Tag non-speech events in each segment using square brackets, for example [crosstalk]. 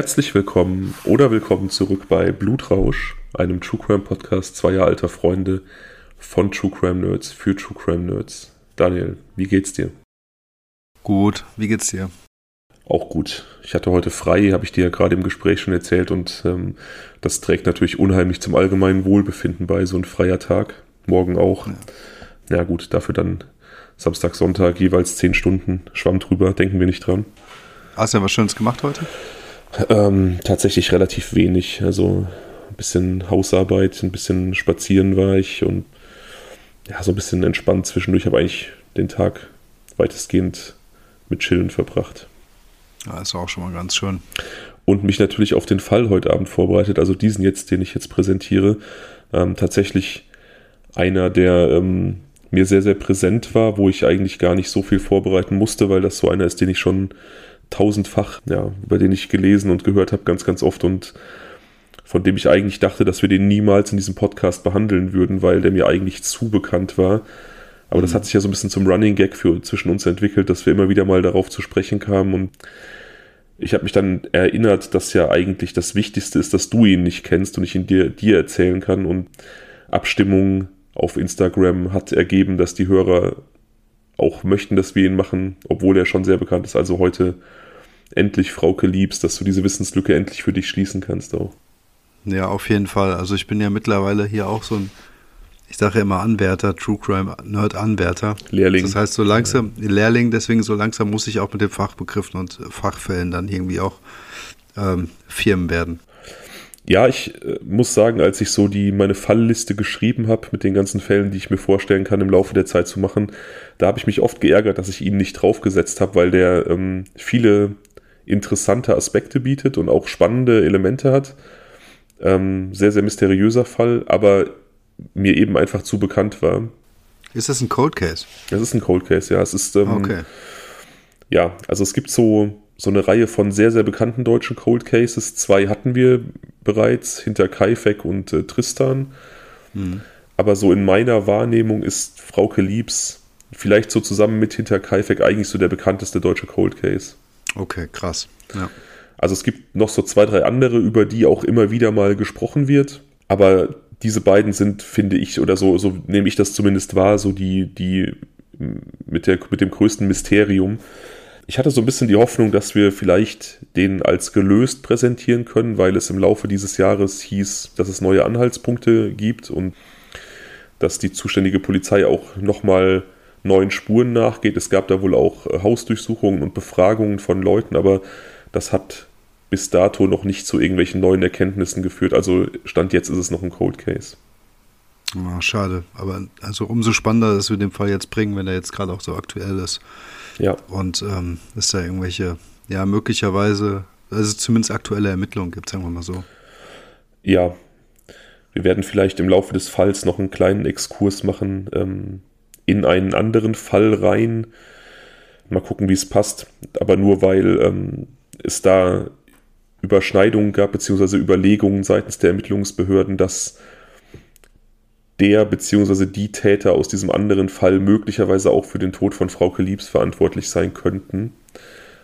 Herzlich willkommen oder willkommen zurück bei Blutrausch, einem True Crime Podcast zweier alter Freunde von True Crime Nerds für True Crime Nerds. Daniel, wie geht's dir? Gut, wie geht's dir? Auch gut. Ich hatte heute frei, habe ich dir ja gerade im Gespräch schon erzählt und ähm, das trägt natürlich unheimlich zum allgemeinen Wohlbefinden bei, so ein freier Tag. Morgen auch. Ja, ja gut, dafür dann Samstag, Sonntag jeweils zehn Stunden Schwamm drüber, denken wir nicht dran. Hast du ja was Schönes gemacht heute? Ähm, tatsächlich relativ wenig. Also ein bisschen Hausarbeit, ein bisschen spazieren war ich und ja, so ein bisschen entspannt zwischendurch. habe eigentlich den Tag weitestgehend mit Chillen verbracht. Ja, ist auch schon mal ganz schön. Und mich natürlich auf den Fall heute Abend vorbereitet, also diesen jetzt, den ich jetzt präsentiere. Ähm, tatsächlich einer, der ähm, mir sehr, sehr präsent war, wo ich eigentlich gar nicht so viel vorbereiten musste, weil das so einer ist, den ich schon tausendfach, ja, über den ich gelesen und gehört habe, ganz, ganz oft und von dem ich eigentlich dachte, dass wir den niemals in diesem Podcast behandeln würden, weil der mir eigentlich zu bekannt war. Aber mhm. das hat sich ja so ein bisschen zum Running Gag für zwischen uns entwickelt, dass wir immer wieder mal darauf zu sprechen kamen und ich habe mich dann erinnert, dass ja eigentlich das Wichtigste ist, dass du ihn nicht kennst und ich ihn dir, dir erzählen kann. Und Abstimmung auf Instagram hat ergeben, dass die Hörer auch möchten, dass wir ihn machen, obwohl er schon sehr bekannt ist. Also heute endlich Frauke liebst, dass du diese Wissenslücke endlich für dich schließen kannst auch. Ja, auf jeden Fall. Also ich bin ja mittlerweile hier auch so ein, ich sage ja immer Anwärter, True Crime Nerd Anwärter. Lehrling. Das heißt, so langsam, ja. Lehrling, deswegen so langsam muss ich auch mit den Fachbegriffen und Fachfällen dann irgendwie auch ähm, Firmen werden. Ja, ich äh, muss sagen, als ich so die meine Fallliste geschrieben habe mit den ganzen Fällen, die ich mir vorstellen kann im Laufe der Zeit zu machen, da habe ich mich oft geärgert, dass ich ihn nicht draufgesetzt habe, weil der ähm, viele interessante Aspekte bietet und auch spannende Elemente hat. Ähm, sehr, sehr mysteriöser Fall, aber mir eben einfach zu bekannt war. Ist das ein Cold Case? Das ist ein Cold Case, ja. Es ist, ähm, okay. Ja, also es gibt so, so eine Reihe von sehr, sehr bekannten deutschen Cold Cases. Zwei hatten wir bereits, hinter Kaifek und äh, Tristan. Hm. Aber so in meiner Wahrnehmung ist Frauke Liebs vielleicht so zusammen mit hinter Kaifek eigentlich so der bekannteste deutsche Cold Case. Okay, krass. Ja. Also es gibt noch so zwei, drei andere, über die auch immer wieder mal gesprochen wird. Aber diese beiden sind, finde ich, oder so, so nehme ich das zumindest wahr, so die, die mit, der, mit dem größten Mysterium. Ich hatte so ein bisschen die Hoffnung, dass wir vielleicht den als gelöst präsentieren können, weil es im Laufe dieses Jahres hieß, dass es neue Anhaltspunkte gibt und dass die zuständige Polizei auch nochmal neuen Spuren nachgeht. Es gab da wohl auch äh, Hausdurchsuchungen und Befragungen von Leuten, aber das hat bis dato noch nicht zu irgendwelchen neuen Erkenntnissen geführt. Also Stand jetzt ist es noch ein Cold Case. Oh, schade, aber also umso spannender, dass wir den Fall jetzt bringen, wenn er jetzt gerade auch so aktuell ist. Ja. Und ähm, es da irgendwelche, ja, möglicherweise, also zumindest aktuelle Ermittlungen gibt, sagen wir mal so. Ja. Wir werden vielleicht im Laufe des Falls noch einen kleinen Exkurs machen, ähm, in einen anderen Fall rein. Mal gucken, wie es passt. Aber nur weil ähm, es da Überschneidungen gab, beziehungsweise Überlegungen seitens der Ermittlungsbehörden, dass der beziehungsweise die Täter aus diesem anderen Fall möglicherweise auch für den Tod von Frau Liebs verantwortlich sein könnten.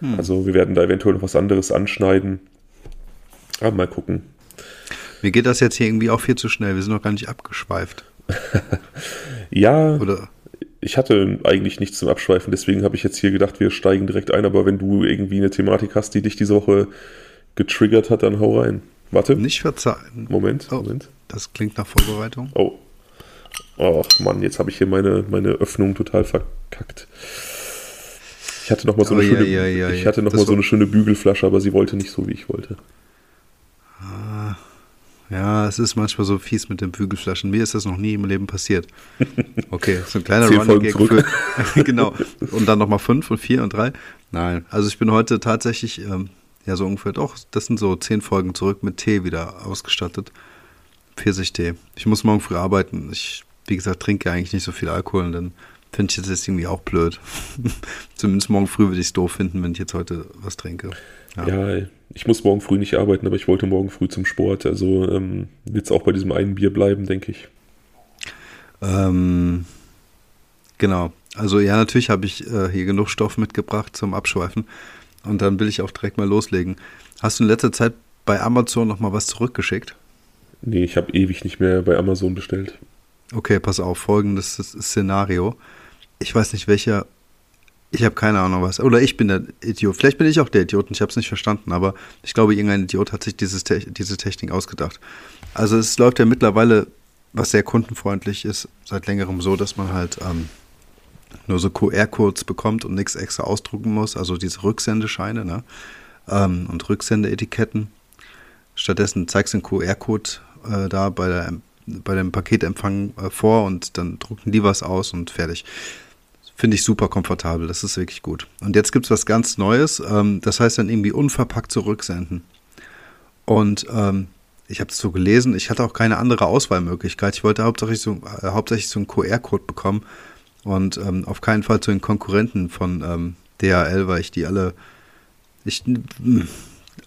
Hm. Also wir werden da eventuell noch was anderes anschneiden. Aber mal gucken. Mir geht das jetzt hier irgendwie auch viel zu schnell. Wir sind noch gar nicht abgeschweift. [laughs] ja. Oder? Ich hatte eigentlich nichts zum Abschweifen, deswegen habe ich jetzt hier gedacht, wir steigen direkt ein, aber wenn du irgendwie eine Thematik hast, die dich diese Woche getriggert hat, dann hau rein. Warte. Nicht verzeihen. Moment, oh, Moment. Das klingt nach Vorbereitung. Oh. Ach Mann, jetzt habe ich hier meine, meine Öffnung total verkackt. Ich hatte noch mal so eine oh, schöne, ja, ja, ja, ich hatte noch mal so eine schöne Bügelflasche, aber sie wollte nicht so, wie ich wollte. Ja, es ist manchmal so fies mit den Bügelflaschen. Mir ist das noch nie im Leben passiert. Okay, so ein [laughs] kleiner Running Gag für, [laughs] genau. Und dann nochmal fünf und vier und drei. Nein, also ich bin heute tatsächlich, ähm, ja so ungefähr, doch, das sind so zehn Folgen zurück mit Tee wieder ausgestattet. Pfirsichtee. Ich muss morgen früh arbeiten. Ich, wie gesagt, trinke eigentlich nicht so viel Alkohol und dann finde ich das jetzt irgendwie auch blöd. [laughs] Zumindest morgen früh würde ich es doof finden, wenn ich jetzt heute was trinke. Ja. ja. ich muss morgen früh nicht arbeiten, aber ich wollte morgen früh zum Sport. Also ähm, wird es auch bei diesem einen Bier bleiben, denke ich. Ähm, genau. Also ja, natürlich habe ich äh, hier genug Stoff mitgebracht zum Abschweifen. und dann will ich auch direkt mal loslegen. Hast du in letzter Zeit bei Amazon noch mal was zurückgeschickt? Nee, ich habe ewig nicht mehr bei Amazon bestellt. Okay, pass auf, folgendes Szenario. Ich weiß nicht, welcher. Ich habe keine Ahnung was. Oder ich bin der Idiot. Vielleicht bin ich auch der Idiot und ich habe es nicht verstanden, aber ich glaube, irgendein Idiot hat sich dieses Te diese Technik ausgedacht. Also es läuft ja mittlerweile, was sehr kundenfreundlich ist, seit längerem so, dass man halt ähm, nur so QR-Codes bekommt und nichts extra ausdrucken muss, also diese Rücksendescheine ne? Ähm, und Rücksendeetiketten. Stattdessen zeigst du einen QR-Code äh, da bei, der, bei dem Paketempfang äh, vor und dann drucken die was aus und fertig. Finde ich super komfortabel, das ist wirklich gut. Und jetzt gibt es was ganz Neues, ähm, das heißt dann irgendwie unverpackt zurücksenden. Und ähm, ich habe es so gelesen, ich hatte auch keine andere Auswahlmöglichkeit. Ich wollte hauptsächlich so, äh, hauptsächlich so einen QR-Code bekommen und ähm, auf keinen Fall zu den Konkurrenten von ähm, DHL, weil ich die alle. Ich,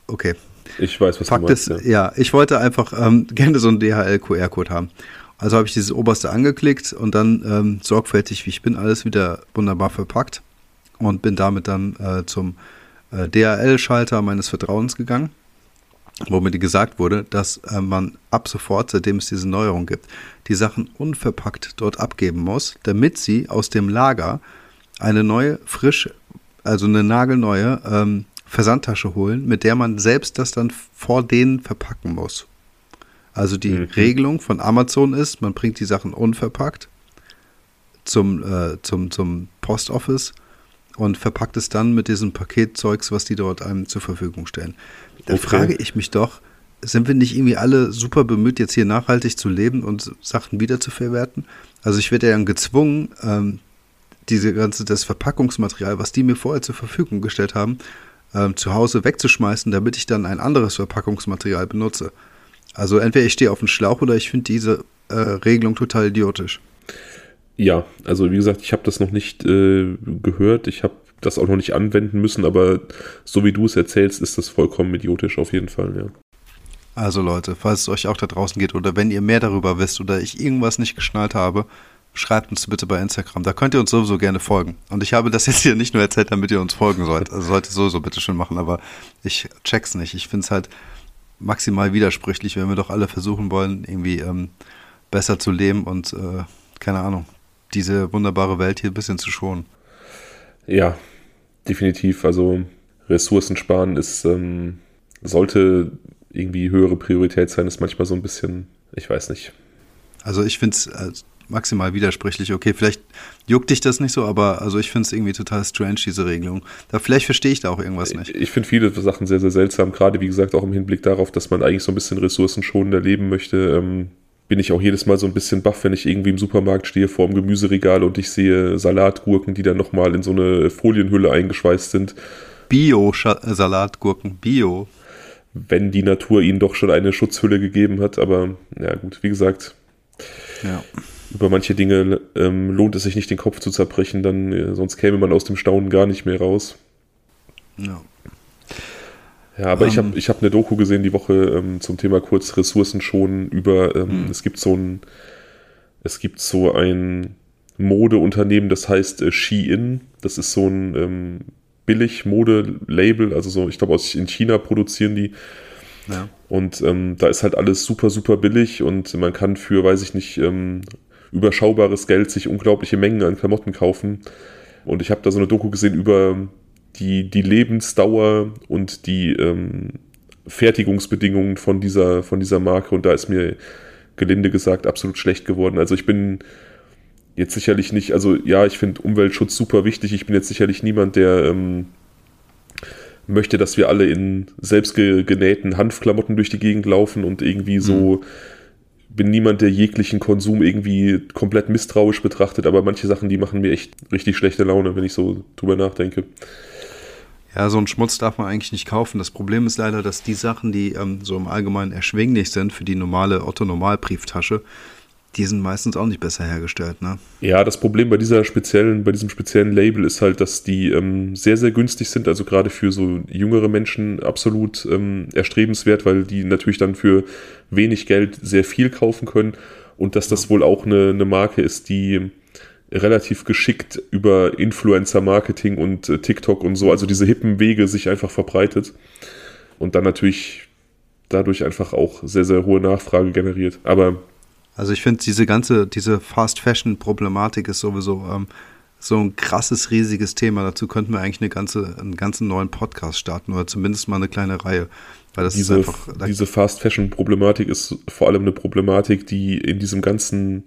okay. Ich weiß, was Fakt du meinst. Ist, ja. ja, ich wollte einfach ähm, [laughs] gerne so einen DHL-QR-Code haben. Also habe ich dieses oberste angeklickt und dann ähm, sorgfältig, wie ich bin, alles wieder wunderbar verpackt und bin damit dann äh, zum äh, DHL-Schalter meines Vertrauens gegangen wo mir gesagt wurde, dass äh, man ab sofort, seitdem es diese Neuerung gibt, die Sachen unverpackt dort abgeben muss, damit sie aus dem Lager eine neue, frisch, also eine nagelneue ähm, Versandtasche holen, mit der man selbst das dann vor denen verpacken muss. Also die mhm. Regelung von Amazon ist, man bringt die Sachen unverpackt zum, äh, zum, zum Postoffice und verpackt es dann mit diesem Paketzeugs, was die dort einem zur Verfügung stellen. Da okay. frage ich mich doch, sind wir nicht irgendwie alle super bemüht, jetzt hier nachhaltig zu leben und Sachen wiederzuverwerten? Also ich werde ja gezwungen, ähm, diese ganze, das Verpackungsmaterial, was die mir vorher zur Verfügung gestellt haben, ähm, zu Hause wegzuschmeißen, damit ich dann ein anderes Verpackungsmaterial benutze. Also entweder ich stehe auf dem Schlauch oder ich finde diese äh, Regelung total idiotisch. Ja, also wie gesagt, ich habe das noch nicht äh, gehört. Ich habe das auch noch nicht anwenden müssen, aber so wie du es erzählst, ist das vollkommen idiotisch auf jeden Fall, ja. Also Leute, falls es euch auch da draußen geht oder wenn ihr mehr darüber wisst oder ich irgendwas nicht geschnallt habe, schreibt uns bitte bei Instagram. Da könnt ihr uns sowieso gerne folgen. Und ich habe das jetzt hier nicht nur erzählt, damit ihr uns folgen sollt. Also solltet ihr sowieso bitte schön machen, aber ich check's nicht. Ich finde es halt maximal widersprüchlich, wenn wir doch alle versuchen wollen, irgendwie ähm, besser zu leben und äh, keine Ahnung, diese wunderbare Welt hier ein bisschen zu schonen. Ja, definitiv. Also Ressourcen sparen ist, ähm, sollte irgendwie höhere Priorität sein, ist manchmal so ein bisschen, ich weiß nicht. Also ich finde es äh, maximal widersprüchlich. Okay, vielleicht juckt dich das nicht so, aber also ich finde es irgendwie total strange, diese Regelung. Da vielleicht verstehe ich da auch irgendwas nicht. Ich, ich finde viele Sachen sehr, sehr seltsam, gerade wie gesagt auch im Hinblick darauf, dass man eigentlich so ein bisschen ressourcenschonender leben möchte. Ähm, bin ich auch jedes Mal so ein bisschen baff, wenn ich irgendwie im Supermarkt stehe vor dem Gemüseregal und ich sehe Salatgurken, die dann nochmal in so eine Folienhülle eingeschweißt sind. Bio-Salatgurken, Bio. Wenn die Natur ihnen doch schon eine Schutzhülle gegeben hat, aber ja gut, wie gesagt. Ja. Über manche Dinge ähm, lohnt es sich nicht, den Kopf zu zerbrechen, dann äh, sonst käme man aus dem Staunen gar nicht mehr raus. Ja. Ja, aber ähm, ich habe ich hab eine Doku gesehen die Woche ähm, zum Thema kurz Ressourcen schonen über, ähm, hm. es gibt so ein, es gibt so ein Modeunternehmen, das heißt äh, Shein. Das ist so ein ähm, Billig-Mode-Label, also so, ich glaube, aus in China produzieren die. Ja. Und ähm, da ist halt alles super, super billig und man kann für, weiß ich nicht, ähm, überschaubares Geld sich unglaubliche Mengen an Klamotten kaufen. Und ich habe da so eine Doku gesehen über die, die Lebensdauer und die ähm, Fertigungsbedingungen von dieser, von dieser Marke. Und da ist mir gelinde gesagt absolut schlecht geworden. Also ich bin jetzt sicherlich nicht, also ja, ich finde Umweltschutz super wichtig. Ich bin jetzt sicherlich niemand, der ähm, möchte, dass wir alle in selbstgenähten Hanfklamotten durch die Gegend laufen und irgendwie so. Mhm. Bin niemand, der jeglichen Konsum irgendwie komplett misstrauisch betrachtet, aber manche Sachen, die machen mir echt richtig schlechte Laune, wenn ich so drüber nachdenke. Ja, so einen Schmutz darf man eigentlich nicht kaufen. Das Problem ist leider, dass die Sachen, die ähm, so im Allgemeinen erschwinglich sind für die normale Otto-Normalbrieftasche, die sind meistens auch nicht besser hergestellt, ne? Ja, das Problem bei dieser speziellen, bei diesem speziellen Label ist halt, dass die ähm, sehr, sehr günstig sind, also gerade für so jüngere Menschen absolut ähm, erstrebenswert, weil die natürlich dann für wenig Geld sehr viel kaufen können und dass das wohl auch eine, eine Marke ist, die relativ geschickt über Influencer-Marketing und äh, TikTok und so, also diese hippen Wege sich einfach verbreitet und dann natürlich dadurch einfach auch sehr, sehr hohe Nachfrage generiert. Aber also ich finde diese ganze, diese Fast-Fashion-Problematik ist sowieso ähm, so ein krasses, riesiges Thema. Dazu könnten wir eigentlich eine ganze, einen ganzen neuen Podcast starten oder zumindest mal eine kleine Reihe. Weil das diese, ist einfach, diese Fast-Fashion-Problematik ist vor allem eine Problematik, die in diesem ganzen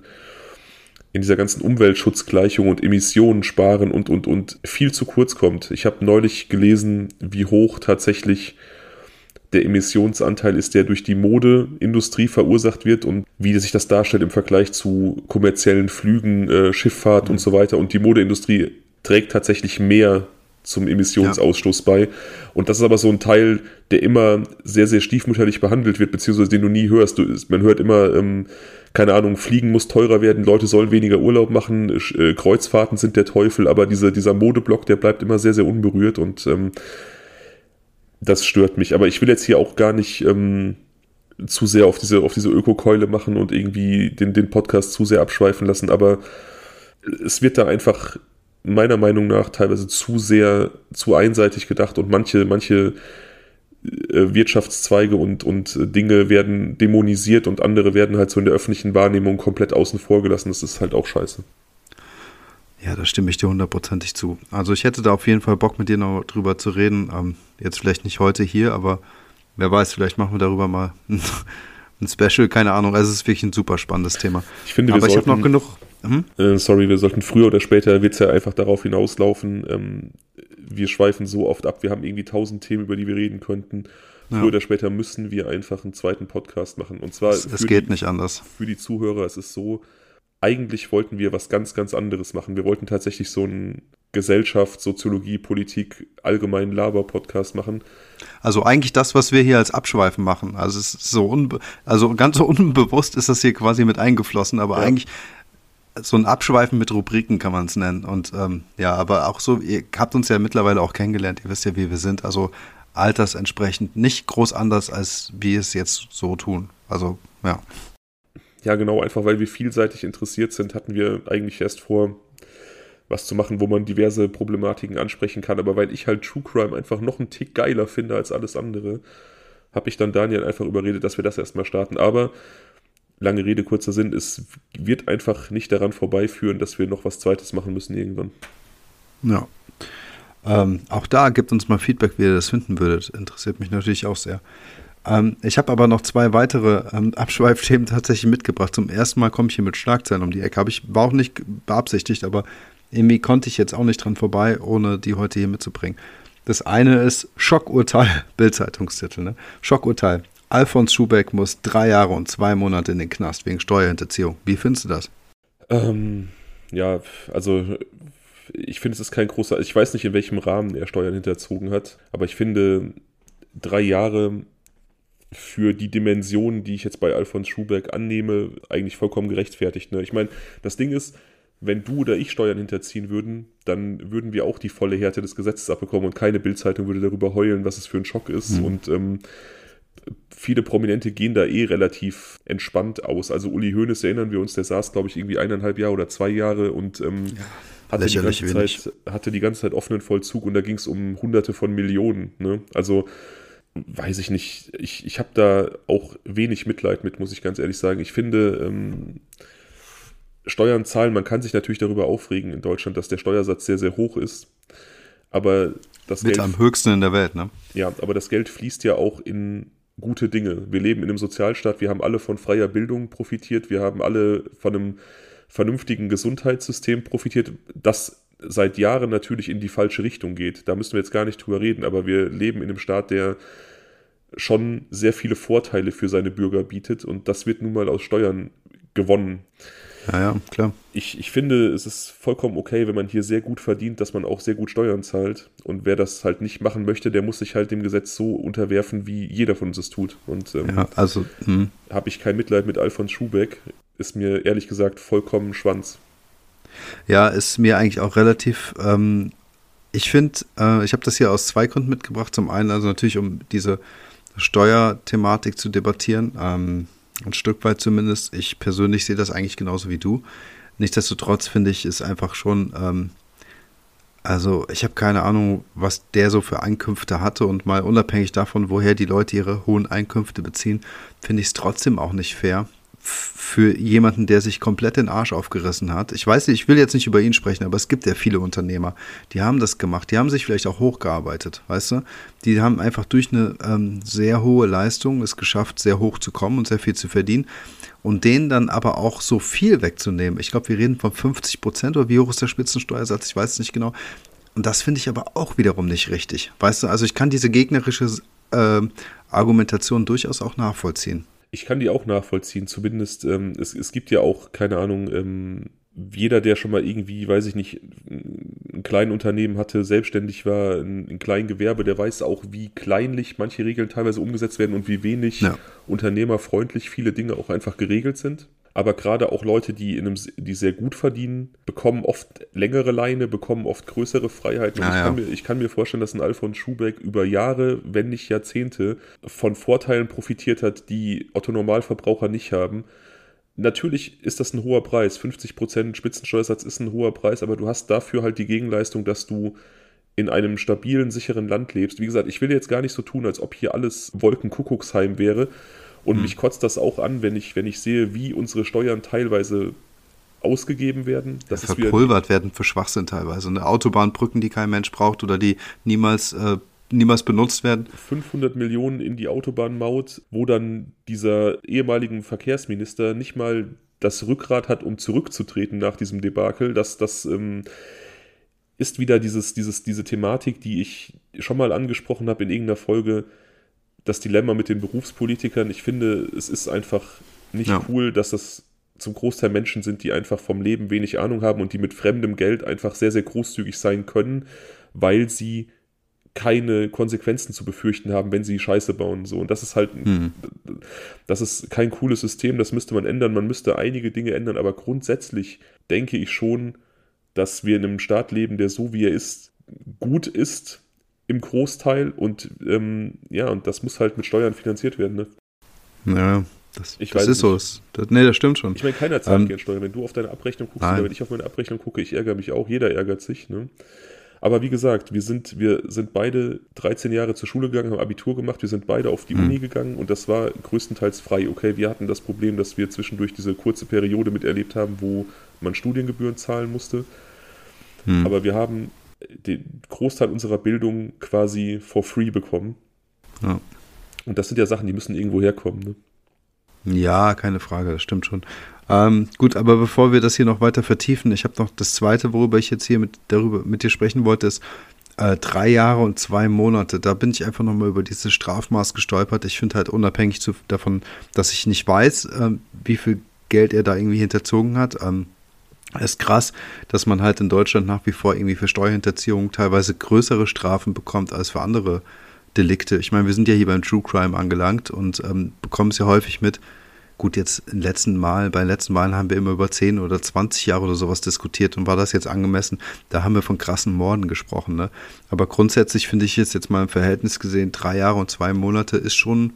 in dieser ganzen Umweltschutzgleichung und Emissionen sparen und, und, und viel zu kurz kommt. Ich habe neulich gelesen, wie hoch tatsächlich der Emissionsanteil ist, der durch die Modeindustrie verursacht wird und wie sich das darstellt im Vergleich zu kommerziellen Flügen, äh, Schifffahrt mhm. und so weiter. Und die Modeindustrie trägt tatsächlich mehr zum Emissionsausstoß ja. bei. Und das ist aber so ein Teil, der immer sehr, sehr stiefmütterlich behandelt wird, beziehungsweise den du nie hörst. Du, man hört immer, ähm, keine Ahnung, Fliegen muss teurer werden, Leute sollen weniger Urlaub machen, äh, Kreuzfahrten sind der Teufel, aber diese, dieser Modeblock, der bleibt immer sehr, sehr unberührt und ähm, das stört mich. Aber ich will jetzt hier auch gar nicht ähm, zu sehr auf diese, auf diese Öko-Keule machen und irgendwie den, den Podcast zu sehr abschweifen lassen, aber es wird da einfach meiner Meinung nach teilweise zu sehr, zu einseitig gedacht und manche, manche äh, Wirtschaftszweige und, und Dinge werden dämonisiert und andere werden halt so in der öffentlichen Wahrnehmung komplett außen vor gelassen. Das ist halt auch scheiße. Ja, da stimme ich dir hundertprozentig zu. Also ich hätte da auf jeden Fall Bock mit dir noch drüber zu reden. Ähm, jetzt vielleicht nicht heute hier, aber wer weiß, vielleicht machen wir darüber mal [laughs] ein Special, keine Ahnung. Also es ist wirklich ein super spannendes Thema. Ich finde, aber ich habe noch genug. Hm? Äh, sorry, wir sollten früher oder später, wird es ja einfach darauf hinauslaufen, ähm, wir schweifen so oft ab, wir haben irgendwie tausend Themen, über die wir reden könnten. Früher ja. oder später müssen wir einfach einen zweiten Podcast machen. Und zwar. Es, es geht die, nicht anders. Für die Zuhörer, es ist so, eigentlich wollten wir was ganz, ganz anderes machen. Wir wollten tatsächlich so einen Gesellschaft, Soziologie, Politik, allgemeinen Laber-Podcast machen. Also eigentlich das, was wir hier als Abschweifen machen. Also es ist so unbe also ganz so unbewusst ist das hier quasi mit eingeflossen, aber ja. eigentlich so ein Abschweifen mit Rubriken kann man es nennen. Und ähm, ja, aber auch so, ihr habt uns ja mittlerweile auch kennengelernt, ihr wisst ja, wie wir sind. Also altersentsprechend nicht groß anders, als wir es jetzt so tun. Also, ja. Ja, genau, einfach weil wir vielseitig interessiert sind, hatten wir eigentlich erst vor, was zu machen, wo man diverse Problematiken ansprechen kann. Aber weil ich halt True Crime einfach noch einen Tick geiler finde als alles andere, habe ich dann Daniel einfach überredet, dass wir das erstmal starten. Aber lange Rede, kurzer Sinn, es wird einfach nicht daran vorbeiführen, dass wir noch was Zweites machen müssen irgendwann. Ja. Ähm, auch da gibt uns mal Feedback, wie ihr das finden würdet. Interessiert mich natürlich auch sehr. Ähm, ich habe aber noch zwei weitere ähm, [laughs] Abschweifthemen tatsächlich mitgebracht. Zum ersten Mal komme ich hier mit Schlagzeilen um die Ecke. Hab ich, war auch nicht beabsichtigt, aber irgendwie konnte ich jetzt auch nicht dran vorbei, ohne die heute hier mitzubringen. Das eine ist Schockurteil, [laughs] Bildzeitungstitel, ne? Schockurteil. Alfons Schubeck muss drei Jahre und zwei Monate in den Knast wegen Steuerhinterziehung. Wie findest du das? Ähm, ja, also ich finde, es ist kein großer, ich weiß nicht, in welchem Rahmen er Steuern hinterzogen hat, aber ich finde, drei Jahre für die Dimensionen, die ich jetzt bei Alfons Schubeck annehme, eigentlich vollkommen gerechtfertigt. Ne? Ich meine, das Ding ist, wenn du oder ich Steuern hinterziehen würden, dann würden wir auch die volle Härte des Gesetzes abbekommen und keine Bildzeitung würde darüber heulen, was es für ein Schock ist. Mhm. Und ähm, viele Prominente gehen da eh relativ entspannt aus. Also Uli Hoeneß erinnern wir uns, der saß, glaube ich, irgendwie eineinhalb Jahre oder zwei Jahre und ähm, ja, hatte, die ganze Zeit, hatte die ganze Zeit offenen Vollzug und da ging es um hunderte von Millionen. Ne? Also weiß ich nicht, ich, ich habe da auch wenig Mitleid mit, muss ich ganz ehrlich sagen. Ich finde, ähm, Steuern zahlen, man kann sich natürlich darüber aufregen in Deutschland, dass der Steuersatz sehr, sehr hoch ist. Aber das Mit Geld. am höchsten in der Welt, ne? Ja, aber das Geld fließt ja auch in gute Dinge. Wir leben in einem Sozialstaat, wir haben alle von freier Bildung profitiert, wir haben alle von einem vernünftigen Gesundheitssystem profitiert, das seit Jahren natürlich in die falsche Richtung geht. Da müssen wir jetzt gar nicht drüber reden, aber wir leben in einem Staat, der schon sehr viele Vorteile für seine Bürger bietet und das wird nun mal aus Steuern gewonnen. Ja, ja, klar. Ich, ich finde, es ist vollkommen okay, wenn man hier sehr gut verdient, dass man auch sehr gut Steuern zahlt. Und wer das halt nicht machen möchte, der muss sich halt dem Gesetz so unterwerfen, wie jeder von uns es tut. Und ähm, ja, also hm. habe ich kein Mitleid mit Alfons Schubeck, ist mir ehrlich gesagt vollkommen Schwanz. Ja, ist mir eigentlich auch relativ. Ähm, ich finde, äh, ich habe das hier aus zwei Gründen mitgebracht. Zum einen, also natürlich, um diese Steuerthematik zu debattieren. Ähm, ein Stück weit zumindest. Ich persönlich sehe das eigentlich genauso wie du. nichtsdestotrotz finde ich, ist einfach schon, ähm, also ich habe keine Ahnung, was der so für Einkünfte hatte und mal unabhängig davon, woher die Leute ihre hohen Einkünfte beziehen, finde ich es trotzdem auch nicht fair, für jemanden, der sich komplett den Arsch aufgerissen hat. Ich weiß nicht, ich will jetzt nicht über ihn sprechen, aber es gibt ja viele Unternehmer, die haben das gemacht. Die haben sich vielleicht auch hochgearbeitet, weißt du? Die haben einfach durch eine ähm, sehr hohe Leistung es geschafft, sehr hoch zu kommen und sehr viel zu verdienen. Und denen dann aber auch so viel wegzunehmen. Ich glaube, wir reden von 50 Prozent oder wie hoch ist der Spitzensteuersatz? Ich weiß es nicht genau. Und das finde ich aber auch wiederum nicht richtig. Weißt du, also ich kann diese gegnerische äh, Argumentation durchaus auch nachvollziehen ich kann die auch nachvollziehen. Zumindest, ähm, es, es gibt ja auch, keine Ahnung, ähm, jeder, der schon mal irgendwie, weiß ich nicht, ein kleines Unternehmen hatte, selbstständig war, ein, ein kleines Gewerbe, der weiß auch, wie kleinlich manche Regeln teilweise umgesetzt werden und wie wenig ja. unternehmerfreundlich viele Dinge auch einfach geregelt sind aber gerade auch Leute, die, in einem, die sehr gut verdienen, bekommen oft längere Leine, bekommen oft größere Freiheiten. Ah, ich, ja. kann mir, ich, kann mir, vorstellen, dass ein Alfons Schubeck über Jahre, wenn nicht Jahrzehnte, von Vorteilen profitiert hat, die Otto-Normalverbraucher nicht haben. Natürlich ist das ein hoher Preis. 50% Spitzensteuersatz ist ein hoher Preis, aber du hast dafür halt die Gegenleistung, dass du in einem stabilen, sicheren Land lebst. Wie gesagt, ich will jetzt gar nicht so tun, als ob hier alles Wolkenkuckucksheim wäre und mhm. mich kotzt das auch an, wenn ich, wenn ich sehe, wie unsere Steuern teilweise ausgegeben werden. Das ja, verpulvert werden für Schwachsinn teilweise. Eine Autobahnbrücken, die kein Mensch braucht oder die niemals, äh, niemals benutzt werden. 500 Millionen in die Autobahnmaut, wo dann dieser ehemaligen Verkehrsminister nicht mal das Rückgrat hat, um zurückzutreten nach diesem Debakel. Das, das ähm, ist wieder dieses, dieses, diese Thematik, die ich schon mal angesprochen habe in irgendeiner Folge das Dilemma mit den Berufspolitikern. Ich finde, es ist einfach nicht ja. cool, dass das zum Großteil Menschen sind, die einfach vom Leben wenig Ahnung haben und die mit fremdem Geld einfach sehr, sehr großzügig sein können, weil sie keine Konsequenzen zu befürchten haben, wenn sie Scheiße bauen. So. Und das ist halt, mhm. das ist kein cooles System, das müsste man ändern. Man müsste einige Dinge ändern, aber grundsätzlich denke ich schon, dass wir in einem Staat leben, der so wie er ist, gut ist, im Großteil und ähm, ja, und das muss halt mit Steuern finanziert werden. Ne? Ja, das, ich das ist nicht. so. Das, nee, das stimmt schon. Ich meine, keiner zahlt ähm, gerne Steuern. Wenn du auf deine Abrechnung guckst nein. oder wenn ich auf meine Abrechnung gucke, ich ärgere mich auch, jeder ärgert sich. Ne? Aber wie gesagt, wir sind, wir sind beide 13 Jahre zur Schule gegangen, haben Abitur gemacht, wir sind beide auf die mhm. Uni gegangen und das war größtenteils frei. Okay, wir hatten das Problem, dass wir zwischendurch diese kurze Periode miterlebt haben, wo man Studiengebühren zahlen musste. Mhm. Aber wir haben den Großteil unserer Bildung quasi for free bekommen. Ja. Und das sind ja Sachen, die müssen irgendwo herkommen. Ne? Ja, keine Frage, das stimmt schon. Ähm, gut, aber bevor wir das hier noch weiter vertiefen, ich habe noch das zweite, worüber ich jetzt hier mit, darüber, mit dir sprechen wollte, ist äh, drei Jahre und zwei Monate. Da bin ich einfach nochmal über dieses Strafmaß gestolpert. Ich finde halt unabhängig zu, davon, dass ich nicht weiß, äh, wie viel Geld er da irgendwie hinterzogen hat. Ähm, ist krass, dass man halt in Deutschland nach wie vor irgendwie für Steuerhinterziehung teilweise größere Strafen bekommt als für andere Delikte. Ich meine, wir sind ja hier beim True Crime angelangt und ähm, bekommen es ja häufig mit. Gut, jetzt im letzten Mal, bei den letzten Malen haben wir immer über 10 oder 20 Jahre oder sowas diskutiert und war das jetzt angemessen? Da haben wir von krassen Morden gesprochen, ne? Aber grundsätzlich finde ich jetzt, jetzt mal im Verhältnis gesehen, drei Jahre und zwei Monate ist schon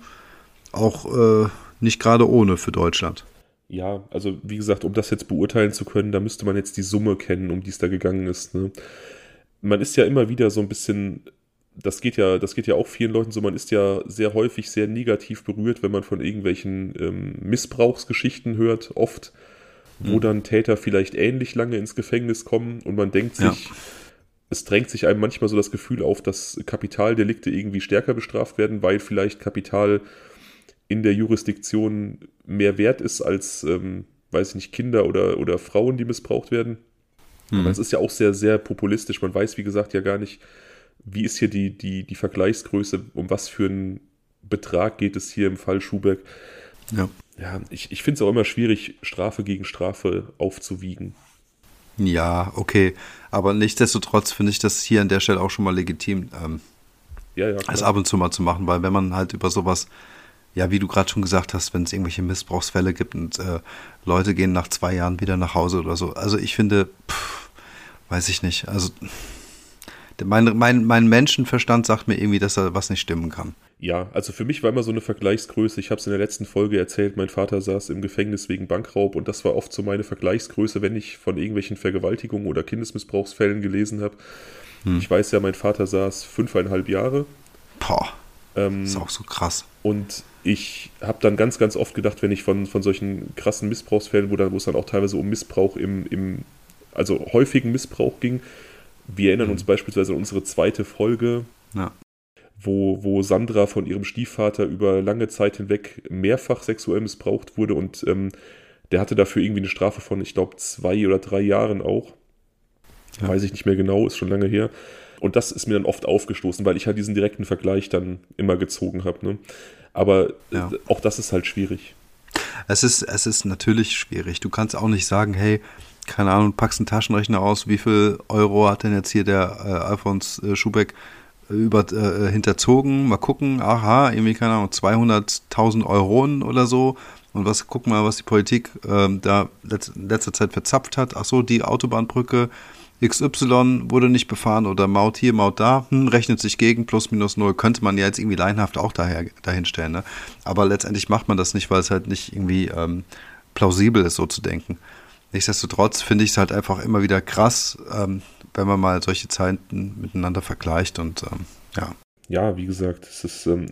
auch äh, nicht gerade ohne für Deutschland ja, also wie gesagt, um das jetzt beurteilen zu können, da müsste man jetzt die Summe kennen, um die es da gegangen ist. Ne? Man ist ja immer wieder so ein bisschen, das geht ja, das geht ja auch vielen Leuten so, man ist ja sehr häufig sehr negativ berührt, wenn man von irgendwelchen ähm, Missbrauchsgeschichten hört, oft, wo mhm. dann Täter vielleicht ähnlich lange ins Gefängnis kommen und man denkt sich, ja. es drängt sich einem manchmal so das Gefühl auf, dass Kapitaldelikte irgendwie stärker bestraft werden, weil vielleicht Kapital in der Jurisdiktion mehr wert ist als, ähm, weiß ich nicht, Kinder oder, oder Frauen, die missbraucht werden. Mhm. Aber es ist ja auch sehr, sehr populistisch. Man weiß, wie gesagt, ja gar nicht, wie ist hier die, die, die Vergleichsgröße, um was für einen Betrag geht es hier im Fall Schuberg. Ja. Ja, ich, ich finde es auch immer schwierig, Strafe gegen Strafe aufzuwiegen. Ja, okay. Aber nichtsdestotrotz finde ich das hier an der Stelle auch schon mal legitim, ähm, ja, ja, es ab und zu mal zu machen, weil wenn man halt über sowas ja, wie du gerade schon gesagt hast, wenn es irgendwelche Missbrauchsfälle gibt und äh, Leute gehen nach zwei Jahren wieder nach Hause oder so. Also ich finde, pff, weiß ich nicht. Also Mein, mein, mein Menschenverstand sagt mir irgendwie, dass da was nicht stimmen kann. Ja, also für mich war immer so eine Vergleichsgröße. Ich habe es in der letzten Folge erzählt, mein Vater saß im Gefängnis wegen Bankraub und das war oft so meine Vergleichsgröße, wenn ich von irgendwelchen Vergewaltigungen oder Kindesmissbrauchsfällen gelesen habe. Hm. Ich weiß ja, mein Vater saß fünfeinhalb Jahre. Boah. Ähm, ist auch so krass. Und ich habe dann ganz, ganz oft gedacht, wenn ich von, von solchen krassen Missbrauchsfällen, wo, dann, wo es dann auch teilweise um Missbrauch im, im, also häufigen Missbrauch ging, wir erinnern mhm. uns beispielsweise an unsere zweite Folge, ja. wo, wo Sandra von ihrem Stiefvater über lange Zeit hinweg mehrfach sexuell missbraucht wurde und ähm, der hatte dafür irgendwie eine Strafe von, ich glaube, zwei oder drei Jahren auch. Ja. Weiß ich nicht mehr genau, ist schon lange her. Und das ist mir dann oft aufgestoßen, weil ich halt diesen direkten Vergleich dann immer gezogen habe. Ne? Aber ja. auch das ist halt schwierig. Es ist, es ist natürlich schwierig. Du kannst auch nicht sagen, hey, keine Ahnung, packst einen Taschenrechner aus, wie viel Euro hat denn jetzt hier der äh, Alfons äh, Schubeck über, äh, hinterzogen? Mal gucken, aha, irgendwie, keine Ahnung, 200.000 Euro oder so. Und was, guck mal, was die Politik ähm, da in letzter Zeit verzapft hat. Ach so, die Autobahnbrücke XY wurde nicht befahren oder Maut hier, Maut da, hm, rechnet sich gegen, plus minus null. Könnte man ja jetzt irgendwie leinhaft auch daher, dahinstellen. Ne? Aber letztendlich macht man das nicht, weil es halt nicht irgendwie ähm, plausibel ist, so zu denken. Nichtsdestotrotz finde ich es halt einfach immer wieder krass, ähm, wenn man mal solche Zeiten miteinander vergleicht und ähm, ja. Ja, wie gesagt, es ist, ähm,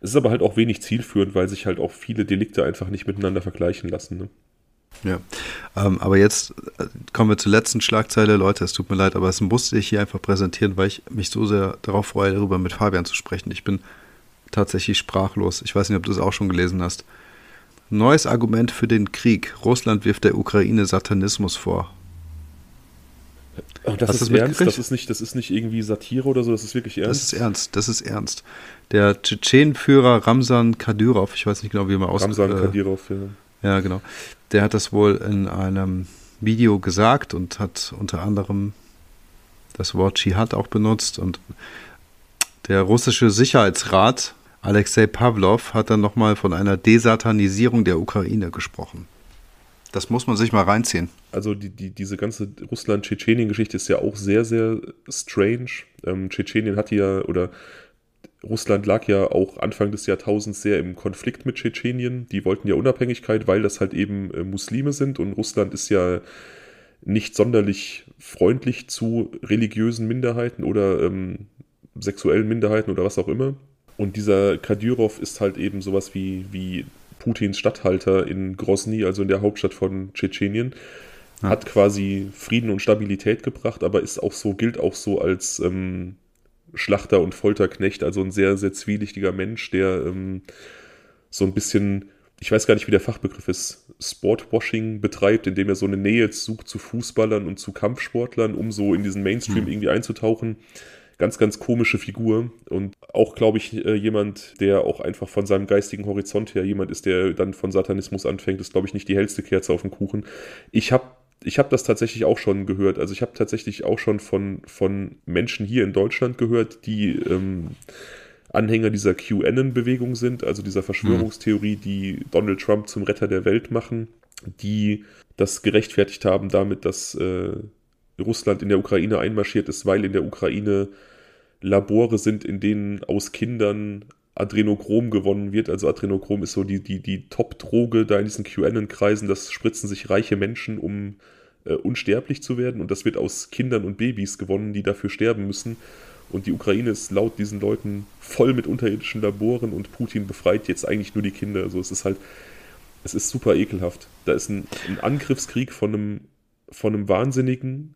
es ist aber halt auch wenig zielführend, weil sich halt auch viele Delikte einfach nicht miteinander vergleichen lassen. Ne? Ja, ähm, aber jetzt äh, kommen wir zur letzten Schlagzeile. Leute, es tut mir leid, aber es musste ich hier einfach präsentieren, weil ich mich so sehr darauf freue, darüber mit Fabian zu sprechen. Ich bin tatsächlich sprachlos. Ich weiß nicht, ob du es auch schon gelesen hast. Neues Argument für den Krieg. Russland wirft der Ukraine Satanismus vor. das Hast ist ernst, das ist, nicht, das ist nicht irgendwie Satire oder so, das ist wirklich ernst. Das ist ernst, das ist ernst. Der Tschetschenenführer Ramsan Kadyrov, ich weiß nicht genau, wie man aus... Ramsan äh, Kadyrov, ja. Ja, genau. Der hat das wohl in einem Video gesagt und hat unter anderem das Wort Dschihad auch benutzt und der russische Sicherheitsrat Alexei Pavlov hat dann nochmal von einer Desatanisierung der Ukraine gesprochen. Das muss man sich mal reinziehen. Also die, die, diese ganze Russland-Tschetschenien-Geschichte ist ja auch sehr, sehr strange. Ähm, Tschetschenien hat ja, oder Russland lag ja auch Anfang des Jahrtausends sehr im Konflikt mit Tschetschenien. Die wollten ja Unabhängigkeit, weil das halt eben äh, Muslime sind und Russland ist ja nicht sonderlich freundlich zu religiösen Minderheiten oder ähm, sexuellen Minderheiten oder was auch immer. Und dieser Kadyrov ist halt eben sowas wie, wie Putins Statthalter in Grozny, also in der Hauptstadt von Tschetschenien. Ja. Hat quasi Frieden und Stabilität gebracht, aber ist auch so, gilt auch so als ähm, Schlachter und Folterknecht, also ein sehr, sehr zwielichtiger Mensch, der ähm, so ein bisschen, ich weiß gar nicht, wie der Fachbegriff ist, Sportwashing betreibt, indem er so eine Nähe sucht zu Fußballern und zu Kampfsportlern, um so in diesen Mainstream mhm. irgendwie einzutauchen ganz, ganz komische Figur und auch, glaube ich, äh, jemand, der auch einfach von seinem geistigen Horizont her jemand ist, der dann von Satanismus anfängt, ist, glaube ich, nicht die hellste Kerze auf dem Kuchen. Ich habe ich habe das tatsächlich auch schon gehört. Also ich habe tatsächlich auch schon von, von Menschen hier in Deutschland gehört, die ähm, Anhänger dieser QAnon-Bewegung sind, also dieser Verschwörungstheorie, die Donald Trump zum Retter der Welt machen, die das gerechtfertigt haben damit, dass äh, Russland in der Ukraine einmarschiert ist, weil in der Ukraine Labore sind, in denen aus Kindern Adrenochrom gewonnen wird. Also Adrenochrom ist so die, die, die Top-Droge da in diesen QAnon-Kreisen. Das spritzen sich reiche Menschen, um äh, unsterblich zu werden. Und das wird aus Kindern und Babys gewonnen, die dafür sterben müssen. Und die Ukraine ist laut diesen Leuten voll mit unterirdischen Laboren und Putin befreit jetzt eigentlich nur die Kinder. Also es ist halt, es ist super ekelhaft. Da ist ein, ein Angriffskrieg von einem, von einem Wahnsinnigen,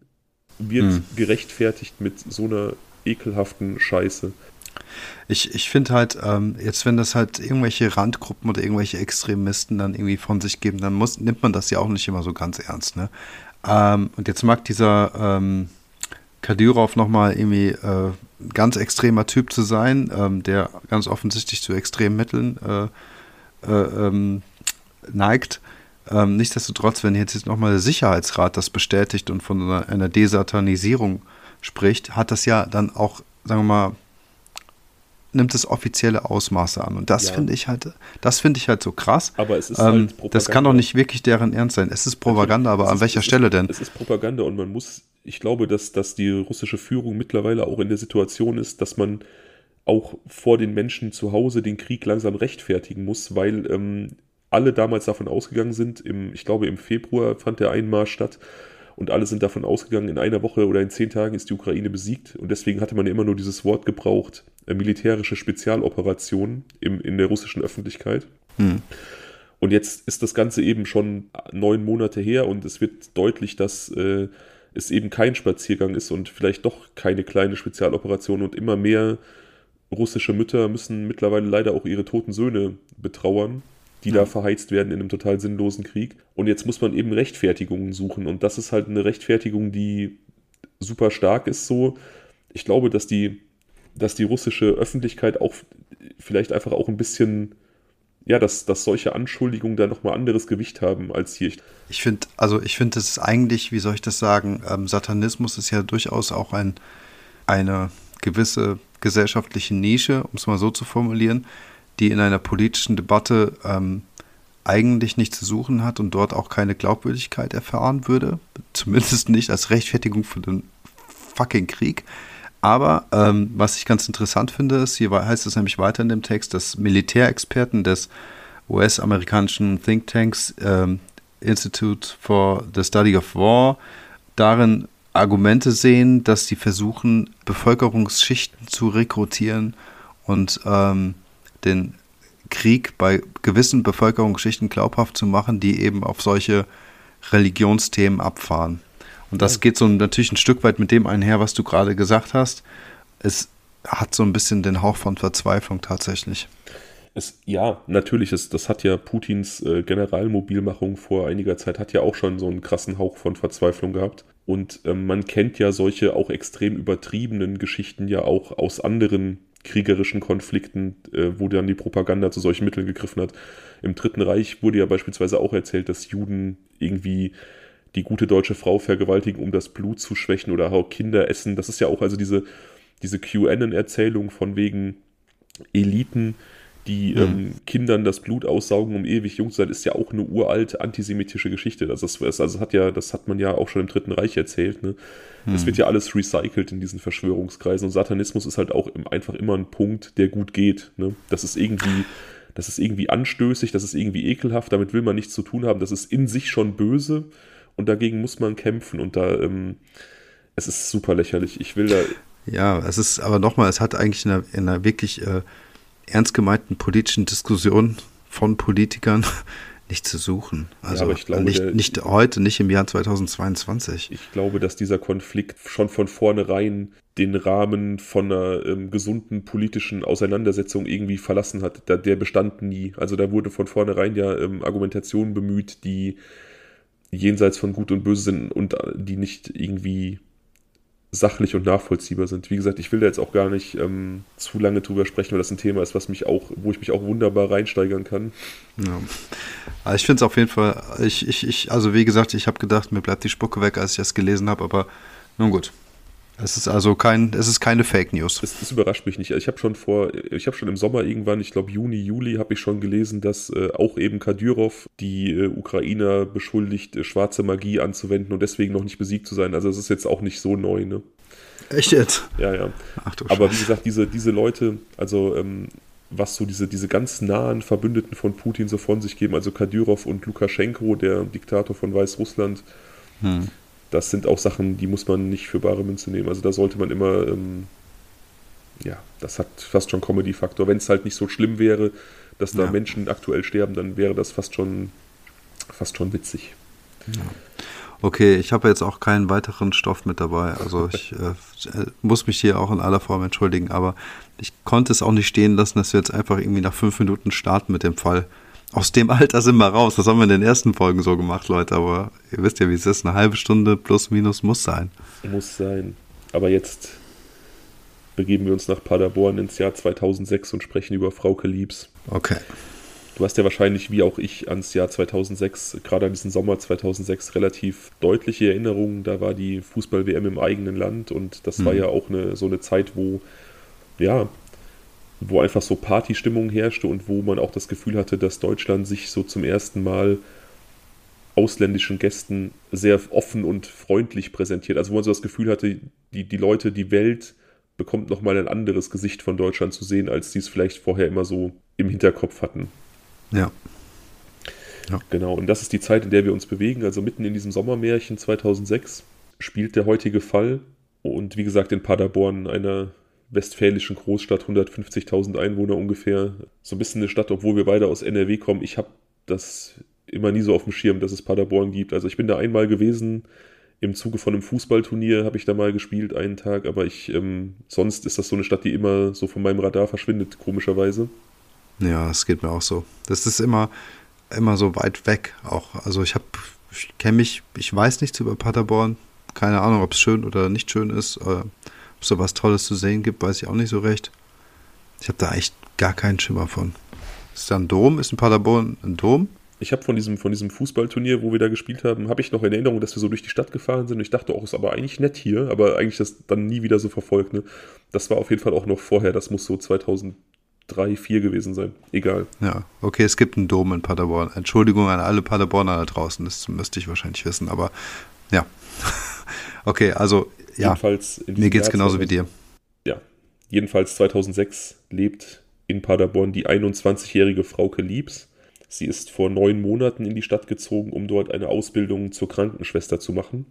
wird hm. gerechtfertigt mit so einer ekelhaften Scheiße. Ich, ich finde halt, ähm, jetzt wenn das halt irgendwelche Randgruppen oder irgendwelche Extremisten dann irgendwie von sich geben, dann muss, nimmt man das ja auch nicht immer so ganz ernst. Ne? Ähm, und jetzt mag dieser ähm, Kadyrov nochmal irgendwie äh, ganz extremer Typ zu sein, ähm, der ganz offensichtlich zu extremen Mitteln äh, äh, ähm, neigt. Ähm, nichtsdestotrotz, wenn jetzt nochmal der Sicherheitsrat das bestätigt und von einer Desatanisierung spricht, hat das ja dann auch, sagen wir mal, nimmt es offizielle Ausmaße an. Und das ja. finde ich halt, das finde ich halt so krass. Aber es ist ähm, halt Propaganda. Das kann doch nicht wirklich deren Ernst sein. Es ist Propaganda, aber es an welcher ist, Stelle denn? Es ist Propaganda und man muss ich glaube, dass, dass die russische Führung mittlerweile auch in der Situation ist, dass man auch vor den Menschen zu Hause den Krieg langsam rechtfertigen muss, weil ähm, alle damals davon ausgegangen sind, im, ich glaube im Februar fand der Einmarsch statt und alle sind davon ausgegangen, in einer Woche oder in zehn Tagen ist die Ukraine besiegt und deswegen hatte man immer nur dieses Wort gebraucht, äh, militärische Spezialoperation im, in der russischen Öffentlichkeit. Hm. Und jetzt ist das Ganze eben schon neun Monate her und es wird deutlich, dass äh, es eben kein Spaziergang ist und vielleicht doch keine kleine Spezialoperation und immer mehr russische Mütter müssen mittlerweile leider auch ihre toten Söhne betrauern, die ja. da verheizt werden in einem total sinnlosen Krieg. Und jetzt muss man eben Rechtfertigungen suchen und das ist halt eine Rechtfertigung, die super stark ist so. Ich glaube, dass die, dass die russische Öffentlichkeit auch vielleicht einfach auch ein bisschen ja, dass, dass solche Anschuldigungen da nochmal anderes Gewicht haben als hier. Ich finde, also ich finde, das ist eigentlich, wie soll ich das sagen, ähm, Satanismus ist ja durchaus auch ein, eine gewisse gesellschaftliche Nische, um es mal so zu formulieren, die in einer politischen Debatte ähm, eigentlich nichts zu suchen hat und dort auch keine Glaubwürdigkeit erfahren würde. Zumindest nicht als Rechtfertigung für den fucking Krieg. Aber ähm, was ich ganz interessant finde, ist, hier heißt es nämlich weiter in dem Text, dass Militärexperten des US-amerikanischen Thinktanks ähm, Institute for the Study of War darin Argumente sehen, dass sie versuchen, Bevölkerungsschichten zu rekrutieren und ähm, den Krieg bei gewissen Bevölkerungsschichten glaubhaft zu machen, die eben auf solche Religionsthemen abfahren. Und das geht so natürlich ein Stück weit mit dem einher, was du gerade gesagt hast. Es hat so ein bisschen den Hauch von Verzweiflung tatsächlich. Es, ja, natürlich, es, das hat ja Putins äh, Generalmobilmachung vor einiger Zeit, hat ja auch schon so einen krassen Hauch von Verzweiflung gehabt. Und ähm, man kennt ja solche auch extrem übertriebenen Geschichten ja auch aus anderen kriegerischen Konflikten, äh, wo dann die Propaganda zu solchen Mitteln gegriffen hat. Im Dritten Reich wurde ja beispielsweise auch erzählt, dass Juden irgendwie die gute deutsche Frau vergewaltigen, um das Blut zu schwächen oder auch Kinder essen. Das ist ja auch also diese, diese QAnon-Erzählung von wegen Eliten, die mhm. ähm, Kindern das Blut aussaugen, um ewig jung zu sein, ist ja auch eine uralte antisemitische Geschichte. Das, ist, also hat ja, das hat man ja auch schon im Dritten Reich erzählt. Ne? Es wird ja alles recycelt in diesen Verschwörungskreisen und Satanismus ist halt auch einfach immer ein Punkt, der gut geht. Ne? Das ist irgendwie, das ist irgendwie anstößig, das ist irgendwie ekelhaft, damit will man nichts zu tun haben. Das ist in sich schon böse und dagegen muss man kämpfen und da, ähm, es ist super lächerlich. Ich will da. Ja, es ist aber nochmal, es hat eigentlich in einer, in einer wirklich äh, ernst gemeinten politischen Diskussion von Politikern nicht zu suchen. Also ja, glaube, nicht, der, nicht heute, nicht im Jahr 2022. Ich glaube, dass dieser Konflikt schon von vornherein den Rahmen von einer ähm, gesunden politischen Auseinandersetzung irgendwie verlassen hat. Da, der bestand nie. Also da wurde von vornherein ja ähm, Argumentationen bemüht, die jenseits von Gut und Böse sind und die nicht irgendwie sachlich und nachvollziehbar sind. Wie gesagt, ich will da jetzt auch gar nicht ähm, zu lange drüber sprechen, weil das ein Thema ist, was mich auch, wo ich mich auch wunderbar reinsteigern kann. Ja. Also ich finde es auf jeden Fall, ich, ich, ich, also wie gesagt, ich habe gedacht, mir bleibt die Spucke weg, als ich das gelesen habe, aber nun gut. Es ist also kein, es ist keine Fake News. Das, das überrascht mich nicht. Ich habe schon vor, ich habe schon im Sommer irgendwann, ich glaube Juni, Juli, habe ich schon gelesen, dass äh, auch eben Kadyrov die äh, Ukrainer beschuldigt, äh, schwarze Magie anzuwenden und deswegen noch nicht besiegt zu sein. Also es ist jetzt auch nicht so neu, ne? Echt jetzt? Ja, ja. Ach, du Aber wie gesagt, diese, diese Leute, also ähm, was so diese, diese ganz nahen Verbündeten von Putin so von sich geben, also Kadyrov und Lukaschenko, der Diktator von Weißrussland, hm das sind auch Sachen, die muss man nicht für bare Münze nehmen. Also da sollte man immer, ähm, ja, das hat fast schon Comedy-Faktor. Wenn es halt nicht so schlimm wäre, dass da ja. Menschen aktuell sterben, dann wäre das fast schon, fast schon witzig. Ja. Okay, ich habe jetzt auch keinen weiteren Stoff mit dabei. Also [laughs] ich äh, muss mich hier auch in aller Form entschuldigen, aber ich konnte es auch nicht stehen lassen, dass wir jetzt einfach irgendwie nach fünf Minuten starten mit dem Fall. Aus dem Alter sind wir raus. Das haben wir in den ersten Folgen so gemacht, Leute. Aber ihr wisst ja, wie es ist. Eine halbe Stunde plus minus muss sein. Muss sein. Aber jetzt begeben wir uns nach Paderborn ins Jahr 2006 und sprechen über Frauke Liebs. Okay. Du hast ja wahrscheinlich, wie auch ich, ans Jahr 2006, gerade an diesen Sommer 2006, relativ deutliche Erinnerungen. Da war die Fußball-WM im eigenen Land und das mhm. war ja auch eine, so eine Zeit, wo ja, wo einfach so Partystimmung herrschte und wo man auch das Gefühl hatte, dass Deutschland sich so zum ersten Mal ausländischen Gästen sehr offen und freundlich präsentiert. Also wo man so das Gefühl hatte, die, die Leute, die Welt bekommt nochmal ein anderes Gesicht von Deutschland zu sehen, als die es vielleicht vorher immer so im Hinterkopf hatten. Ja. ja. Genau, und das ist die Zeit, in der wir uns bewegen. Also mitten in diesem Sommermärchen 2006 spielt der heutige Fall. Und wie gesagt, in Paderborn, einer westfälischen Großstadt, 150.000 Einwohner ungefähr. So ein bisschen eine Stadt, obwohl wir beide aus NRW kommen. Ich habe das immer nie so auf dem Schirm, dass es Paderborn gibt. Also ich bin da einmal gewesen, im Zuge von einem Fußballturnier habe ich da mal gespielt einen Tag, aber ich, ähm, sonst ist das so eine Stadt, die immer so von meinem Radar verschwindet, komischerweise. Ja, es geht mir auch so. Das ist immer, immer so weit weg auch. Also ich habe, ich kenne mich, ich weiß nichts über Paderborn. Keine Ahnung, ob es schön oder nicht schön ist. Ob es was Tolles zu sehen gibt, weiß ich auch nicht so recht. Ich habe da echt gar keinen Schimmer von. Ist da ein Dom? Ist in Paderborn ein Dom? ich habe von diesem, von diesem Fußballturnier, wo wir da gespielt haben, habe ich noch in Erinnerung, dass wir so durch die Stadt gefahren sind. Und ich dachte auch, ist aber eigentlich nett hier, aber eigentlich das dann nie wieder so verfolgt. Ne? Das war auf jeden Fall auch noch vorher, das muss so 2003, 2004 gewesen sein. Egal. Ja, okay, es gibt einen Dom in Paderborn. Entschuldigung an alle Paderborner da draußen, das müsste ich wahrscheinlich wissen, aber ja. [laughs] okay, also ja, jedenfalls mir geht es genauso wie dir. Ja, jedenfalls 2006 lebt in Paderborn die 21-jährige Frauke Liebs Sie ist vor neun Monaten in die Stadt gezogen, um dort eine Ausbildung zur Krankenschwester zu machen.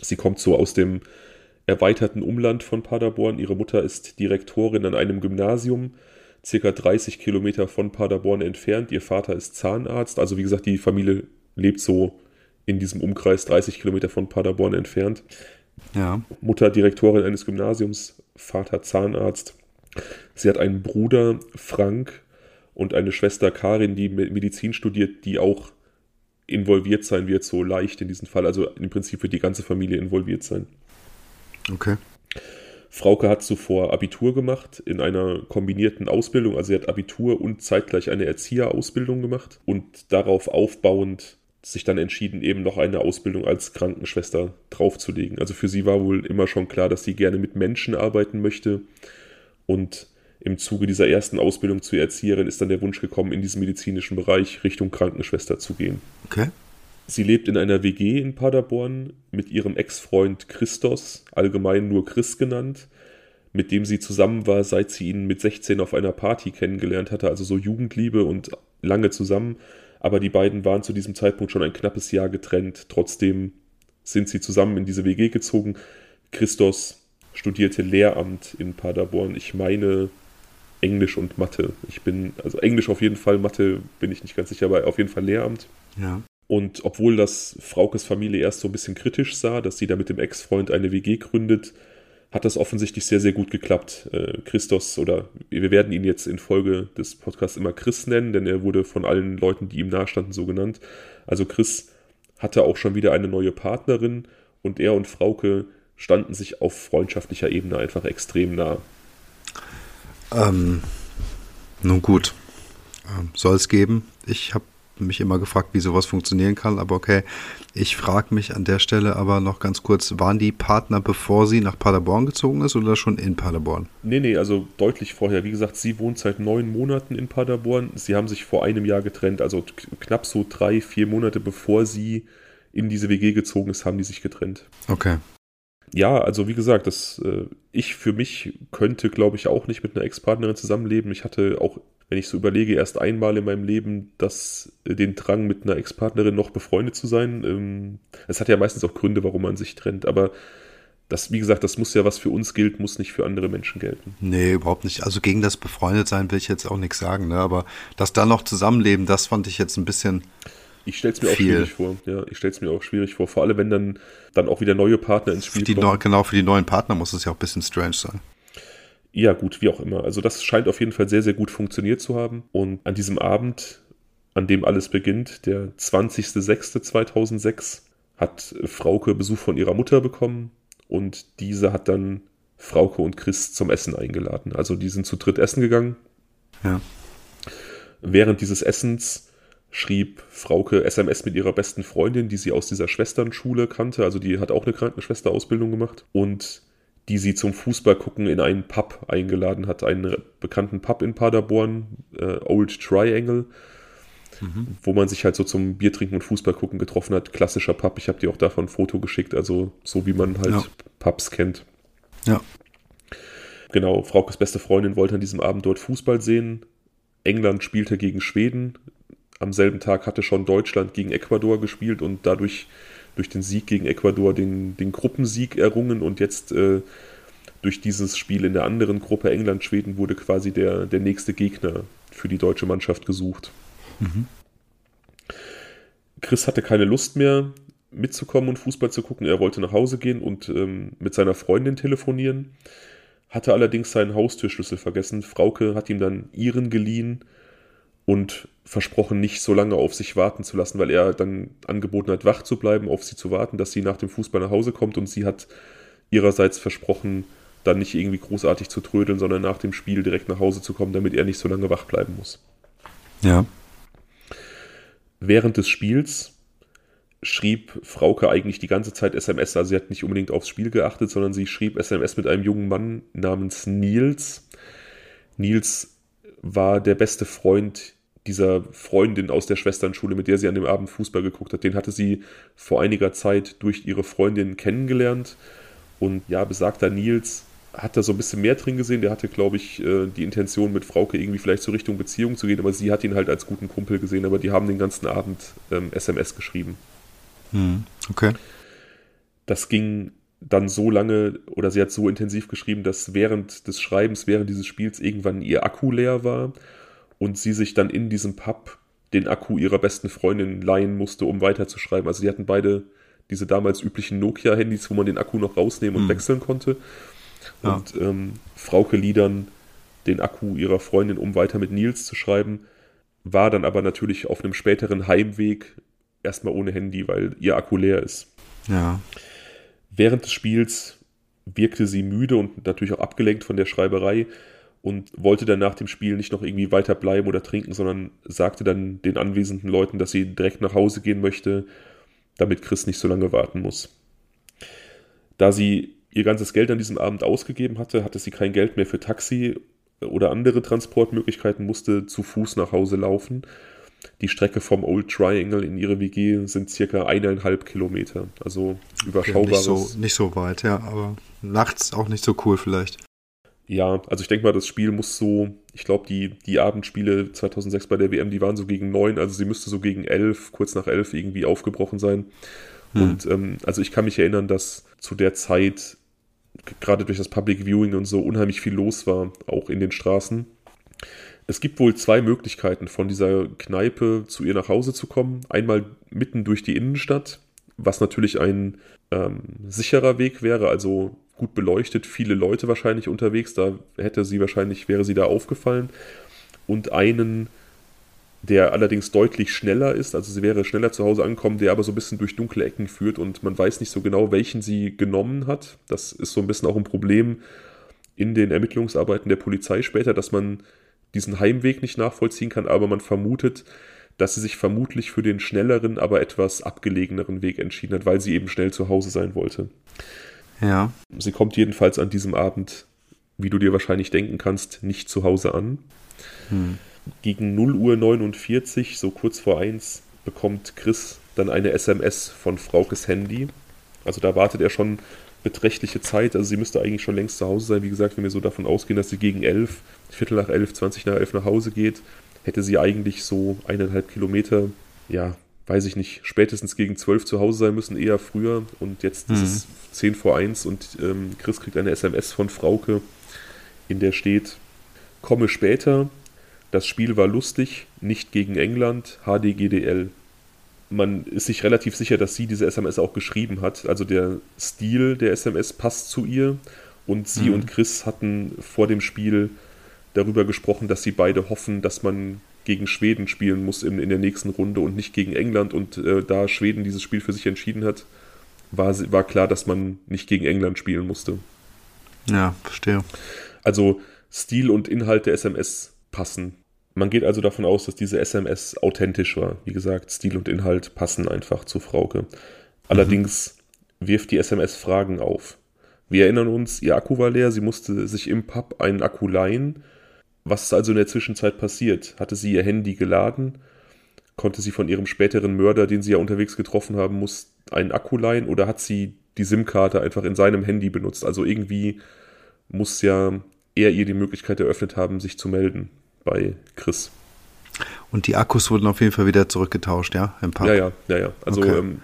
Sie kommt so aus dem erweiterten Umland von Paderborn. Ihre Mutter ist Direktorin an einem Gymnasium, circa 30 Kilometer von Paderborn entfernt. Ihr Vater ist Zahnarzt. Also wie gesagt, die Familie lebt so in diesem Umkreis 30 Kilometer von Paderborn entfernt. Ja. Mutter Direktorin eines Gymnasiums, Vater Zahnarzt. Sie hat einen Bruder, Frank, und eine Schwester Karin, die Medizin studiert, die auch involviert sein wird, so leicht in diesem Fall. Also im Prinzip wird die ganze Familie involviert sein. Okay. Frauke hat zuvor Abitur gemacht in einer kombinierten Ausbildung. Also sie hat Abitur und zeitgleich eine Erzieherausbildung gemacht und darauf aufbauend sich dann entschieden, eben noch eine Ausbildung als Krankenschwester draufzulegen. Also für sie war wohl immer schon klar, dass sie gerne mit Menschen arbeiten möchte und im Zuge dieser ersten Ausbildung zur Erzieherin ist dann der Wunsch gekommen, in diesem medizinischen Bereich Richtung Krankenschwester zu gehen. Okay. Sie lebt in einer WG in Paderborn mit ihrem Ex-Freund Christos, allgemein nur Chris genannt, mit dem sie zusammen war, seit sie ihn mit 16 auf einer Party kennengelernt hatte, also so Jugendliebe und lange zusammen. Aber die beiden waren zu diesem Zeitpunkt schon ein knappes Jahr getrennt. Trotzdem sind sie zusammen in diese WG gezogen. Christos studierte Lehramt in Paderborn. Ich meine, Englisch und Mathe. Ich bin, also Englisch auf jeden Fall, Mathe bin ich nicht ganz sicher, aber auf jeden Fall Lehramt. Ja. Und obwohl das Fraukes Familie erst so ein bisschen kritisch sah, dass sie da mit dem Ex-Freund eine WG gründet, hat das offensichtlich sehr, sehr gut geklappt. Äh, Christos, oder wir werden ihn jetzt in Folge des Podcasts immer Chris nennen, denn er wurde von allen Leuten, die ihm nahestanden, so genannt. Also Chris hatte auch schon wieder eine neue Partnerin und er und Frauke standen sich auf freundschaftlicher Ebene einfach extrem nah. Ähm, nun gut, ähm, soll es geben. Ich habe mich immer gefragt, wie sowas funktionieren kann, aber okay. Ich frage mich an der Stelle aber noch ganz kurz, waren die Partner, bevor sie nach Paderborn gezogen ist oder schon in Paderborn? Nee, nee, also deutlich vorher. Wie gesagt, sie wohnt seit neun Monaten in Paderborn. Sie haben sich vor einem Jahr getrennt, also knapp so drei, vier Monate bevor sie in diese WG gezogen ist, haben die sich getrennt. Okay ja, also wie gesagt, das, äh, ich für mich könnte, glaube ich, auch nicht mit einer Ex-Partnerin zusammenleben. Ich hatte auch, wenn ich so überlege, erst einmal in meinem Leben das, äh, den Drang, mit einer Ex-Partnerin noch befreundet zu sein. Ähm, es hat ja meistens auch Gründe, warum man sich trennt, aber das, wie gesagt, das muss ja, was für uns gilt, muss nicht für andere Menschen gelten. Nee, überhaupt nicht. Also gegen das befreundet sein will ich jetzt auch nichts sagen, ne? aber das dann noch zusammenleben, das fand ich jetzt ein bisschen ich stelle es mir viel. auch schwierig vor. Ja, ich stelle es mir auch schwierig vor. Vor allem, wenn dann, dann auch wieder neue Partner ins Spiel kommen. genau, für die neuen Partner muss es ja auch ein bisschen strange sein. Ja, gut, wie auch immer. Also das scheint auf jeden Fall sehr, sehr gut funktioniert zu haben. Und an diesem Abend, an dem alles beginnt, der 20.06.2006, hat Frauke Besuch von ihrer Mutter bekommen und diese hat dann Frauke und Chris zum Essen eingeladen. Also die sind zu dritt essen gegangen. Ja. Während dieses Essens schrieb Frauke SMS mit ihrer besten Freundin, die sie aus dieser Schwesternschule kannte. Also die hat auch eine Krankenschwesterausbildung gemacht und die sie zum Fußball gucken in einen Pub eingeladen hat, einen bekannten Pub in Paderborn, äh, Old Triangle. mhm. wo man sich halt so zum Biertrinken und Fußball gucken getroffen hat. Klassischer Pub. Ich habe dir auch davon ein Foto geschickt, also so wie man halt ja. Pubs kennt. Ja. Genau, Fraukes beste Freundin wollte an diesem Abend dort Fußball sehen. England spielte gegen Schweden. Am selben Tag hatte schon Deutschland gegen Ecuador gespielt und dadurch durch den Sieg gegen Ecuador den, den Gruppensieg errungen und jetzt äh, durch dieses Spiel in der anderen Gruppe England-Schweden wurde quasi der, der nächste Gegner für die deutsche Mannschaft gesucht. Mhm. Chris hatte keine Lust mehr mitzukommen und Fußball zu gucken. Er wollte nach Hause gehen und ähm, mit seiner Freundin telefonieren, hatte allerdings seinen Haustürschlüssel vergessen. Frauke hat ihm dann ihren geliehen und versprochen, nicht so lange auf sich warten zu lassen, weil er dann angeboten hat, wach zu bleiben, auf sie zu warten, dass sie nach dem Fußball nach Hause kommt und sie hat ihrerseits versprochen, dann nicht irgendwie großartig zu trödeln, sondern nach dem Spiel direkt nach Hause zu kommen, damit er nicht so lange wach bleiben muss. Ja. Während des Spiels schrieb Frauke eigentlich die ganze Zeit SMS, also sie hat nicht unbedingt aufs Spiel geachtet, sondern sie schrieb SMS mit einem jungen Mann namens Nils. Nils war der beste Freund dieser Freundin aus der Schwesternschule, mit der sie an dem Abend Fußball geguckt hat. Den hatte sie vor einiger Zeit durch ihre Freundin kennengelernt. Und ja, besagter Nils hat da so ein bisschen mehr drin gesehen. Der hatte, glaube ich, äh, die Intention mit Frauke irgendwie vielleicht so Richtung Beziehung zu gehen, aber sie hat ihn halt als guten Kumpel gesehen, aber die haben den ganzen Abend ähm, SMS geschrieben. Hm, okay. Das ging dann so lange oder sie hat so intensiv geschrieben, dass während des Schreibens, während dieses Spiels irgendwann ihr Akku leer war und sie sich dann in diesem Pub den Akku ihrer besten Freundin leihen musste, um weiterzuschreiben. Also die hatten beide diese damals üblichen Nokia-Handys, wo man den Akku noch rausnehmen und hm. wechseln konnte. Ja. Und ähm, Frauke liedern den Akku ihrer Freundin, um weiter mit Nils zu schreiben, war dann aber natürlich auf einem späteren Heimweg erstmal ohne Handy, weil ihr Akku leer ist. Ja. Während des Spiels wirkte sie müde und natürlich auch abgelenkt von der Schreiberei und wollte dann nach dem Spiel nicht noch irgendwie weiter bleiben oder trinken, sondern sagte dann den anwesenden Leuten, dass sie direkt nach Hause gehen möchte, damit Chris nicht so lange warten muss. Da sie ihr ganzes Geld an diesem Abend ausgegeben hatte, hatte sie kein Geld mehr für Taxi oder andere Transportmöglichkeiten, musste zu Fuß nach Hause laufen. Die Strecke vom Old Triangle in ihre WG sind circa eineinhalb Kilometer, also überschaubares. Okay, nicht, so, nicht so weit, ja, aber nachts auch nicht so cool vielleicht. Ja, also ich denke mal, das Spiel muss so, ich glaube, die, die Abendspiele 2006 bei der WM, die waren so gegen neun, also sie müsste so gegen elf, kurz nach elf irgendwie aufgebrochen sein. Hm. Und ähm, also ich kann mich erinnern, dass zu der Zeit gerade durch das Public Viewing und so unheimlich viel los war, auch in den Straßen. Es gibt wohl zwei Möglichkeiten, von dieser Kneipe zu ihr nach Hause zu kommen. Einmal mitten durch die Innenstadt, was natürlich ein ähm, sicherer Weg wäre, also gut beleuchtet, viele Leute wahrscheinlich unterwegs, da hätte sie wahrscheinlich, wäre sie da aufgefallen. Und einen der allerdings deutlich schneller ist. Also sie wäre schneller zu Hause angekommen, der aber so ein bisschen durch dunkle Ecken führt und man weiß nicht so genau, welchen sie genommen hat. Das ist so ein bisschen auch ein Problem in den Ermittlungsarbeiten der Polizei später, dass man diesen Heimweg nicht nachvollziehen kann, aber man vermutet, dass sie sich vermutlich für den schnelleren, aber etwas abgelegeneren Weg entschieden hat, weil sie eben schnell zu Hause sein wollte. Ja. Sie kommt jedenfalls an diesem Abend, wie du dir wahrscheinlich denken kannst, nicht zu Hause an. Hm. Gegen 0 Uhr 49, so kurz vor 1, bekommt Chris dann eine SMS von Fraukes Handy. Also da wartet er schon beträchtliche Zeit. Also sie müsste eigentlich schon längst zu Hause sein. Wie gesagt, wenn wir so davon ausgehen, dass sie gegen 11, Viertel nach 11, 20 nach 11 nach Hause geht, hätte sie eigentlich so eineinhalb Kilometer, ja, weiß ich nicht, spätestens gegen 12 zu Hause sein müssen, eher früher. Und jetzt mhm. ist es 10 vor 1 und ähm, Chris kriegt eine SMS von Frauke, in der steht, komme später, das Spiel war lustig, nicht gegen England, HDGDL. Man ist sich relativ sicher, dass sie diese SMS auch geschrieben hat. Also der Stil der SMS passt zu ihr. Und sie mhm. und Chris hatten vor dem Spiel darüber gesprochen, dass sie beide hoffen, dass man gegen Schweden spielen muss in, in der nächsten Runde und nicht gegen England. Und äh, da Schweden dieses Spiel für sich entschieden hat, war, war klar, dass man nicht gegen England spielen musste. Ja, verstehe. Also Stil und Inhalt der SMS passen. Man geht also davon aus, dass diese SMS authentisch war. Wie gesagt, Stil und Inhalt passen einfach zu Frauke. Allerdings mhm. wirft die SMS Fragen auf. Wir erinnern uns, ihr Akku war leer, sie musste sich im Pub einen Akku leihen. Was ist also in der Zwischenzeit passiert? Hatte sie ihr Handy geladen? konnte sie von ihrem späteren Mörder, den sie ja unterwegs getroffen haben muss, einen Akku leihen oder hat sie die SIM-Karte einfach in seinem Handy benutzt? Also irgendwie muss ja er ihr die Möglichkeit eröffnet haben, sich zu melden bei Chris. Und die Akkus wurden auf jeden Fall wieder zurückgetauscht, ja, im Pub? Ja, ja, ja, ja. Also okay. ähm,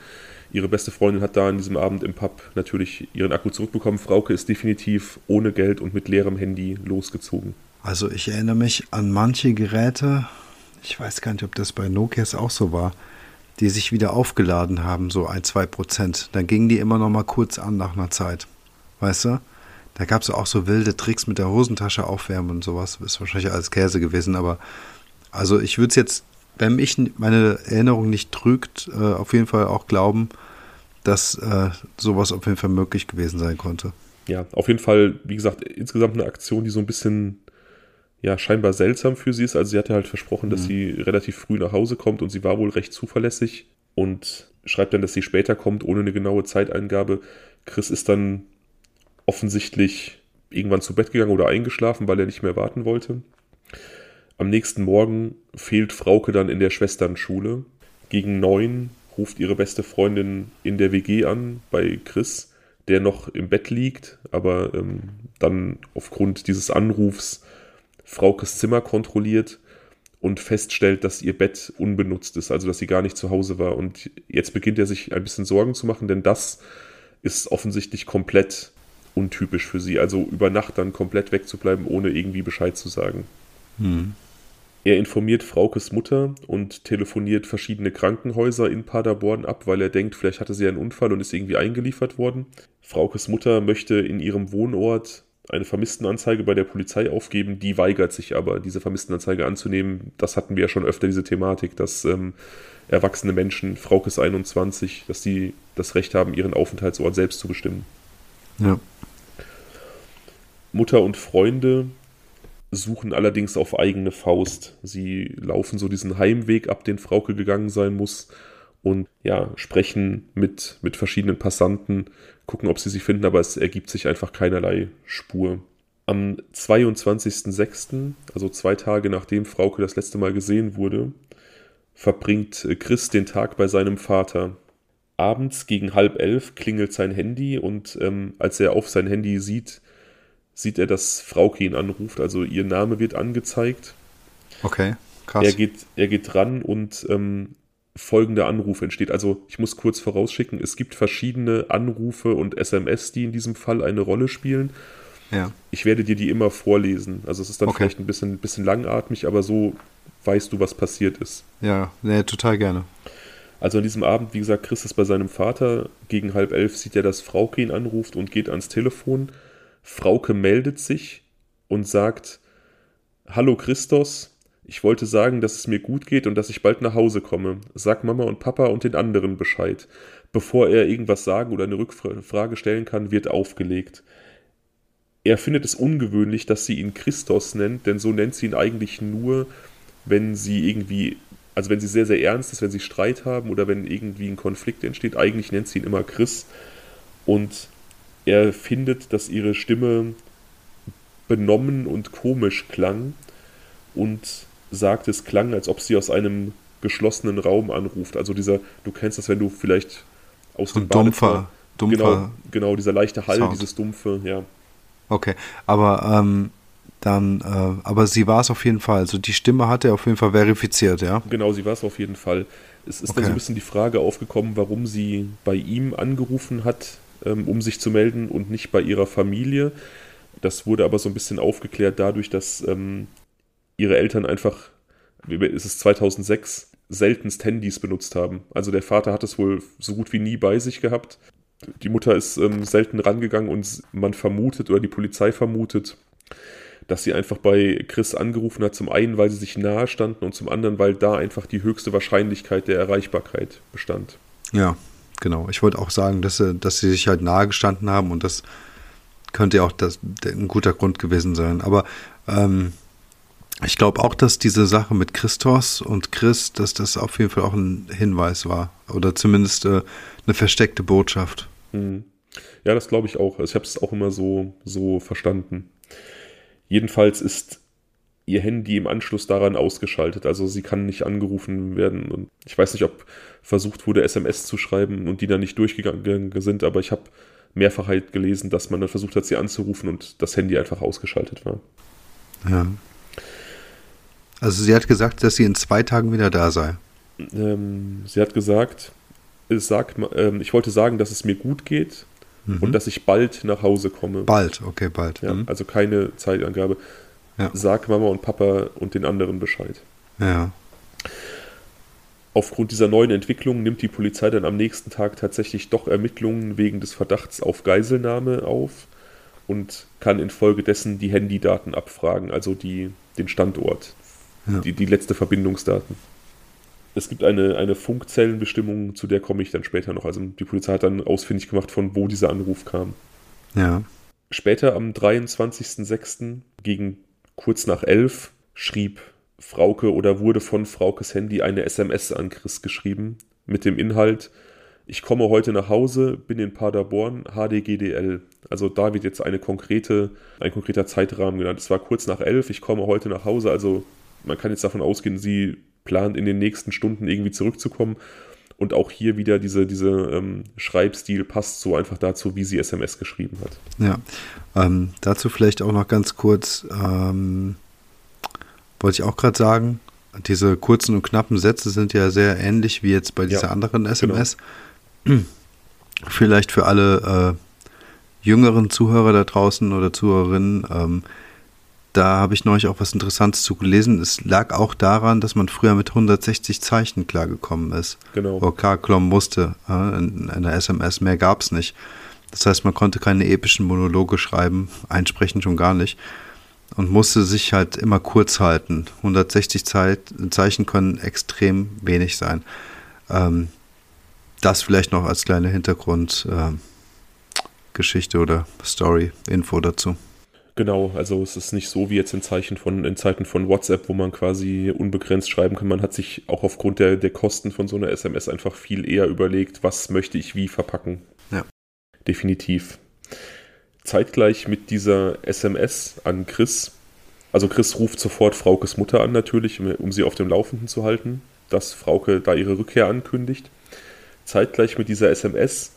ihre beste Freundin hat da an diesem Abend im Pub natürlich ihren Akku zurückbekommen. Frauke ist definitiv ohne Geld und mit leerem Handy losgezogen. Also ich erinnere mich an manche Geräte, ich weiß gar nicht, ob das bei Nokias auch so war, die sich wieder aufgeladen haben, so ein, zwei Prozent. Dann gingen die immer noch mal kurz an nach einer Zeit. Weißt du? Da gab es auch so wilde Tricks mit der Hosentasche aufwärmen und sowas. Ist wahrscheinlich alles Käse gewesen, aber also ich würde es jetzt, wenn mich meine Erinnerung nicht trügt, äh, auf jeden Fall auch glauben, dass äh, sowas auf jeden Fall möglich gewesen sein konnte. Ja, auf jeden Fall, wie gesagt, insgesamt eine Aktion, die so ein bisschen ja scheinbar seltsam für sie ist. Also sie hatte halt versprochen, dass mhm. sie relativ früh nach Hause kommt und sie war wohl recht zuverlässig und schreibt dann, dass sie später kommt, ohne eine genaue Zeiteingabe. Chris ist dann offensichtlich irgendwann zu Bett gegangen oder eingeschlafen, weil er nicht mehr warten wollte. Am nächsten Morgen fehlt Frauke dann in der Schwesternschule. Gegen neun ruft ihre beste Freundin in der WG an bei Chris, der noch im Bett liegt, aber ähm, dann aufgrund dieses Anrufs Fraukes Zimmer kontrolliert und feststellt, dass ihr Bett unbenutzt ist, also dass sie gar nicht zu Hause war. Und jetzt beginnt er sich ein bisschen Sorgen zu machen, denn das ist offensichtlich komplett untypisch für sie. Also über Nacht dann komplett wegzubleiben, ohne irgendwie Bescheid zu sagen. Hm. Er informiert Fraukes Mutter und telefoniert verschiedene Krankenhäuser in Paderborn ab, weil er denkt, vielleicht hatte sie einen Unfall und ist irgendwie eingeliefert worden. Fraukes Mutter möchte in ihrem Wohnort eine Vermisstenanzeige bei der Polizei aufgeben, die weigert sich aber, diese Vermisstenanzeige anzunehmen. Das hatten wir ja schon öfter, diese Thematik, dass ähm, erwachsene Menschen, Fraukes 21, dass sie das Recht haben, ihren Aufenthaltsort selbst zu bestimmen. Ja. Mutter und Freunde suchen allerdings auf eigene Faust. Sie laufen so diesen Heimweg ab, den Frauke gegangen sein muss und ja, sprechen mit, mit verschiedenen Passanten, gucken, ob sie sie finden, aber es ergibt sich einfach keinerlei Spur. Am 22.06., also zwei Tage nachdem Frauke das letzte Mal gesehen wurde, verbringt Chris den Tag bei seinem Vater. Abends gegen halb elf klingelt sein Handy und ähm, als er auf sein Handy sieht, sieht er, dass Frauke ihn anruft, also ihr Name wird angezeigt. Okay, krass. Er geht, er geht ran und ähm, folgender Anruf entsteht. Also ich muss kurz vorausschicken, es gibt verschiedene Anrufe und SMS, die in diesem Fall eine Rolle spielen. Ja. Ich werde dir die immer vorlesen. Also es ist dann okay. vielleicht ein bisschen, bisschen langatmig, aber so weißt du, was passiert ist. Ja, nee, total gerne. Also an diesem Abend, wie gesagt, Chris ist bei seinem Vater. Gegen halb elf sieht er, dass Frauke ihn anruft und geht ans Telefon. Frauke meldet sich und sagt, Hallo Christos, ich wollte sagen, dass es mir gut geht und dass ich bald nach Hause komme. Sag Mama und Papa und den anderen Bescheid. Bevor er irgendwas sagen oder eine Rückfrage stellen kann, wird aufgelegt. Er findet es ungewöhnlich, dass sie ihn Christos nennt, denn so nennt sie ihn eigentlich nur, wenn sie irgendwie, also wenn sie sehr, sehr ernst ist, wenn sie Streit haben oder wenn irgendwie ein Konflikt entsteht. Eigentlich nennt sie ihn immer Chris. Und er findet, dass ihre Stimme benommen und komisch klang und sagt, es klang, als ob sie aus einem geschlossenen Raum anruft. Also dieser, du kennst das, wenn du vielleicht aus so dem dumpfer, dumpfer genau, genau, dieser leichte Hall, Sound. dieses dumpfe, ja. Okay, aber ähm, dann, äh, aber sie war es auf jeden Fall. Also die Stimme hat er auf jeden Fall verifiziert, ja? Genau, sie war es auf jeden Fall. Es ist okay. dann so ein bisschen die Frage aufgekommen, warum sie bei ihm angerufen hat, ähm, um sich zu melden und nicht bei ihrer Familie. Das wurde aber so ein bisschen aufgeklärt dadurch, dass ähm, ihre Eltern einfach, es ist 2006, seltenst Handys benutzt haben. Also der Vater hat es wohl so gut wie nie bei sich gehabt. Die Mutter ist ähm, selten rangegangen und man vermutet oder die Polizei vermutet, dass sie einfach bei Chris angerufen hat, zum einen, weil sie sich nahe standen und zum anderen, weil da einfach die höchste Wahrscheinlichkeit der Erreichbarkeit bestand. Ja, genau. Ich wollte auch sagen, dass sie, dass sie sich halt nahe gestanden haben und das könnte ja auch das, ein guter Grund gewesen sein. Aber ähm, ich glaube auch, dass diese Sache mit Christos und Christ, dass das auf jeden Fall auch ein Hinweis war. Oder zumindest äh, eine versteckte Botschaft. Mhm. Ja, das glaube ich auch. Also ich habe es auch immer so, so verstanden. Jedenfalls ist ihr Handy im Anschluss daran ausgeschaltet. Also sie kann nicht angerufen werden. Und ich weiß nicht, ob versucht wurde, SMS zu schreiben und die dann nicht durchgegangen sind, aber ich habe mehrfach halt gelesen, dass man dann versucht hat, sie anzurufen und das Handy einfach ausgeschaltet war. Ja. Also sie hat gesagt, dass sie in zwei Tagen wieder da sei. Ähm, sie hat gesagt, sag, ähm, ich wollte sagen, dass es mir gut geht mhm. und dass ich bald nach Hause komme. Bald, okay, bald. Ja, mhm. Also keine Zeitangabe. Ja. Sag Mama und Papa und den anderen Bescheid. Ja. Aufgrund dieser neuen Entwicklung nimmt die Polizei dann am nächsten Tag tatsächlich doch Ermittlungen wegen des Verdachts auf Geiselnahme auf und kann infolgedessen die Handydaten abfragen, also die, den Standort, ja. die, die letzte Verbindungsdaten. Es gibt eine, eine Funkzellenbestimmung, zu der komme ich dann später noch. Also die Polizei hat dann ausfindig gemacht, von wo dieser Anruf kam. Ja. Später am 23.06. gegen kurz nach elf schrieb Frauke oder wurde von Fraukes Handy eine SMS an Chris geschrieben mit dem Inhalt, ich komme heute nach Hause, bin in Paderborn, HDGDL. Also da wird jetzt eine konkrete, ein konkreter Zeitrahmen genannt. Es war kurz nach elf, ich komme heute nach Hause. Also man kann jetzt davon ausgehen, sie plant in den nächsten Stunden irgendwie zurückzukommen. Und auch hier wieder diese, diese ähm, Schreibstil passt so einfach dazu, wie sie SMS geschrieben hat. Ja, ähm, dazu vielleicht auch noch ganz kurz, ähm, wollte ich auch gerade sagen, diese kurzen und knappen Sätze sind ja sehr ähnlich wie jetzt bei dieser ja, anderen SMS. Genau. [clears throat] Vielleicht für alle äh, jüngeren Zuhörer da draußen oder Zuhörerinnen, ähm, da habe ich neulich auch was Interessantes zu gelesen. Es lag auch daran, dass man früher mit 160 Zeichen klargekommen ist. Genau. Oder klarkommen musste. In, in der SMS mehr gab es nicht. Das heißt, man konnte keine epischen Monologe schreiben, einsprechen schon gar nicht. Und musste sich halt immer kurz halten. 160 Zeit, Zeichen können extrem wenig sein. Ähm, das vielleicht noch als kleine Hintergrundgeschichte äh, oder Story, Info dazu. Genau, also es ist nicht so wie jetzt in, Zeichen von, in Zeiten von WhatsApp, wo man quasi unbegrenzt schreiben kann. Man hat sich auch aufgrund der, der Kosten von so einer SMS einfach viel eher überlegt, was möchte ich wie verpacken. Ja. Definitiv. Zeitgleich mit dieser SMS an Chris, also Chris ruft sofort Fraukes Mutter an natürlich, um sie auf dem Laufenden zu halten, dass Frauke da ihre Rückkehr ankündigt. Zeitgleich mit dieser SMS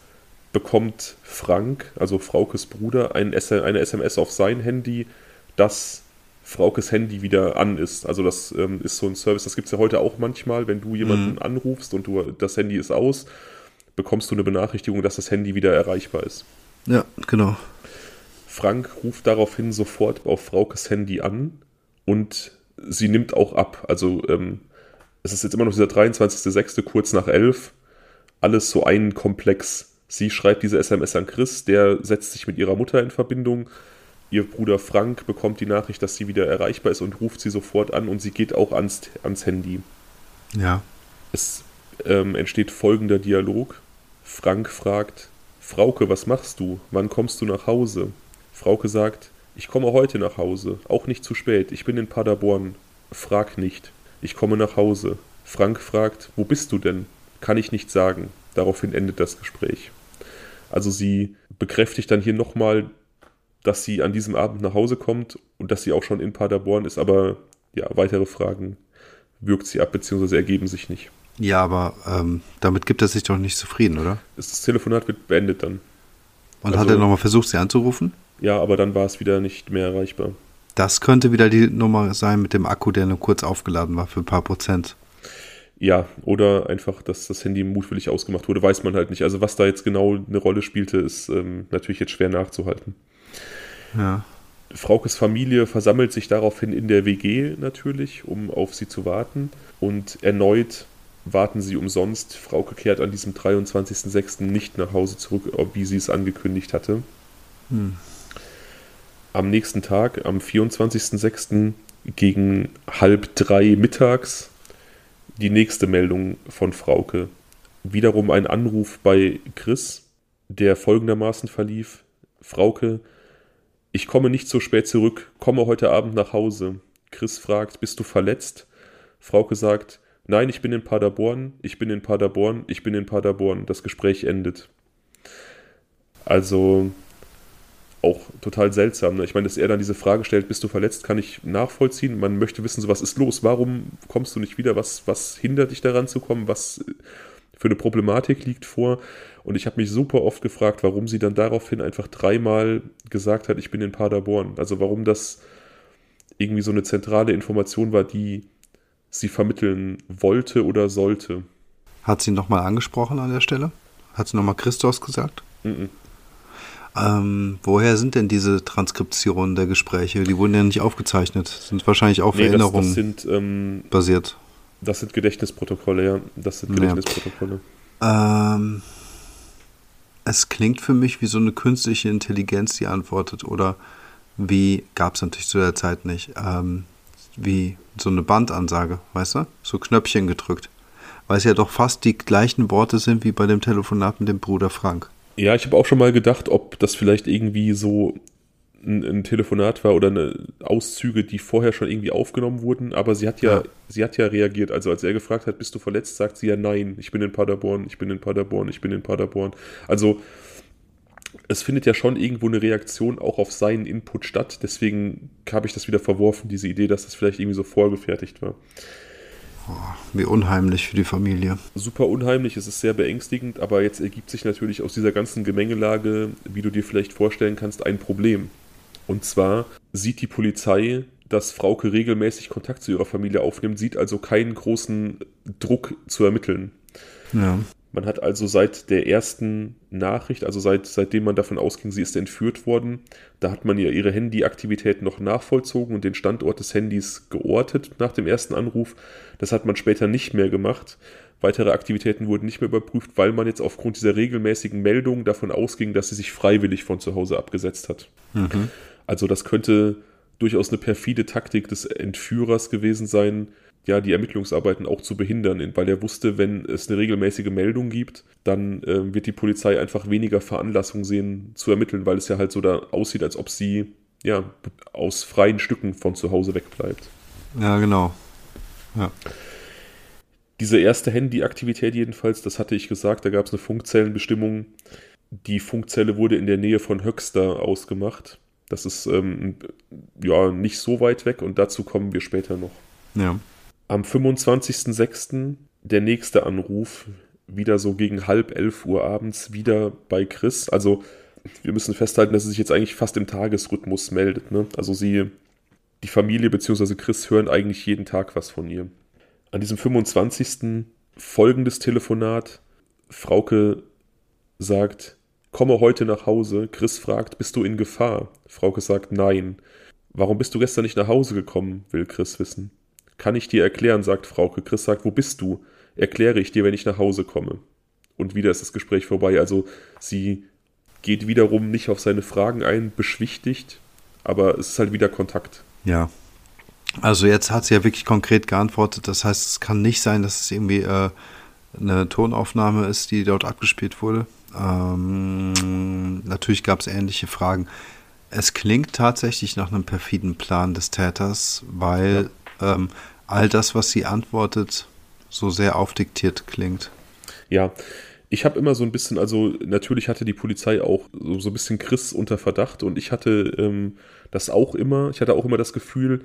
bekommt Frank, also Fraukes Bruder, ein, eine SMS auf sein Handy, dass Fraukes Handy wieder an ist. Also das ähm, ist so ein Service, das gibt es ja heute auch manchmal, wenn du jemanden mhm. anrufst und du das Handy ist aus, bekommst du eine Benachrichtigung, dass das Handy wieder erreichbar ist. Ja, genau. Frank ruft daraufhin sofort auf Fraukes Handy an und sie nimmt auch ab. Also ähm, es ist jetzt immer noch dieser 23.06. kurz nach 11 alles so ein Komplex. Sie schreibt diese SMS an Chris, der setzt sich mit ihrer Mutter in Verbindung. Ihr Bruder Frank bekommt die Nachricht, dass sie wieder erreichbar ist und ruft sie sofort an und sie geht auch ans, ans Handy. Ja. Es ähm, entsteht folgender Dialog. Frank fragt, Frauke, was machst du? Wann kommst du nach Hause? Frauke sagt, ich komme heute nach Hause, auch nicht zu spät, ich bin in Paderborn. Frag nicht, ich komme nach Hause. Frank fragt, wo bist du denn? kann ich nicht sagen. Daraufhin endet das Gespräch. Also sie bekräftigt dann hier nochmal, dass sie an diesem Abend nach Hause kommt und dass sie auch schon in Paderborn ist, aber ja, weitere Fragen wirkt sie ab, beziehungsweise ergeben sich nicht. Ja, aber ähm, damit gibt er sich doch nicht zufrieden, oder? Das Telefonat wird beendet dann. Und also, hat er nochmal versucht, sie anzurufen? Ja, aber dann war es wieder nicht mehr erreichbar. Das könnte wieder die Nummer sein mit dem Akku, der nur kurz aufgeladen war für ein paar Prozent. Ja, oder einfach, dass das Handy mutwillig ausgemacht wurde, weiß man halt nicht. Also was da jetzt genau eine Rolle spielte, ist ähm, natürlich jetzt schwer nachzuhalten. Ja. Fraukes Familie versammelt sich daraufhin in der WG natürlich, um auf sie zu warten. Und erneut warten sie umsonst. Frauke kehrt an diesem 23.06. nicht nach Hause zurück, wie sie es angekündigt hatte. Hm. Am nächsten Tag, am 24.06. gegen halb drei mittags, die nächste Meldung von Frauke. Wiederum ein Anruf bei Chris, der folgendermaßen verlief. Frauke, ich komme nicht so spät zurück, komme heute Abend nach Hause. Chris fragt, bist du verletzt? Frauke sagt, nein, ich bin in Paderborn, ich bin in Paderborn, ich bin in Paderborn. Das Gespräch endet. Also auch total seltsam. Ne? Ich meine, dass er dann diese Frage stellt, bist du verletzt, kann ich nachvollziehen. Man möchte wissen, so was ist los, warum kommst du nicht wieder, was, was hindert dich daran zu kommen, was für eine Problematik liegt vor. Und ich habe mich super oft gefragt, warum sie dann daraufhin einfach dreimal gesagt hat, ich bin in Paderborn. Also warum das irgendwie so eine zentrale Information war, die sie vermitteln wollte oder sollte. Hat sie nochmal angesprochen an der Stelle? Hat sie nochmal Christos gesagt? Mm, -mm. Ähm, woher sind denn diese Transkriptionen der Gespräche? Die wurden ja nicht aufgezeichnet. Sind wahrscheinlich auf nee, Erinnerungen das, das sind, ähm, basiert. Das sind Gedächtnisprotokolle, ja. Das sind Gedächtnisprotokolle. Ja. Ähm, es klingt für mich wie so eine künstliche Intelligenz, die antwortet. Oder wie, gab es natürlich zu der Zeit nicht, ähm, wie so eine Bandansage, weißt du? So Knöpfchen gedrückt. Weil es ja doch fast die gleichen Worte sind wie bei dem Telefonat mit dem Bruder Frank. Ja, ich habe auch schon mal gedacht, ob das vielleicht irgendwie so ein, ein, Telefonat war oder eine Auszüge, die vorher schon irgendwie aufgenommen wurden, aber sie hat ja, ja, sie hat ja reagiert. Also als er gefragt hat, bist du verletzt, sagt sie ja nein, ich bin in Paderborn, ich bin in Paderborn, ich bin in Paderborn. Also es findet ja schon irgendwo eine Reaktion auch auf seinen Input statt. Deswegen habe ich das wieder verworfen, diese Idee, dass das vielleicht irgendwie so vorgefertigt war. Oh, wie unheimlich für die Familie. Super unheimlich, es ist sehr beängstigend, aber jetzt ergibt sich natürlich aus dieser ganzen Gemengelage, wie du dir vielleicht vorstellen kannst, ein Problem. Und zwar sieht die Polizei, dass Frauke regelmäßig Kontakt zu ihrer Familie aufnimmt, sieht also keinen großen Druck zu ermitteln. Ja. Man hat also seit der ersten Nachricht, also seit, seitdem man davon ausging, sie ist entführt worden, da hat man ja ihre Handyaktivität noch nachvollzogen und den Standort des Handys geortet nach dem ersten Anruf. Das hat man später nicht mehr gemacht. Weitere Aktivitäten wurden nicht mehr überprüft, weil man jetzt aufgrund dieser regelmäßigen Meldungen davon ausging, dass sie sich freiwillig von zu Hause abgesetzt hat. Mhm. Also das könnte durchaus eine perfide Taktik des Entführers gewesen sein, ja, die Ermittlungsarbeiten auch zu behindern, weil er wusste, wenn es eine regelmäßige Meldung gibt, dann äh, wird die Polizei einfach weniger Veranlassung sehen zu ermitteln, weil es ja halt so da aussieht, als ob sie ja aus freien Stücken von zu Hause wegbleibt. Ja, genau. Ja. Diese erste Handyaktivität jedenfalls, das hatte ich gesagt, da gab es eine Funkzellenbestimmung. Die Funkzelle wurde in der Nähe von Höxter ausgemacht. Das ist ähm, ja nicht so weit weg und dazu kommen wir später noch. Ja. Am 25.06. der nächste Anruf, wieder so gegen halb elf Uhr abends, wieder bei Chris. Also wir müssen festhalten, dass sie sich jetzt eigentlich fast im Tagesrhythmus meldet. Ne? Also sie, die Familie bzw. Chris hören eigentlich jeden Tag was von ihr. An diesem 25. folgendes Telefonat. Frauke sagt, komme heute nach Hause. Chris fragt, bist du in Gefahr? Frauke sagt, nein. Warum bist du gestern nicht nach Hause gekommen? will Chris wissen. Kann ich dir erklären, sagt Frauke. Chris sagt, wo bist du? Erkläre ich dir, wenn ich nach Hause komme. Und wieder ist das Gespräch vorbei. Also sie geht wiederum nicht auf seine Fragen ein, beschwichtigt, aber es ist halt wieder Kontakt. Ja. Also jetzt hat sie ja wirklich konkret geantwortet. Das heißt, es kann nicht sein, dass es irgendwie äh, eine Tonaufnahme ist, die dort abgespielt wurde. Ähm, natürlich gab es ähnliche Fragen. Es klingt tatsächlich nach einem perfiden Plan des Täters, weil ja. Ähm, all das, was sie antwortet, so sehr aufdiktiert klingt. Ja, ich habe immer so ein bisschen, also natürlich hatte die Polizei auch so, so ein bisschen Chris unter Verdacht und ich hatte ähm, das auch immer, ich hatte auch immer das Gefühl,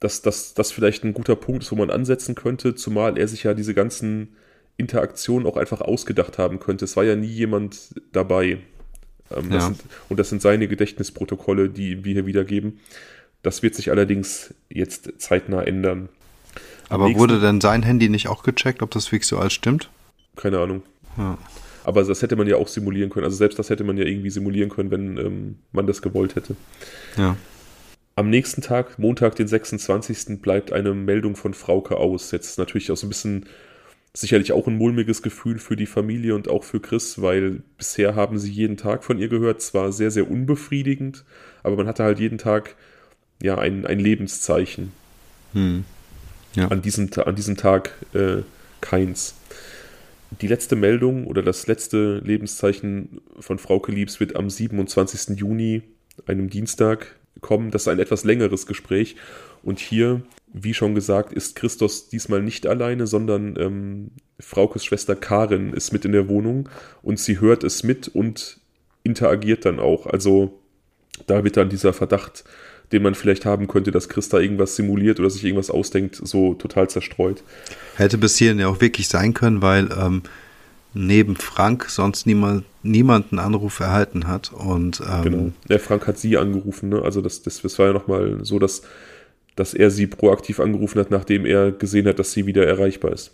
dass das vielleicht ein guter Punkt ist, wo man ansetzen könnte, zumal er sich ja diese ganzen Interaktionen auch einfach ausgedacht haben könnte. Es war ja nie jemand dabei. Ähm, das ja. sind, und das sind seine Gedächtnisprotokolle, die wir hier wiedergeben. Das wird sich allerdings jetzt zeitnah ändern. Aber wurde denn sein Handy nicht auch gecheckt, ob das wirklich so alles stimmt? Keine Ahnung. Ja. Aber das hätte man ja auch simulieren können. Also selbst das hätte man ja irgendwie simulieren können, wenn ähm, man das gewollt hätte. Ja. Am nächsten Tag, Montag, den 26., bleibt eine Meldung von Frauke aus. Jetzt natürlich auch so ein bisschen sicherlich auch ein mulmiges Gefühl für die Familie und auch für Chris, weil bisher haben sie jeden Tag von ihr gehört, zwar sehr, sehr unbefriedigend, aber man hatte halt jeden Tag ja ein, ein Lebenszeichen. Hm. Ja. An, diesem, an diesem Tag äh, keins. Die letzte Meldung oder das letzte Lebenszeichen von Frau Liebs wird am 27. Juni, einem Dienstag, kommen. Das ist ein etwas längeres Gespräch. Und hier, wie schon gesagt, ist Christos diesmal nicht alleine, sondern ähm, Fraukes Schwester Karin ist mit in der Wohnung und sie hört es mit und interagiert dann auch. Also Da wird dann dieser Verdacht, den man vielleicht haben könnte, dass Chris da irgendwas simuliert oder sich irgendwas ausdenkt, so total zerstreut. Hätte bis hierhin ja auch wirklich sein können, weil ähm, neben Frank sonst niemand, niemand einen Anruf erhalten hat. Und, ähm, genau. Ja, Frank hat sie angerufen, ne? Also das, das, das war ja nochmal so, dass, dass er sie proaktiv angerufen hat, nachdem er gesehen hat, dass sie wieder erreichbar ist.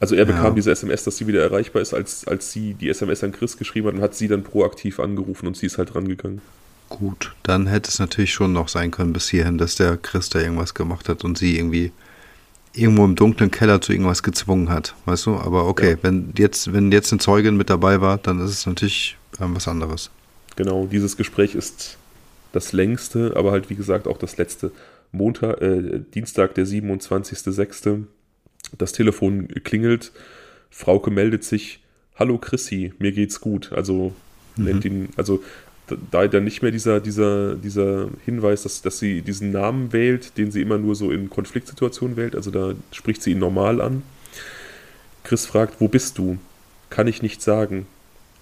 Also er bekam ja. diese SMS, dass sie wieder erreichbar ist, als, als sie die SMS an Chris geschrieben hat und hat sie dann proaktiv angerufen und sie ist halt rangegangen. Gut, dann hätte es natürlich schon noch sein können bis hierhin, dass der Chris da irgendwas gemacht hat und sie irgendwie irgendwo im dunklen Keller zu irgendwas gezwungen hat, weißt du? Aber okay, ja. wenn jetzt, wenn jetzt eine Zeugin mit dabei war, dann ist es natürlich ähm, was anderes. Genau, dieses Gespräch ist das längste, aber halt wie gesagt auch das letzte. Montag, äh, Dienstag, der 27.06. Das Telefon klingelt, Frauke meldet sich, Hallo Chrissy, mir geht's gut. Also mhm. nennt ihn, also da dann nicht mehr dieser, dieser, dieser Hinweis, dass, dass sie diesen Namen wählt, den sie immer nur so in Konfliktsituationen wählt, also da spricht sie ihn normal an. Chris fragt, wo bist du? Kann ich nicht sagen.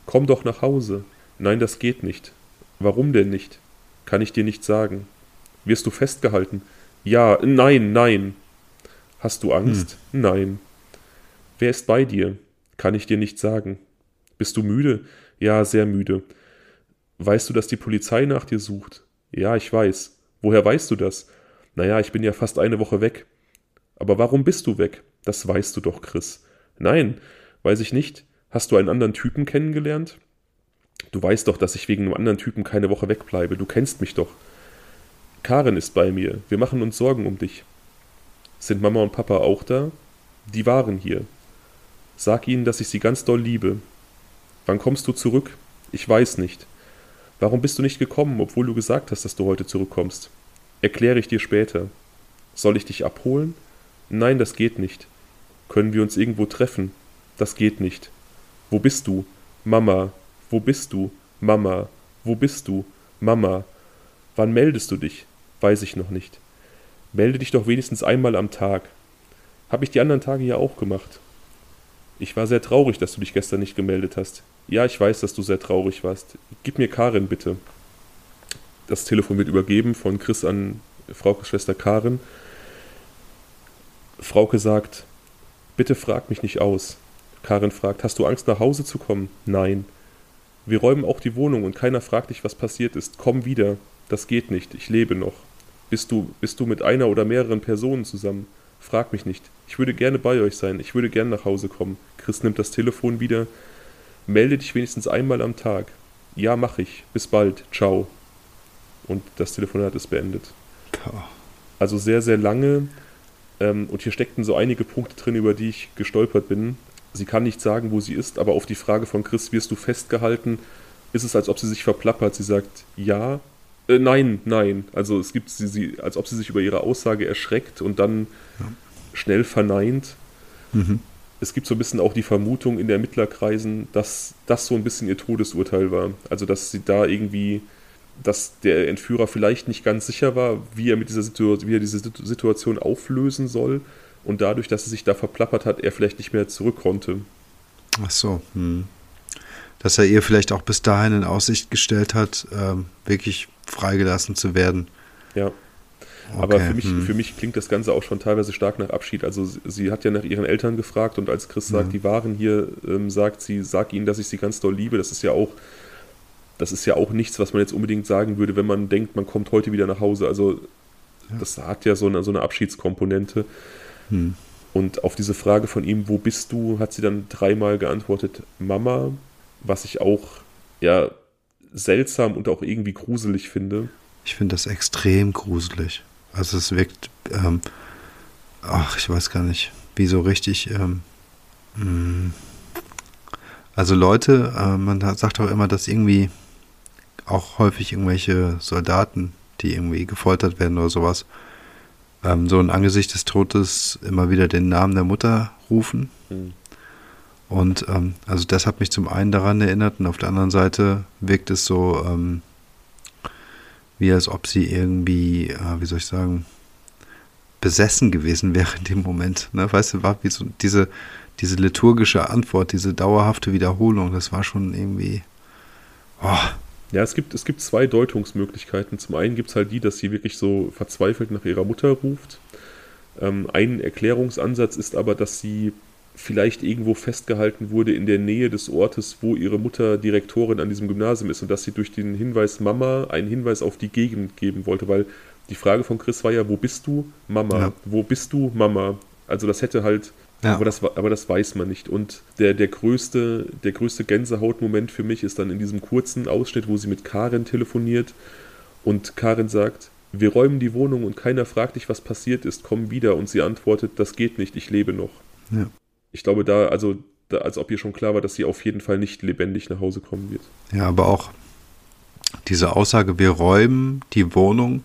Komm doch nach Hause. Nein, das geht nicht. Warum denn nicht? Kann ich dir nicht sagen. Wirst du festgehalten? Ja, nein, nein. Hast du Angst? Hm. Nein. Wer ist bei dir? Kann ich dir nicht sagen. Bist du müde? Ja, sehr müde. Weißt du, dass die Polizei nach dir sucht? Ja, ich weiß. Woher weißt du das? Naja, ich bin ja fast eine Woche weg. Aber warum bist du weg? Das weißt du doch, Chris. Nein, weiß ich nicht. Hast du einen anderen Typen kennengelernt? Du weißt doch, dass ich wegen einem anderen Typen keine Woche wegbleibe. Du kennst mich doch. Karen ist bei mir. Wir machen uns Sorgen um dich. Sind Mama und Papa auch da? Die waren hier. Sag ihnen, dass ich sie ganz doll liebe. Wann kommst du zurück? Ich weiß nicht. Warum bist du nicht gekommen, obwohl du gesagt hast, dass du heute zurückkommst? Erkläre ich dir später. Soll ich dich abholen? Nein, das geht nicht. Können wir uns irgendwo treffen? Das geht nicht. Wo bist du? Mama. Wo bist du? Mama. Wo bist du? Mama. Wann meldest du dich? Weiß ich noch nicht. Melde dich doch wenigstens einmal am Tag. Hab ich die anderen Tage ja auch gemacht. Ich war sehr traurig, dass du dich gestern nicht gemeldet hast. Ja, ich weiß, dass du sehr traurig warst. Gib mir Karin bitte. Das Telefon wird übergeben von Chris an Fraukes Schwester Karin. Frauke sagt, bitte frag mich nicht aus. Karin fragt, hast du Angst nach Hause zu kommen? Nein. Wir räumen auch die Wohnung und keiner fragt dich, was passiert ist. Komm wieder. Das geht nicht. Ich lebe noch. Bist du, bist du mit einer oder mehreren Personen zusammen? Frag mich nicht. Ich würde gerne bei euch sein. Ich würde gerne nach Hause kommen. Chris nimmt das Telefon wieder. Melde dich wenigstens einmal am Tag. Ja, mach ich. Bis bald. Ciao. Und das Telefonat ist beendet. Also sehr, sehr lange. Ähm, und hier steckten so einige Punkte drin, über die ich gestolpert bin. Sie kann nicht sagen, wo sie ist, aber auf die Frage von Chris, wirst du festgehalten, ist es, als ob sie sich verplappert. Sie sagt ja, äh, nein, nein. Also es gibt sie, sie, als ob sie sich über ihre Aussage erschreckt und dann ja. schnell verneint. Mhm es gibt so ein bisschen auch die Vermutung in der Ermittlerkreisen, dass das so ein bisschen ihr Todesurteil war. Also, dass sie da irgendwie, dass der Entführer vielleicht nicht ganz sicher war, wie er mit dieser Situation, wie er diese Situation auflösen soll. Und dadurch, dass er sich da verplappert hat, er vielleicht nicht mehr zurück konnte. Ach so, hm. Dass er ihr vielleicht auch bis dahin in Aussicht gestellt hat, ähm, wirklich freigelassen zu werden. Ja. Okay. Aber für mich, hm. für mich klingt das Ganze auch schon teilweise stark nach Abschied. Also sie, sie hat ja nach ihren Eltern gefragt und als Chris sagt, ja. die waren hier, ähm, sagt sie, sag ihnen, dass ich sie ganz doll liebe. Das ist ja auch, das ist ja auch nichts, was man jetzt unbedingt sagen würde, wenn man denkt, man kommt heute wieder nach Hause. Also ja. das hat ja so eine, so eine Abschiedskomponente. Hm. Und auf diese Frage von ihm, wo bist du, hat sie dann dreimal geantwortet, Mama, was ich auch ja seltsam und auch irgendwie gruselig finde. Ich finde das extrem gruselig. Also es wirkt, ähm, ach, ich weiß gar nicht, wie so richtig. Ähm, mm. also Leute, äh, man sagt auch immer, dass irgendwie auch häufig irgendwelche Soldaten, die irgendwie gefoltert werden oder sowas, ähm, so in Angesicht des Todes immer wieder den Namen der Mutter rufen. Mhm. Und ähm, also das hat mich zum einen daran erinnert und auf der anderen Seite wirkt es so, ähm, wie als ob sie irgendwie, äh, wie soll ich sagen, besessen gewesen [laughs] wäre in dem Moment. Ne? Weißt du, war wie so diese, diese liturgische Antwort, diese dauerhafte Wiederholung, das war schon irgendwie, oh, Ja, es gibt, es gibt zwei Deutungsmöglichkeiten. Zum einen gibt es halt die, dass sie wirklich so verzweifelt nach ihrer Mutter ruft. Ähm, ein Erklärungsansatz ist aber, dass sie vielleicht irgendwo festgehalten wurde in der Nähe des Ortes, wo ihre Mutter Direktorin an diesem Gymnasium ist und dass sie durch den Hinweis Mama einen Hinweis auf die Gegend geben wollte, weil die Frage von Chris war ja, wo bist du? Mama. Ja. Wo bist du? Mama. Also das hätte halt, ja. aber, das, aber das weiß man nicht. Und der, der, größte, der größte Gänsehautmoment für mich ist dann in diesem kurzen Ausschnitt, wo sie mit Karin telefoniert und Karin sagt, wir räumen die Wohnung und keiner fragt dich, was passiert ist, komm wieder. Und sie antwortet, das geht nicht, ich lebe noch. Ja. Ich glaube, da, also, da, als ob ihr schon klar war, dass sie auf jeden Fall nicht lebendig nach Hause kommen wird. Ja, aber auch diese Aussage, wir räumen die Wohnung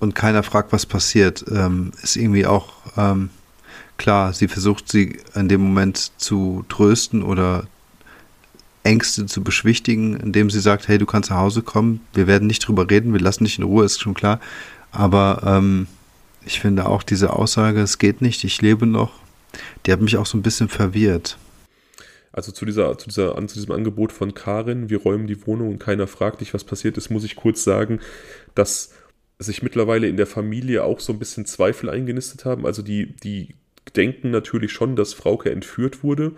und keiner fragt, was passiert, ähm, ist irgendwie auch ähm, klar. Sie versucht sie in dem Moment zu trösten oder Ängste zu beschwichtigen, indem sie sagt, hey, du kannst nach Hause kommen, wir werden nicht drüber reden, wir lassen dich in Ruhe, ist schon klar. Aber ähm, ich finde auch diese Aussage, es geht nicht, ich lebe noch, die hat mich auch so ein bisschen verwirrt. Also zu, dieser, zu, dieser, zu diesem Angebot von Karin, wir räumen die Wohnung und keiner fragt dich, was passiert ist, muss ich kurz sagen, dass sich mittlerweile in der Familie auch so ein bisschen Zweifel eingenistet haben. Also die, die denken natürlich schon, dass Frauke entführt wurde.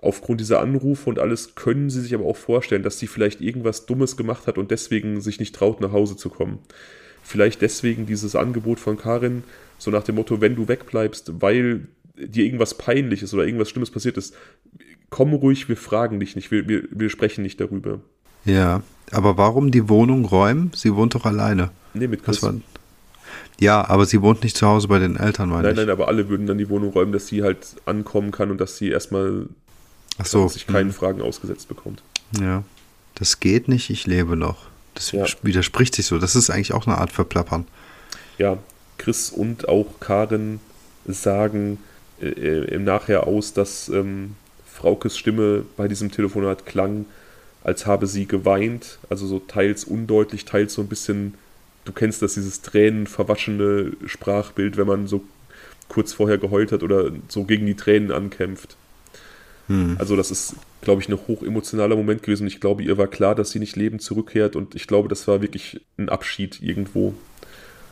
Aufgrund dieser Anrufe und alles können sie sich aber auch vorstellen, dass sie vielleicht irgendwas Dummes gemacht hat und deswegen sich nicht traut, nach Hause zu kommen. Vielleicht deswegen dieses Angebot von Karin, so nach dem Motto, wenn du wegbleibst, weil dir irgendwas Peinliches oder irgendwas Schlimmes passiert ist, komm ruhig, wir fragen dich nicht, wir, wir, wir sprechen nicht darüber. Ja, aber warum die Wohnung räumen? Sie wohnt doch alleine. Nee, mit Chris. Ja, aber sie wohnt nicht zu Hause bei den Eltern, meine Nein, ich. nein, aber alle würden dann die Wohnung räumen, dass sie halt ankommen kann und dass sie erstmal so. sich keinen hm. Fragen ausgesetzt bekommt. Ja. Das geht nicht, ich lebe noch. Das ja. widerspricht sich so. Das ist eigentlich auch eine Art Verplappern. Ja, Chris und auch Karen sagen äh, im Nachher aus, dass ähm, Fraukes Stimme bei diesem Telefonat klang, als habe sie geweint, also so teils undeutlich, teils so ein bisschen, du kennst das, dieses tränenverwaschene Sprachbild, wenn man so kurz vorher geheult hat oder so gegen die Tränen ankämpft. Hm. Also das ist, glaube ich, ein hochemotionaler Moment gewesen. Ich glaube, ihr war klar, dass sie nicht lebend zurückkehrt und ich glaube, das war wirklich ein Abschied irgendwo.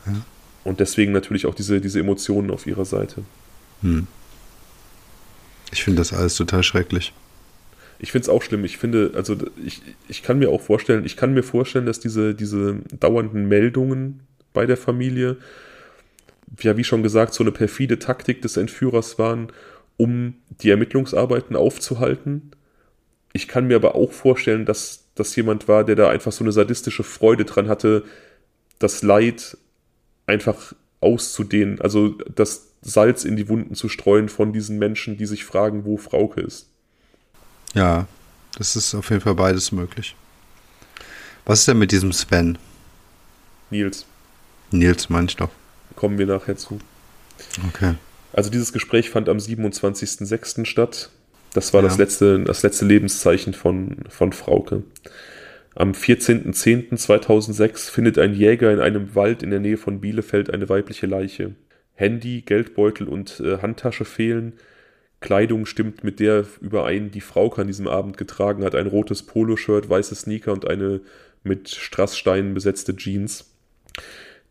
Ja. Und deswegen natürlich auch diese, diese Emotionen auf ihrer Seite. Hm. Ich finde das alles total schrecklich. Ich finde es auch schlimm. Ich finde, also ich, ich kann mir auch vorstellen, ich kann mir vorstellen, dass diese, diese dauernden Meldungen bei der Familie, ja, wie schon gesagt, so eine perfide Taktik des Entführers waren, um die Ermittlungsarbeiten aufzuhalten. Ich kann mir aber auch vorstellen, dass das jemand war, der da einfach so eine sadistische Freude dran hatte, das Leid einfach auszudehnen, also das Salz in die Wunden zu streuen von diesen Menschen, die sich fragen, wo Frauke ist. Ja, das ist auf jeden Fall beides möglich. Was ist denn mit diesem Sven? Nils. Nils, meine ich doch. Kommen wir nachher zu. Okay. Also dieses Gespräch fand am 27.06. statt. Das war ja. das, letzte, das letzte Lebenszeichen von, von Frauke. Am 14.10.2006 findet ein Jäger in einem Wald in der Nähe von Bielefeld eine weibliche Leiche. Handy, Geldbeutel und äh, Handtasche fehlen. Kleidung stimmt mit der überein, die Frauke an diesem Abend getragen hat. Ein rotes Poloshirt, weiße Sneaker und eine mit Strasssteinen besetzte Jeans.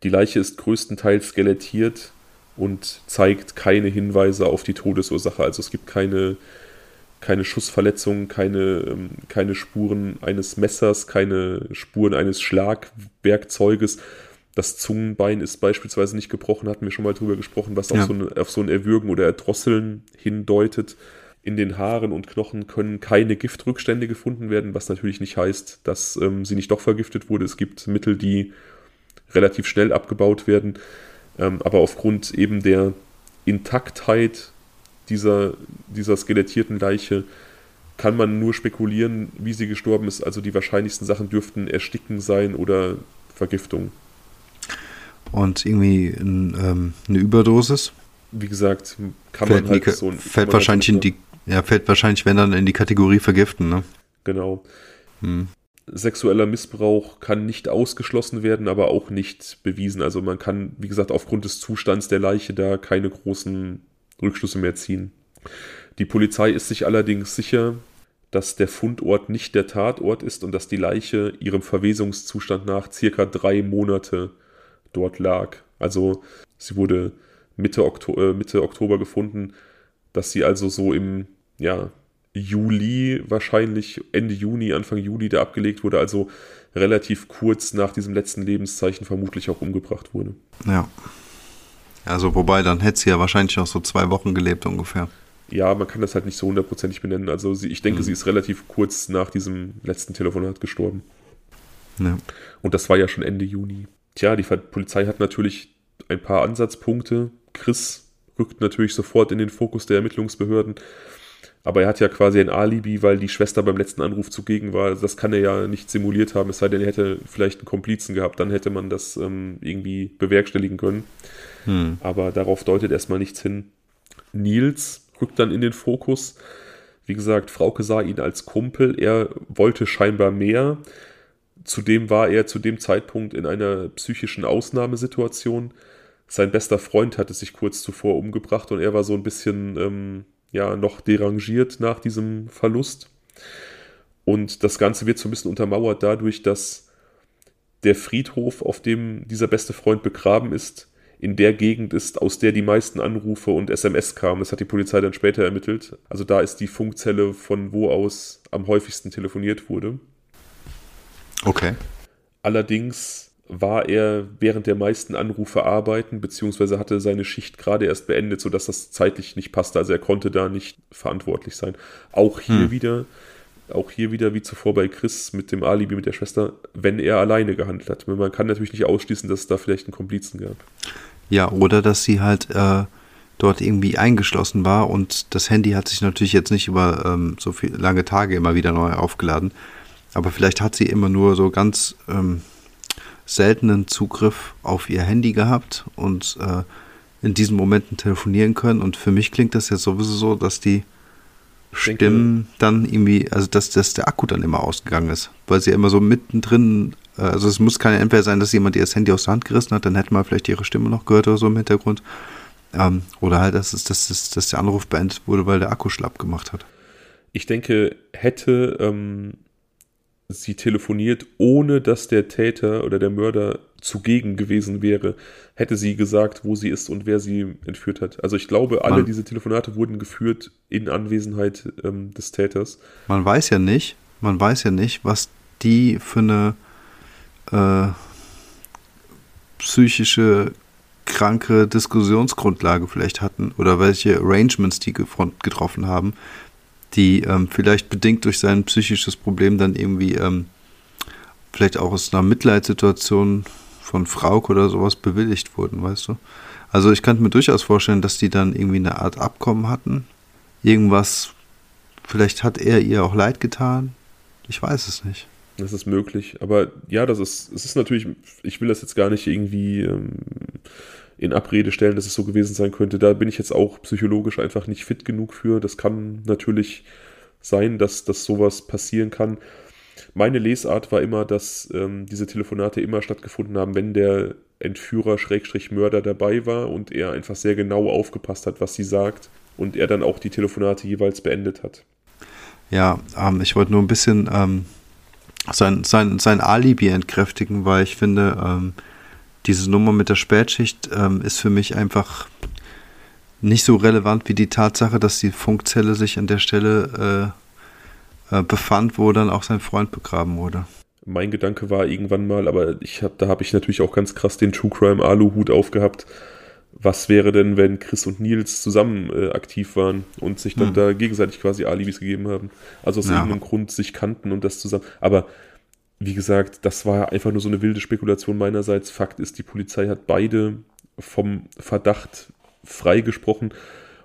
Die Leiche ist größtenteils skelettiert und zeigt keine Hinweise auf die Todesursache. Also es gibt keine, keine Schussverletzungen, keine, ähm, keine Spuren eines Messers, keine Spuren eines Schlagwerkzeuges. Das Zungenbein ist beispielsweise nicht gebrochen, hatten wir schon mal drüber gesprochen, was ja. auf, so ein, auf so ein Erwürgen oder Erdrosseln hindeutet. In den Haaren und Knochen können keine Giftrückstände gefunden werden, was natürlich nicht heißt, dass ähm, sie nicht doch vergiftet wurde. Es gibt Mittel, die relativ schnell abgebaut werden. Ähm, aber aufgrund eben der Intaktheit dieser, dieser skelettierten Leiche kann man nur spekulieren, wie sie gestorben ist. Also die wahrscheinlichsten Sachen dürften Ersticken sein oder Vergiftung und irgendwie ein, ähm, eine Überdosis. Wie gesagt, kann fällt man halt die, so fällt halt wahrscheinlich in die ja fällt wahrscheinlich wenn dann in die Kategorie vergiften, ne? Genau. Hm. Sexueller Missbrauch kann nicht ausgeschlossen werden, aber auch nicht bewiesen. Also man kann, wie gesagt, aufgrund des Zustands der Leiche da keine großen Rückschlüsse mehr ziehen. Die Polizei ist sich allerdings sicher, dass der Fundort nicht der Tatort ist und dass die Leiche ihrem Verwesungszustand nach circa drei Monate dort lag. Also sie wurde Mitte, Okto äh, Mitte Oktober gefunden, dass sie also so im ja, Juli, wahrscheinlich Ende Juni, Anfang Juli da abgelegt wurde, also relativ kurz nach diesem letzten Lebenszeichen vermutlich auch umgebracht wurde. Ja. Also wobei, dann hätte sie ja wahrscheinlich auch so zwei Wochen gelebt ungefähr. Ja, man kann das halt nicht so hundertprozentig benennen. Also sie, ich denke, mhm. sie ist relativ kurz nach diesem letzten Telefonat gestorben. Ja. Und das war ja schon Ende Juni. Tja, die Polizei hat natürlich ein paar Ansatzpunkte. Chris rückt natürlich sofort in den Fokus der Ermittlungsbehörden. Aber er hat ja quasi ein Alibi, weil die Schwester beim letzten Anruf zugegen war. Das kann er ja nicht simuliert haben, es sei denn, er hätte vielleicht einen Komplizen gehabt. Dann hätte man das ähm, irgendwie bewerkstelligen können. Hm. Aber darauf deutet erstmal nichts hin. Nils rückt dann in den Fokus. Wie gesagt, Frauke sah ihn als Kumpel. Er wollte scheinbar mehr. Zudem war er zu dem Zeitpunkt in einer psychischen Ausnahmesituation. Sein bester Freund hatte sich kurz zuvor umgebracht und er war so ein bisschen ähm, ja noch derangiert nach diesem Verlust. Und das Ganze wird so ein bisschen untermauert dadurch, dass der Friedhof, auf dem dieser beste Freund begraben ist, in der Gegend ist, aus der die meisten Anrufe und SMS kamen. Das hat die Polizei dann später ermittelt. Also da ist die Funkzelle, von wo aus am häufigsten telefoniert wurde. Okay. Allerdings war er während der meisten Anrufe arbeiten, beziehungsweise hatte seine Schicht gerade erst beendet, sodass das zeitlich nicht passte. Also er konnte da nicht verantwortlich sein. Auch hier hm. wieder, auch hier wieder wie zuvor bei Chris mit dem Alibi mit der Schwester, wenn er alleine gehandelt hat. Man kann natürlich nicht ausschließen, dass es da vielleicht einen Komplizen gab. Ja, oder dass sie halt äh, dort irgendwie eingeschlossen war und das Handy hat sich natürlich jetzt nicht über ähm, so viele lange Tage immer wieder neu aufgeladen. Aber vielleicht hat sie immer nur so ganz ähm, seltenen Zugriff auf ihr Handy gehabt und äh, in diesen Momenten telefonieren können. Und für mich klingt das jetzt sowieso so, dass die Stimmen dann irgendwie, also dass, dass der Akku dann immer ausgegangen ist, weil sie immer so mittendrin, äh, also es muss keine entweder sein, dass jemand ihr das Handy aus der Hand gerissen hat, dann hätte man vielleicht ihre Stimme noch gehört oder so im Hintergrund. Ähm, oder halt, dass, es, dass, dass, dass der Anruf beendet wurde, weil der Akku schlapp gemacht hat. Ich denke, hätte ähm, sie telefoniert, ohne dass der Täter oder der Mörder zugegen gewesen wäre, hätte sie gesagt, wo sie ist und wer sie entführt hat. Also ich glaube, alle man, diese Telefonate wurden geführt in Anwesenheit ähm, des Täters. Man weiß ja nicht, man weiß ja nicht, was die für eine äh, psychische kranke Diskussionsgrundlage vielleicht hatten oder welche Arrangements die getroffen haben, die ähm, vielleicht bedingt durch sein psychisches Problem dann irgendwie ähm, vielleicht auch aus einer Mitleidssituation von Frauk oder sowas bewilligt wurden, weißt du? Also ich könnte mir durchaus vorstellen, dass die dann irgendwie eine Art Abkommen hatten. Irgendwas, vielleicht hat er ihr auch leid getan. Ich weiß es nicht. Das ist möglich. Aber ja, das ist, es ist natürlich, ich will das jetzt gar nicht irgendwie ähm, in Abrede stellen, dass es so gewesen sein könnte. Da bin ich jetzt auch psychologisch einfach nicht fit genug für. Das kann natürlich sein, dass, dass sowas passieren kann. Meine Lesart war immer, dass ähm, diese Telefonate immer stattgefunden haben, wenn der Entführer Schrägstrich Mörder dabei war und er einfach sehr genau aufgepasst hat, was sie sagt und er dann auch die Telefonate jeweils beendet hat. Ja, ähm, ich wollte nur ein bisschen ähm, sein, sein, sein Alibi entkräftigen, weil ich finde, ähm, diese Nummer mit der Spätschicht ähm, ist für mich einfach nicht so relevant wie die Tatsache, dass die Funkzelle sich an der Stelle äh, äh, befand, wo dann auch sein Freund begraben wurde. Mein Gedanke war irgendwann mal, aber ich hab, da habe ich natürlich auch ganz krass den True Crime Aluhut aufgehabt. Was wäre denn, wenn Chris und Nils zusammen äh, aktiv waren und sich dann hm. da gegenseitig quasi Alibis gegeben haben? Also aus ja. irgendeinem Grund sich kannten und das zusammen. Aber wie gesagt, das war einfach nur so eine wilde Spekulation meinerseits. Fakt ist, die Polizei hat beide vom Verdacht freigesprochen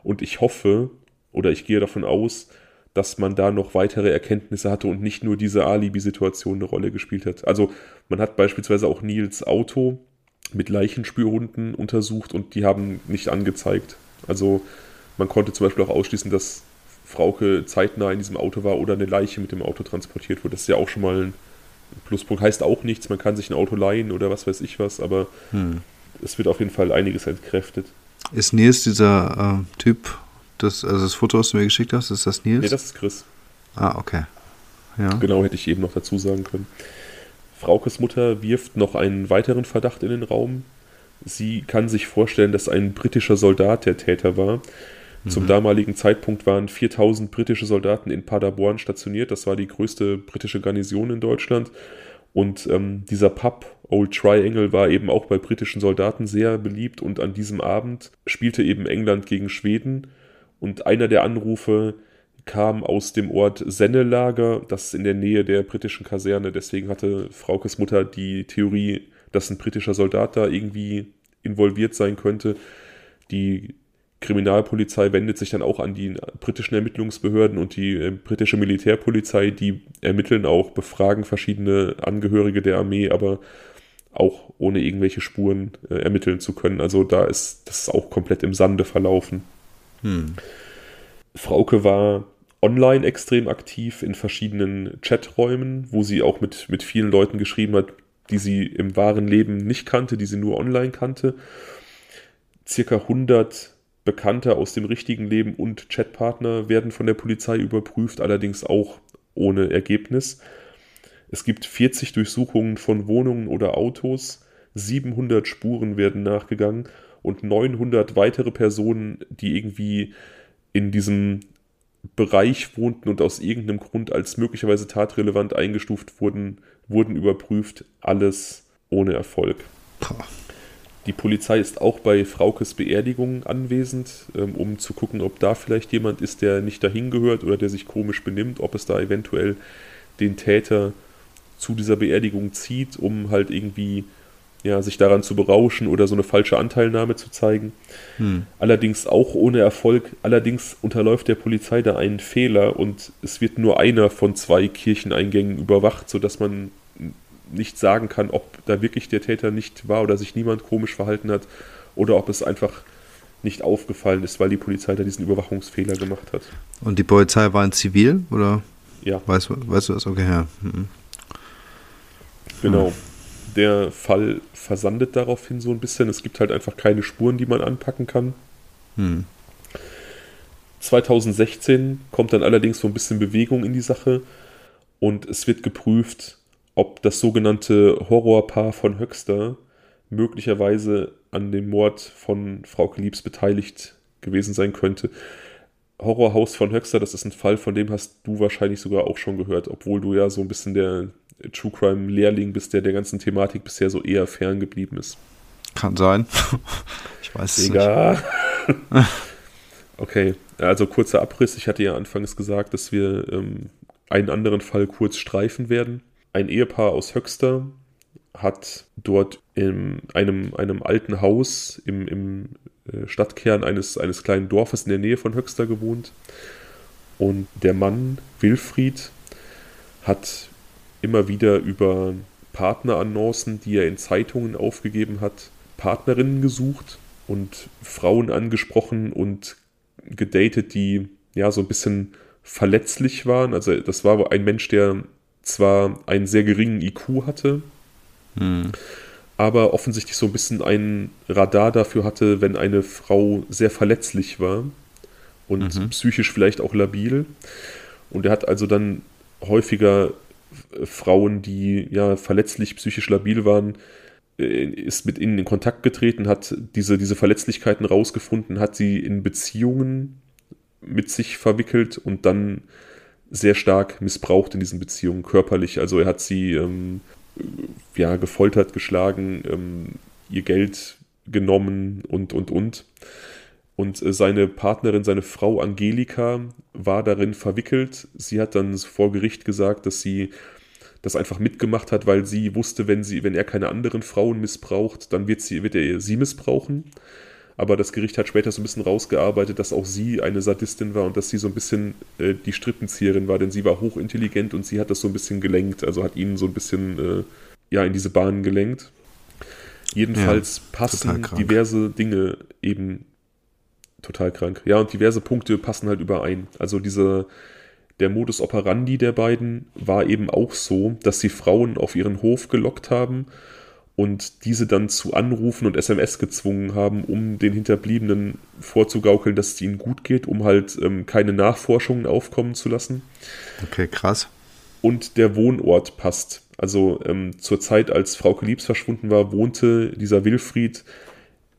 und ich hoffe oder ich gehe davon aus, dass man da noch weitere Erkenntnisse hatte und nicht nur diese Alibi-Situation eine Rolle gespielt hat. Also man hat beispielsweise auch Nils Auto mit Leichenspürhunden untersucht und die haben nicht angezeigt. Also man konnte zum Beispiel auch ausschließen, dass Frauke zeitnah in diesem Auto war oder eine Leiche mit dem Auto transportiert wurde. Das ist ja auch schon mal ein Pluspunkt heißt auch nichts, man kann sich ein Auto leihen oder was weiß ich was, aber hm. es wird auf jeden Fall einiges entkräftet. Ist Nils dieser äh, Typ, das, also das Foto, was du mir geschickt hast, ist das Nils? Nee, das ist Chris. Ah, okay. Ja. Genau, hätte ich eben noch dazu sagen können. Fraukes Mutter wirft noch einen weiteren Verdacht in den Raum. Sie kann sich vorstellen, dass ein britischer Soldat der Täter war. Zum mhm. damaligen Zeitpunkt waren 4000 britische Soldaten in Paderborn stationiert. Das war die größte britische Garnison in Deutschland. Und ähm, dieser Pub, Old Triangle, war eben auch bei britischen Soldaten sehr beliebt. Und an diesem Abend spielte eben England gegen Schweden. Und einer der Anrufe kam aus dem Ort Sennelager, das ist in der Nähe der britischen Kaserne. Deswegen hatte Fraukes Mutter die Theorie, dass ein britischer Soldat da irgendwie involviert sein könnte. Die Kriminalpolizei wendet sich dann auch an die britischen Ermittlungsbehörden und die äh, britische Militärpolizei, die ermitteln auch, befragen verschiedene Angehörige der Armee, aber auch ohne irgendwelche Spuren äh, ermitteln zu können. Also da ist das ist auch komplett im Sande verlaufen. Hm. Frauke war online extrem aktiv in verschiedenen Chaträumen, wo sie auch mit, mit vielen Leuten geschrieben hat, die sie im wahren Leben nicht kannte, die sie nur online kannte. Circa 100 Bekannte aus dem richtigen Leben und Chatpartner werden von der Polizei überprüft, allerdings auch ohne Ergebnis. Es gibt 40 Durchsuchungen von Wohnungen oder Autos, 700 Spuren werden nachgegangen und 900 weitere Personen, die irgendwie in diesem Bereich wohnten und aus irgendeinem Grund als möglicherweise tatrelevant eingestuft wurden, wurden überprüft. Alles ohne Erfolg. Boah. Die Polizei ist auch bei Fraukes Beerdigung anwesend, ähm, um zu gucken, ob da vielleicht jemand ist, der nicht dahin gehört oder der sich komisch benimmt, ob es da eventuell den Täter zu dieser Beerdigung zieht, um halt irgendwie ja, sich daran zu berauschen oder so eine falsche Anteilnahme zu zeigen. Hm. Allerdings auch ohne Erfolg. Allerdings unterläuft der Polizei da einen Fehler und es wird nur einer von zwei Kircheneingängen überwacht, sodass man nicht sagen kann, ob da wirklich der Täter nicht war oder sich niemand komisch verhalten hat oder ob es einfach nicht aufgefallen ist, weil die Polizei da diesen Überwachungsfehler gemacht hat. Und die Polizei war in Zivil oder? Ja. Weißt, weißt du das? Okay, ja. Mhm. Genau. Der Fall versandet daraufhin so ein bisschen. Es gibt halt einfach keine Spuren, die man anpacken kann. Hm. 2016 kommt dann allerdings so ein bisschen Bewegung in die Sache und es wird geprüft, ob das sogenannte Horrorpaar von Höxter möglicherweise an dem Mord von Frau Liebs beteiligt gewesen sein könnte. Horrorhaus von Höxter, das ist ein Fall, von dem hast du wahrscheinlich sogar auch schon gehört, obwohl du ja so ein bisschen der True Crime Lehrling bist, der der ganzen Thematik bisher so eher fern geblieben ist. Kann sein. [laughs] ich weiß es Egal. nicht. [laughs] okay, also kurzer Abriss. Ich hatte ja anfangs gesagt, dass wir ähm, einen anderen Fall kurz streifen werden ein Ehepaar aus Höxter hat dort in einem, einem alten Haus im, im äh, Stadtkern eines, eines kleinen Dorfes in der Nähe von Höxter gewohnt. Und der Mann, Wilfried, hat immer wieder über Partnerannoncen, die er in Zeitungen aufgegeben hat, Partnerinnen gesucht und Frauen angesprochen und gedatet, die ja so ein bisschen verletzlich waren. Also das war ein Mensch, der zwar einen sehr geringen IQ hatte, hm. aber offensichtlich so ein bisschen ein Radar dafür hatte, wenn eine Frau sehr verletzlich war und mhm. psychisch vielleicht auch labil. Und er hat also dann häufiger Frauen, die ja verletzlich psychisch labil waren, äh, ist mit ihnen in Kontakt getreten, hat diese, diese Verletzlichkeiten rausgefunden, hat sie in Beziehungen mit sich verwickelt und dann sehr stark missbraucht in diesen Beziehungen körperlich. Also er hat sie ähm, ja, gefoltert, geschlagen, ähm, ihr Geld genommen und, und, und. Und äh, seine Partnerin, seine Frau Angelika, war darin verwickelt. Sie hat dann vor Gericht gesagt, dass sie das einfach mitgemacht hat, weil sie wusste, wenn, sie, wenn er keine anderen Frauen missbraucht, dann wird, sie, wird er sie missbrauchen aber das Gericht hat später so ein bisschen rausgearbeitet, dass auch sie eine Sadistin war und dass sie so ein bisschen äh, die Strippenzieherin war, denn sie war hochintelligent und sie hat das so ein bisschen gelenkt, also hat ihn so ein bisschen äh, ja in diese Bahnen gelenkt. Jedenfalls ja, passen diverse Dinge eben total krank. Ja, und diverse Punkte passen halt überein. Also diese der Modus operandi der beiden war eben auch so, dass sie Frauen auf ihren Hof gelockt haben und diese dann zu Anrufen und SMS gezwungen haben, um den Hinterbliebenen vorzugaukeln, dass es ihnen gut geht, um halt ähm, keine Nachforschungen aufkommen zu lassen. Okay, krass. Und der Wohnort passt. Also ähm, zur Zeit, als Frauke Liebs verschwunden war, wohnte dieser Wilfried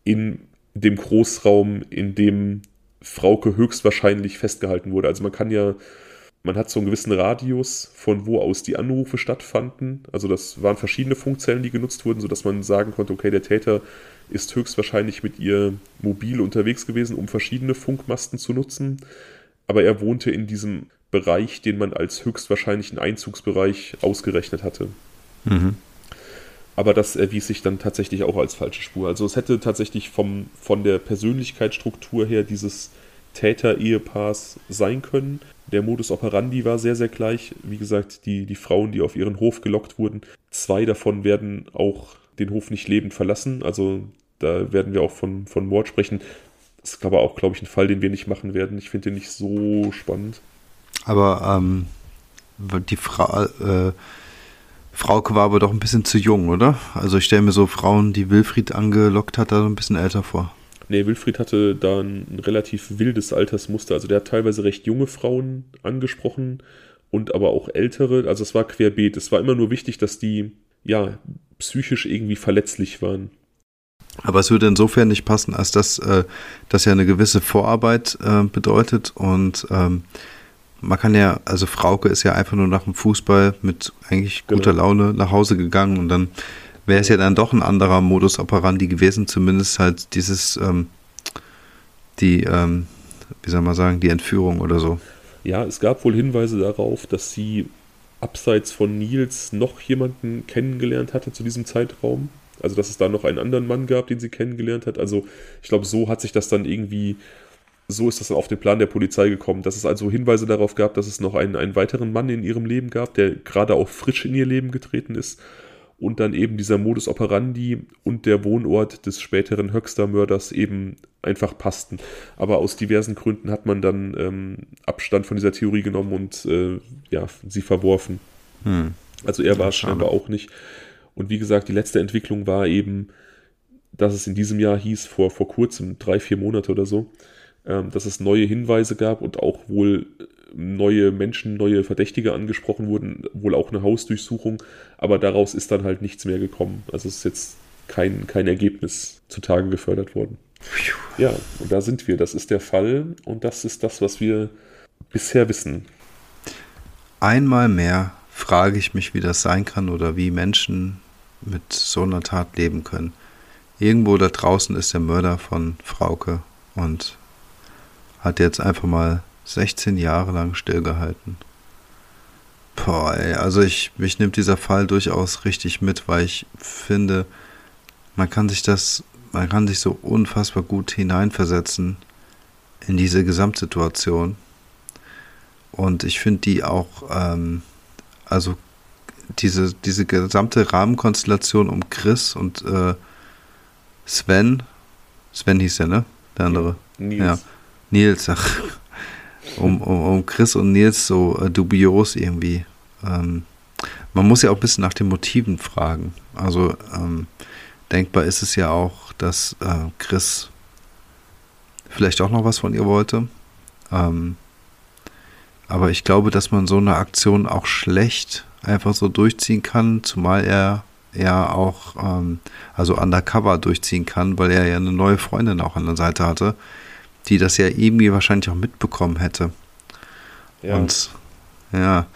in dem Großraum, in dem Frauke höchstwahrscheinlich festgehalten wurde. Also man kann ja man hat so einen gewissen Radius, von wo aus die Anrufe stattfanden. Also das waren verschiedene Funkzellen, die genutzt wurden, sodass man sagen konnte, okay, der Täter ist höchstwahrscheinlich mit ihr mobil unterwegs gewesen, um verschiedene Funkmasten zu nutzen. Aber er wohnte in diesem Bereich, den man als höchstwahrscheinlichen Einzugsbereich ausgerechnet hatte. Mhm. Aber das erwies sich dann tatsächlich auch als falsche Spur. Also es hätte tatsächlich vom, von der Persönlichkeitsstruktur her dieses Täter-Ehepaars sein können. Der Modus operandi war sehr, sehr gleich. Wie gesagt, die, die Frauen, die auf ihren Hof gelockt wurden, zwei davon werden auch den Hof nicht lebend verlassen. Also da werden wir auch von, von Mord sprechen. Das ist aber auch, glaube ich, ein Fall, den wir nicht machen werden. Ich finde den nicht so spannend. Aber ähm, die Frau, äh, Frauke war aber doch ein bisschen zu jung, oder? Also ich stelle mir so Frauen, die Wilfried angelockt hat, da so ein bisschen älter vor. Nee, Wilfried hatte da ein relativ wildes Altersmuster. Also der hat teilweise recht junge Frauen angesprochen und aber auch ältere. Also es war querbeet. Es war immer nur wichtig, dass die ja psychisch irgendwie verletzlich waren. Aber es würde insofern nicht passen, als dass äh, das ja eine gewisse Vorarbeit äh, bedeutet und ähm, man kann ja, also Frauke ist ja einfach nur nach dem Fußball mit eigentlich guter genau. Laune nach Hause gegangen und dann wäre es ja dann doch ein anderer Modus operandi gewesen, zumindest halt dieses, ähm, die, ähm, wie soll man sagen, die Entführung oder so. Ja, es gab wohl Hinweise darauf, dass sie abseits von Nils noch jemanden kennengelernt hatte zu diesem Zeitraum. Also, dass es da noch einen anderen Mann gab, den sie kennengelernt hat. Also, ich glaube, so hat sich das dann irgendwie, so ist das dann auf den Plan der Polizei gekommen, dass es also Hinweise darauf gab, dass es noch einen, einen weiteren Mann in ihrem Leben gab, der gerade auch frisch in ihr Leben getreten ist und dann eben dieser Modus operandi und der Wohnort des späteren Höxter-Mörders eben einfach passten. Aber aus diversen Gründen hat man dann ähm, Abstand von dieser Theorie genommen und äh, ja, sie verworfen. Hm. Also er war es scheinbar auch nicht. Und wie gesagt, die letzte Entwicklung war eben, dass es in diesem Jahr hieß, vor, vor kurzem, drei, vier Monate oder so, dass es neue Hinweise gab und auch wohl neue Menschen, neue Verdächtige angesprochen wurden, wohl auch eine Hausdurchsuchung, aber daraus ist dann halt nichts mehr gekommen. Also es ist jetzt kein, kein Ergebnis zutage gefördert worden. Ja, und da sind wir. Das ist der Fall und das ist das, was wir bisher wissen. Einmal mehr frage ich mich, wie das sein kann oder wie Menschen mit so einer Tat leben können. Irgendwo da draußen ist der Mörder von Frauke und hat jetzt einfach mal 16 Jahre lang stillgehalten. Boah, ey, also ich, mich nimmt dieser Fall durchaus richtig mit, weil ich finde, man kann sich das, man kann sich so unfassbar gut hineinversetzen in diese Gesamtsituation. Und ich finde die auch, ähm, also diese, diese gesamte Rahmenkonstellation um Chris und äh, Sven, Sven hieß der, ne? Der andere. Nils. Ja. Nils, ach, um, um, um Chris und Nils so äh, dubios irgendwie. Ähm, man muss ja auch ein bisschen nach den Motiven fragen. Also ähm, denkbar ist es ja auch, dass äh, Chris vielleicht auch noch was von ihr wollte. Ähm, aber ich glaube, dass man so eine Aktion auch schlecht einfach so durchziehen kann, zumal er ja auch ähm, also undercover durchziehen kann, weil er ja eine neue Freundin auch an der Seite hatte die das ja irgendwie wahrscheinlich auch mitbekommen hätte. Ja. Und ja,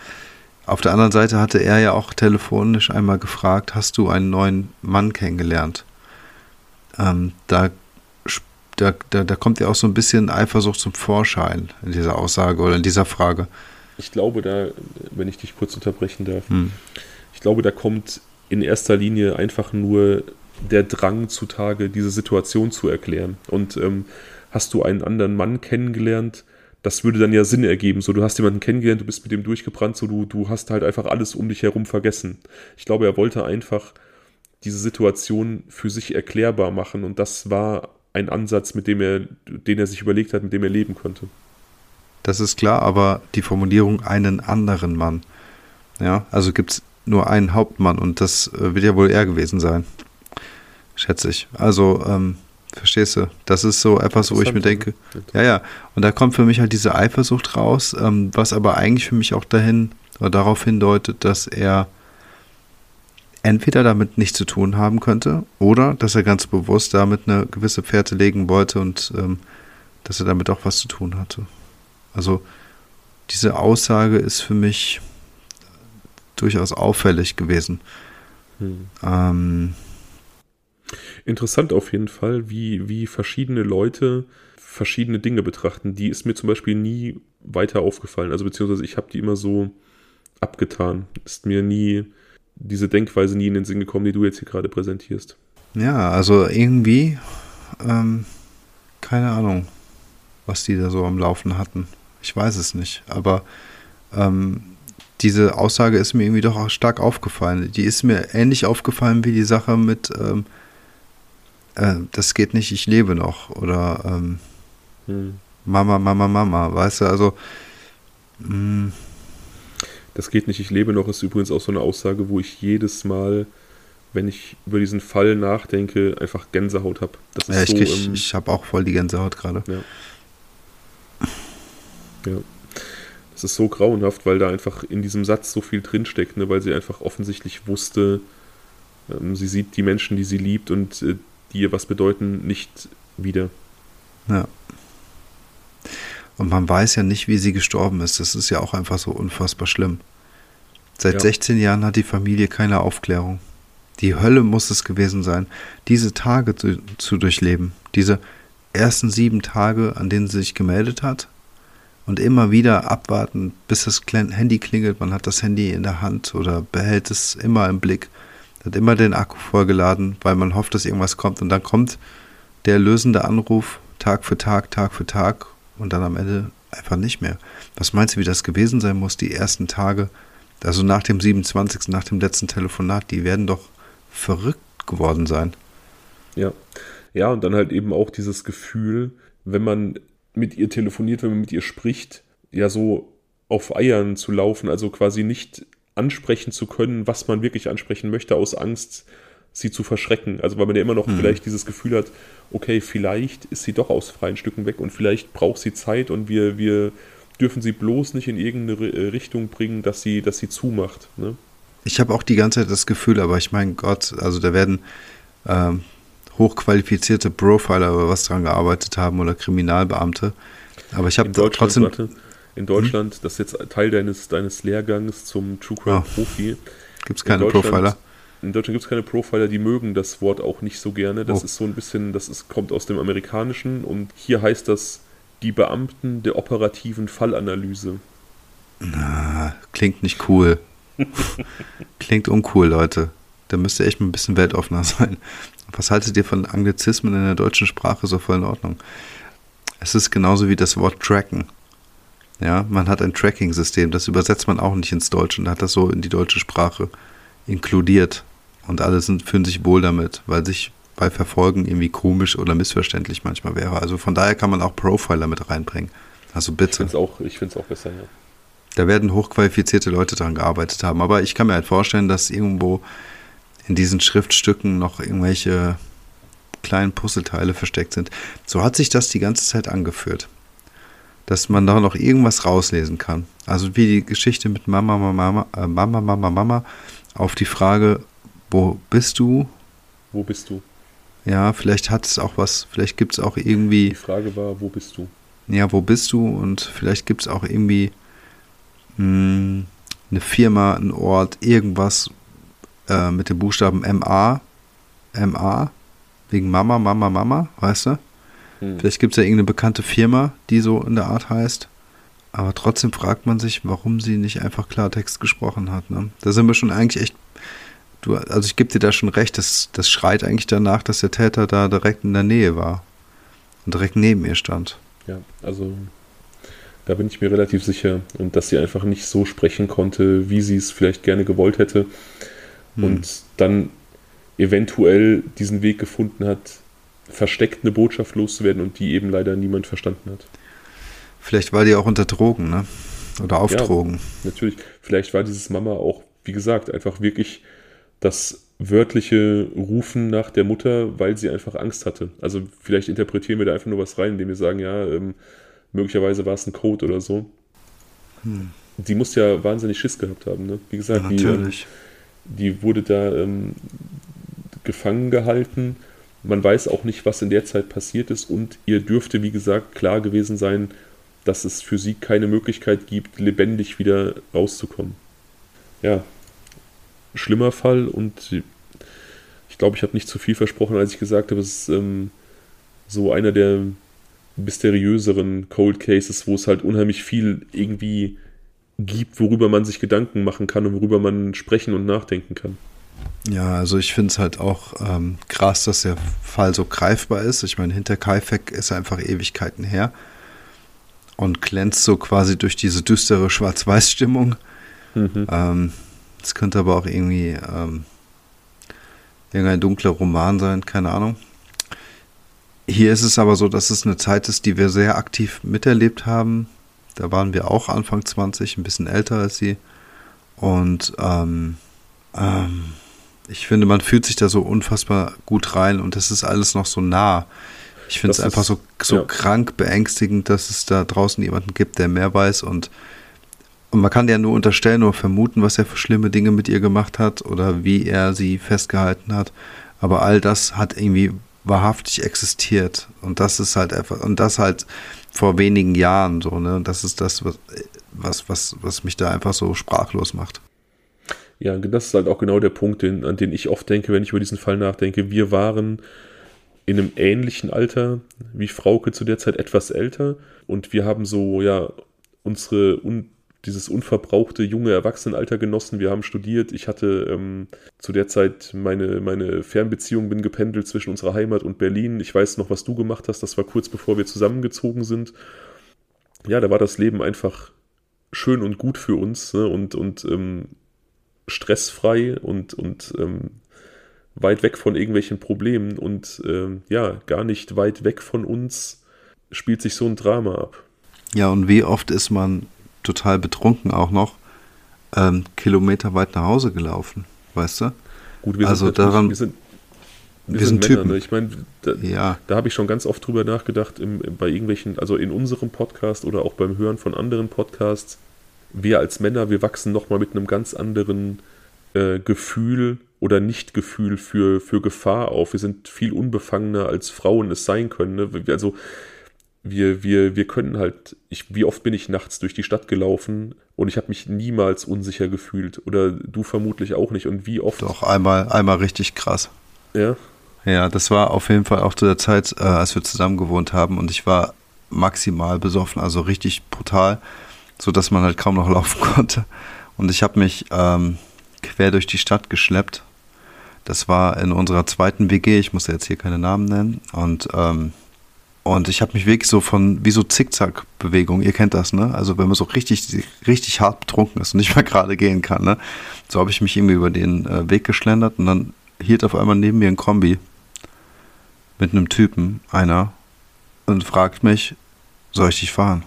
auf der anderen Seite hatte er ja auch telefonisch einmal gefragt, hast du einen neuen Mann kennengelernt? Ähm, da, da, da, da kommt ja auch so ein bisschen Eifersucht zum Vorschein in dieser Aussage oder in dieser Frage. Ich glaube, da, wenn ich dich kurz unterbrechen darf, hm. ich glaube, da kommt in erster Linie einfach nur der Drang zutage, diese Situation zu erklären. Und ähm, hast du einen anderen Mann kennengelernt, das würde dann ja Sinn ergeben. So, du hast jemanden kennengelernt, du bist mit dem durchgebrannt, so du, du hast halt einfach alles um dich herum vergessen. Ich glaube, er wollte einfach diese Situation für sich erklärbar machen und das war ein Ansatz, mit dem er, den er sich überlegt hat, mit dem er leben könnte. Das ist klar, aber die Formulierung einen anderen Mann. Ja, also gibt es nur einen Hauptmann und das äh, wird ja wohl er gewesen sein. Schätze ich. Also, ähm, verstehst du? Das ist so etwas, wo ich mir denke, ja, ja. Und da kommt für mich halt diese Eifersucht raus, ähm, was aber eigentlich für mich auch dahin oder darauf hindeutet, dass er entweder damit nichts zu tun haben könnte oder dass er ganz bewusst damit eine gewisse Fährte legen wollte und ähm, dass er damit auch was zu tun hatte. Also diese Aussage ist für mich durchaus auffällig gewesen. Hm. Ähm, Interessant auf jeden Fall, wie, wie verschiedene Leute verschiedene Dinge betrachten. Die ist mir zum Beispiel nie weiter aufgefallen. Also beziehungsweise ich habe die immer so abgetan. Ist mir nie diese Denkweise nie in den Sinn gekommen, die du jetzt hier gerade präsentierst. Ja, also irgendwie, ähm, keine Ahnung, was die da so am Laufen hatten. Ich weiß es nicht, aber ähm, diese Aussage ist mir irgendwie doch auch stark aufgefallen. Die ist mir ähnlich aufgefallen wie die Sache mit, ähm, äh, das geht nicht, ich lebe noch oder ähm, hm. Mama, Mama, Mama, weißt du, also mh, hm, das geht nicht, ich lebe noch, ist übrigens auch so eine Aussage, wo ich jedes Mal, wenn ich über diesen Fall nachdenke, einfach Gänsehaut habe. Ja, ich, so, ähm, ich habe auch voll die Gänsehaut gerade. Ja. ja. Das ist so grauenhaft, weil da einfach in diesem Satz so viel drinsteckt, ne? weil sie einfach offensichtlich wusste, ähm, sie sieht die Menschen, die sie liebt und äh, die ihr was bedeuten, nicht wieder. Ja. Und man weiß ja nicht, wie sie gestorben ist. Das ist ja auch einfach so unfassbar schlimm. Seit ja. 16 Jahren hat die Familie keine Aufklärung. Die Hölle muss es gewesen sein, diese Tage zu, zu durchleben. Diese ersten sieben Tage, an denen sie sich gemeldet hat. Und immer wieder abwarten, bis das Handy klingelt. Man hat das Handy in der Hand oder behält es immer im Blick. Hat immer den Akku vollgeladen, weil man hofft, dass irgendwas kommt. Und dann kommt der lösende Anruf Tag für Tag, Tag für Tag und dann am Ende einfach nicht mehr. Was meinst du, wie das gewesen sein muss, die ersten Tage, also nach dem 27., nach dem letzten Telefonat, die werden doch verrückt geworden sein. Ja. Ja, und dann halt eben auch dieses Gefühl, wenn man mit ihr telefoniert, wenn man mit ihr spricht, ja so auf Eiern zu laufen, also quasi nicht ansprechen zu können, was man wirklich ansprechen möchte, aus Angst, sie zu verschrecken. Also weil man ja immer noch mhm. vielleicht dieses Gefühl hat, okay, vielleicht ist sie doch aus freien Stücken weg und vielleicht braucht sie Zeit und wir, wir dürfen sie bloß nicht in irgendeine äh, Richtung bringen, dass sie, dass sie zumacht. Ne? Ich habe auch die ganze Zeit das Gefühl, aber ich meine Gott, also da werden ähm, hochqualifizierte Profiler oder was dran gearbeitet haben oder Kriminalbeamte. Aber ich habe trotzdem. Warte, in Deutschland, hm? das ist jetzt Teil deines, deines Lehrgangs zum True Crime oh. Profi. Gibt es keine Profiler? In Deutschland gibt es keine Profiler, die mögen das Wort auch nicht so gerne. Das oh. ist so ein bisschen, das ist, kommt aus dem Amerikanischen und hier heißt das die Beamten der operativen Fallanalyse. Na, klingt nicht cool. [laughs] klingt uncool, Leute. Da müsst ihr echt mal ein bisschen weltoffener sein. Was haltet ihr von Anglizismen in der deutschen Sprache so voll in Ordnung? Es ist genauso wie das Wort tracken. Ja, man hat ein Tracking-System, das übersetzt man auch nicht ins Deutsche und hat das so in die deutsche Sprache inkludiert. Und alle sind, fühlen sich wohl damit, weil sich bei Verfolgen irgendwie komisch oder missverständlich manchmal wäre. Also von daher kann man auch Profiler mit reinbringen. Also bitte. Ich finde es auch, auch besser, ja. Da werden hochqualifizierte Leute dran gearbeitet haben. Aber ich kann mir halt vorstellen, dass irgendwo in diesen Schriftstücken noch irgendwelche kleinen Puzzleteile versteckt sind. So hat sich das die ganze Zeit angeführt. Dass man da noch irgendwas rauslesen kann. Also wie die Geschichte mit Mama, Mama, Mama, äh, Mama, Mama, Mama auf die Frage, wo bist du? Wo bist du? Ja, vielleicht hat es auch was, vielleicht gibt es auch irgendwie. Die Frage war, wo bist du? Ja, wo bist du? Und vielleicht gibt es auch irgendwie mh, hm, eine Firma, ein Ort, irgendwas äh, mit dem Buchstaben MA. MA, wegen Mama, Mama, Mama, weißt du? Hm. Vielleicht gibt es ja irgendeine bekannte Firma, die so in der Art heißt. Aber trotzdem fragt man sich, warum sie nicht einfach Klartext gesprochen hat. Ne? Da sind wir schon eigentlich echt. Du, also ich gebe dir da schon recht, das, das schreit eigentlich danach, dass der Täter da direkt in der Nähe war und direkt neben ihr stand. Ja, also da bin ich mir relativ sicher. Und dass sie einfach nicht so sprechen konnte, wie sie es vielleicht gerne gewollt hätte. Hm. Und dann eventuell diesen Weg gefunden hat, versteckt eine Botschaft loszuwerden und die eben leider niemand verstanden hat. Vielleicht war die auch unter Drogen, ne? Oder auf ja, Drogen. Natürlich. Vielleicht war dieses Mama auch, wie gesagt, einfach wirklich das wörtliche Rufen nach der Mutter, weil sie einfach Angst hatte. Also vielleicht interpretieren wir da einfach nur was rein, indem wir sagen, ja, ähm, möglicherweise war es ein Code oder so. Hm. Die muss ja wahnsinnig Schiss gehabt haben. Ne? Wie gesagt, ja. Die, die wurde da ähm, gefangen gehalten. Man weiß auch nicht, was in der Zeit passiert ist und ihr dürfte, wie gesagt, klar gewesen sein, dass es für sie keine Möglichkeit gibt, lebendig wieder rauszukommen. Ja, schlimmer Fall und ich glaube, ich habe nicht zu viel versprochen, als ich gesagt habe, es ist ähm, so einer der mysteriöseren Cold Cases, wo es halt unheimlich viel irgendwie gibt, worüber man sich Gedanken machen kann und worüber man sprechen und nachdenken kann. Ja, also ich finde es halt auch ähm, krass, dass der Fall so greifbar ist. Ich meine, hinter Kaifek ist einfach Ewigkeiten her und glänzt so quasi durch diese düstere Schwarz-Weiß-Stimmung. Mhm. Ähm, es könnte aber auch irgendwie ähm, irgendein dunkler Roman sein, keine Ahnung. Hier ist es aber so, dass es eine Zeit ist, die wir sehr aktiv miterlebt haben. Da waren wir auch Anfang 20, ein bisschen älter als sie. Und ähm, ähm, ich finde, man fühlt sich da so unfassbar gut rein und es ist alles noch so nah. Ich finde es einfach so, so ja. krank beängstigend, dass es da draußen jemanden gibt, der mehr weiß und, und man kann ja nur unterstellen oder vermuten, was er für schlimme Dinge mit ihr gemacht hat oder wie er sie festgehalten hat. Aber all das hat irgendwie wahrhaftig existiert und das ist halt einfach und das halt vor wenigen Jahren so, ne? Und das ist das, was, was, was, was mich da einfach so sprachlos macht. Ja, das ist halt auch genau der Punkt, den, an den ich oft denke, wenn ich über diesen Fall nachdenke. Wir waren in einem ähnlichen Alter wie Frauke zu der Zeit etwas älter und wir haben so, ja, unsere, un, dieses unverbrauchte junge Erwachsenenalter genossen. Wir haben studiert. Ich hatte ähm, zu der Zeit meine, meine Fernbeziehung, bin gependelt zwischen unserer Heimat und Berlin. Ich weiß noch, was du gemacht hast. Das war kurz bevor wir zusammengezogen sind. Ja, da war das Leben einfach schön und gut für uns ne? und, und ähm, stressfrei und, und ähm, weit weg von irgendwelchen Problemen und ähm, ja, gar nicht weit weg von uns spielt sich so ein Drama ab. Ja, und wie oft ist man total betrunken auch noch ähm, Kilometer weit nach Hause gelaufen, weißt du? Gut, wir also sind daran, wir sind, wir, wir sind, sind Männer, Typen. Ne? Ich meine, da, ja. da habe ich schon ganz oft drüber nachgedacht, im, bei irgendwelchen, also in unserem Podcast oder auch beim Hören von anderen Podcasts, wir als Männer, wir wachsen nochmal mit einem ganz anderen äh, Gefühl oder Nichtgefühl für, für Gefahr auf. Wir sind viel unbefangener, als Frauen es sein können. Ne? Also wir, wir, wir können halt, ich, wie oft bin ich nachts durch die Stadt gelaufen und ich habe mich niemals unsicher gefühlt. Oder du vermutlich auch nicht. Und wie oft. Doch, einmal, einmal richtig krass. Ja. Ja, das war auf jeden Fall auch zu der Zeit, äh, als wir zusammen gewohnt haben und ich war maximal besoffen, also richtig brutal so dass man halt kaum noch [laughs] laufen konnte. Und ich habe mich ähm, quer durch die Stadt geschleppt. Das war in unserer zweiten WG, ich muss jetzt hier keine Namen nennen. Und, ähm, und ich habe mich wirklich so von, wie so Zickzack-Bewegung, ihr kennt das, ne? Also wenn man so richtig, richtig hart betrunken ist und nicht [laughs] mehr gerade gehen kann, ne? So habe ich mich irgendwie über den äh, Weg geschlendert und dann hielt auf einmal neben mir ein Kombi mit einem Typen, einer, und fragt mich, soll ich dich fahren?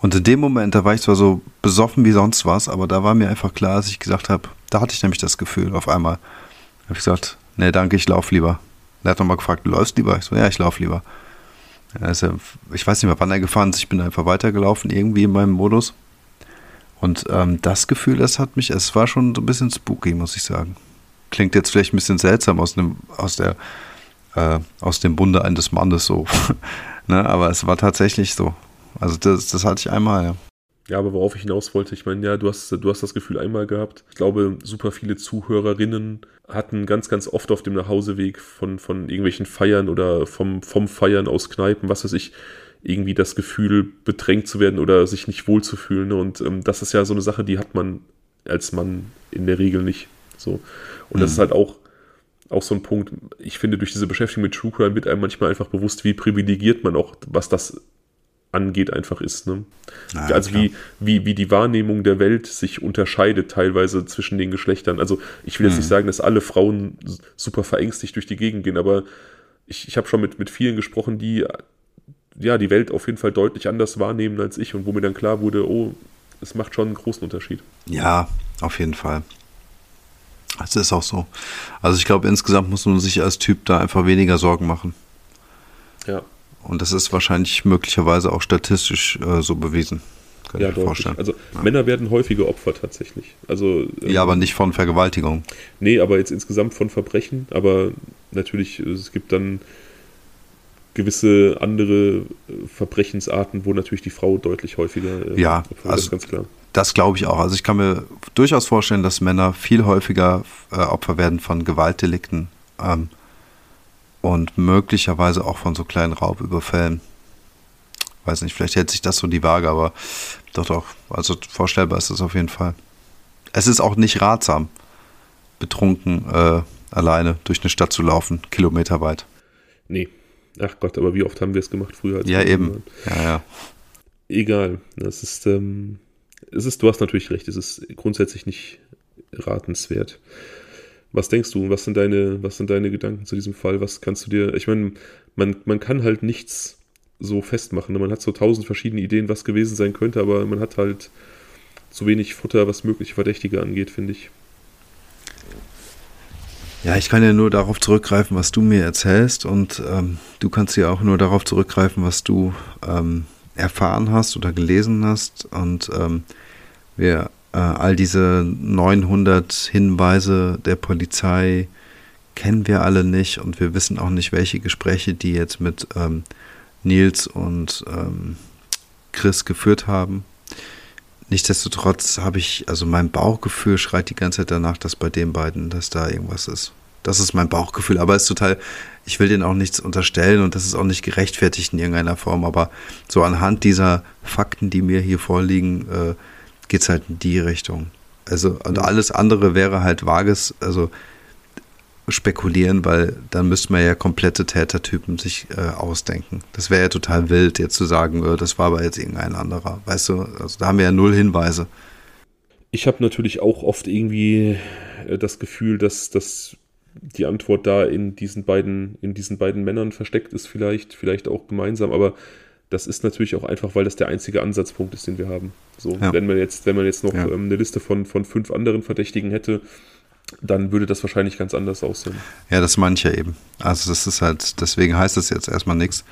Und in dem Moment, da war ich zwar so besoffen wie sonst was, aber da war mir einfach klar, dass ich gesagt habe, da hatte ich nämlich das Gefühl auf einmal. Da habe ich gesagt, nee, danke, ich lauf lieber. Er hat nochmal gefragt, du läufst lieber? Ich so, ja, ich lauf lieber. Also, ich weiß nicht mehr, wann er gefahren ist. Ich bin einfach weitergelaufen, irgendwie in meinem Modus. Und ähm, das Gefühl, das hat mich, es war schon so ein bisschen spooky, muss ich sagen. Klingt jetzt vielleicht ein bisschen seltsam aus dem, aus der, äh, aus dem Bunde eines Mannes so. [laughs] ne? Aber es war tatsächlich so. Also das, das hatte ich einmal, ja. Ja, aber worauf ich hinaus wollte, ich meine, ja, du hast, du hast das Gefühl einmal gehabt. Ich glaube, super viele Zuhörerinnen hatten ganz, ganz oft auf dem Nachhauseweg von, von irgendwelchen Feiern oder vom, vom Feiern aus Kneipen, was weiß ich, irgendwie das Gefühl, bedrängt zu werden oder sich nicht wohlzufühlen. Ne? Und ähm, das ist ja so eine Sache, die hat man als Mann in der Regel nicht. So. Und mhm. das ist halt auch, auch so ein Punkt, ich finde, durch diese Beschäftigung mit True Crime wird einem manchmal einfach bewusst, wie privilegiert man auch, was das angeht, einfach ist. Ne? Naja, also wie, wie, wie die Wahrnehmung der Welt sich unterscheidet teilweise zwischen den Geschlechtern. Also ich will jetzt nicht sagen, dass alle Frauen super verängstigt durch die Gegend gehen, aber ich, ich habe schon mit, mit vielen gesprochen, die ja die Welt auf jeden Fall deutlich anders wahrnehmen als ich und wo mir dann klar wurde, oh, es macht schon einen großen Unterschied. Ja, auf jeden Fall. Das ist auch so. Also ich glaube, insgesamt muss man sich als Typ da einfach weniger Sorgen machen. Ja. Und das ist wahrscheinlich möglicherweise auch statistisch äh, so bewiesen. Kann ja, ich mir vorstellen. Also ja. Männer werden häufige Opfer tatsächlich. Also, ähm, ja, aber nicht von Vergewaltigung. Nee, aber jetzt insgesamt von Verbrechen. Aber natürlich, es gibt dann gewisse andere äh, Verbrechensarten, wo natürlich die Frau deutlich häufiger äh, ja, also das ganz klar. Das glaube ich auch. Also ich kann mir durchaus vorstellen, dass Männer viel häufiger äh, Opfer werden von Gewaltdelikten ähm, und möglicherweise auch von so kleinen Raubüberfällen. Weiß nicht, vielleicht hält sich das so die Waage, aber doch, doch. Also vorstellbar ist das auf jeden Fall. Es ist auch nicht ratsam, betrunken äh, alleine durch eine Stadt zu laufen, kilometerweit. Nee, Ach Gott, aber wie oft haben wir es gemacht früher? ja, eben. Ja, ja. Egal. Es ist, ähm, es ist, du hast natürlich recht, es ist grundsätzlich nicht ratenswert. Was denkst du? Was sind deine, was sind deine Gedanken zu diesem Fall? Was kannst du dir, ich meine, man, man kann halt nichts so festmachen. Man hat so tausend verschiedene Ideen, was gewesen sein könnte, aber man hat halt zu wenig Futter, was mögliche Verdächtige angeht, finde ich. Ja, ich kann ja nur darauf zurückgreifen, was du mir erzählst und ähm, du kannst ja auch nur darauf zurückgreifen, was du ähm, erfahren hast oder gelesen hast und ähm, wir all diese 900 Hinweise der Polizei kennen wir alle nicht und wir wissen auch nicht, welche Gespräche die jetzt mit ähm, Nils und ähm, Chris geführt haben. Nichtsdestotrotz habe ich, also mein Bauchgefühl schreit die ganze Zeit danach, dass bei den beiden, dass da irgendwas ist. Das ist mein Bauchgefühl, aber es ist total, ich will denen auch nichts unterstellen und das ist auch nicht gerechtfertigt in irgendeiner Form, aber so anhand dieser Fakten, die mir hier vorliegen, äh, geht es halt in die Richtung. Also, und alles andere wäre halt vages, also spekulieren, weil dann müsste man ja komplette Tätertypen sich äh, ausdenken. Das wäre ja total wild, jetzt zu sagen, äh, das war aber jetzt irgendein anderer. Weißt du, also da haben wir ja null Hinweise. Ich habe natürlich auch oft irgendwie äh, das Gefühl, dass, dass die Antwort da in diesen beiden, in diesen beiden Männern versteckt ist, vielleicht, vielleicht auch gemeinsam, aber das ist natürlich auch einfach, weil das der einzige Ansatzpunkt ist, den wir haben. So, ja. wenn man jetzt, wenn man jetzt noch ja. ähm, eine Liste von, von fünf anderen Verdächtigen hätte, dann würde das wahrscheinlich ganz anders aussehen. Ja, das meine ich ja eben. Also das ist halt, deswegen heißt das jetzt erstmal nichts.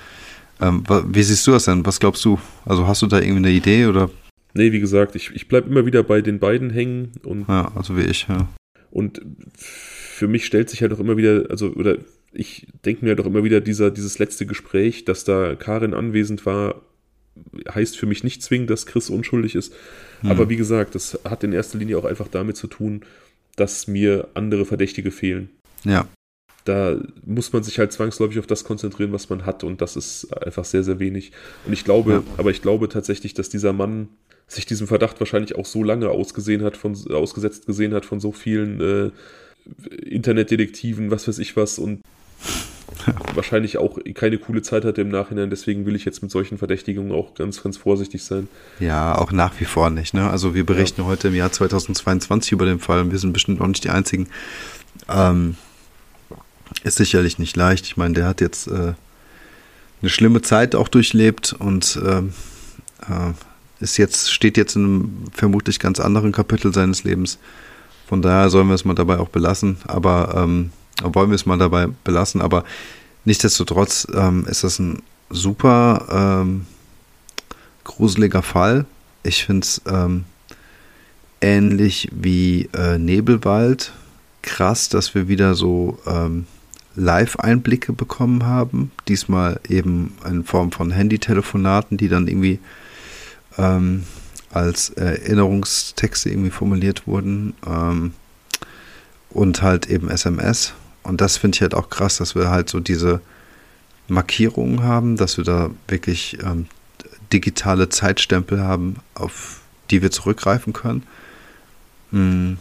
Ähm, wie siehst du das denn? Was glaubst du? Also hast du da irgendwie eine Idee oder? Nee, wie gesagt, ich, ich bleibe immer wieder bei den beiden hängen und. Ja, also wie ich, ja. Und für mich stellt sich halt auch immer wieder, also, oder ich denke mir doch immer wieder, dieser, dieses letzte Gespräch, dass da Karin anwesend war, heißt für mich nicht zwingend, dass Chris unschuldig ist. Hm. Aber wie gesagt, das hat in erster Linie auch einfach damit zu tun, dass mir andere Verdächtige fehlen. Ja. Da muss man sich halt zwangsläufig auf das konzentrieren, was man hat, und das ist einfach sehr, sehr wenig. Und ich glaube, ja. aber ich glaube tatsächlich, dass dieser Mann sich diesem Verdacht wahrscheinlich auch so lange ausgesehen hat, von, ausgesetzt gesehen hat von so vielen äh, Internetdetektiven, was weiß ich was, und [laughs] wahrscheinlich auch keine coole Zeit hatte im Nachhinein. Deswegen will ich jetzt mit solchen Verdächtigungen auch ganz, ganz vorsichtig sein. Ja, auch nach wie vor nicht. Ne? Also wir berichten ja. heute im Jahr 2022 über den Fall und wir sind bestimmt auch nicht die Einzigen. Ähm, ist sicherlich nicht leicht. Ich meine, der hat jetzt äh, eine schlimme Zeit auch durchlebt und ähm, äh, ist jetzt, steht jetzt in einem vermutlich ganz anderen Kapitel seines Lebens. Von daher sollen wir es mal dabei auch belassen. Aber ähm, wollen wir es mal dabei belassen, aber nichtsdestotrotz ähm, ist das ein super ähm, gruseliger Fall. Ich finde es ähm, ähnlich wie äh, Nebelwald. Krass, dass wir wieder so ähm, Live-Einblicke bekommen haben. Diesmal eben in Form von Handytelefonaten, die dann irgendwie ähm, als Erinnerungstexte irgendwie formuliert wurden. Ähm, und halt eben SMS. Und das finde ich halt auch krass, dass wir halt so diese Markierungen haben, dass wir da wirklich ähm, digitale Zeitstempel haben, auf die wir zurückgreifen können. Hm.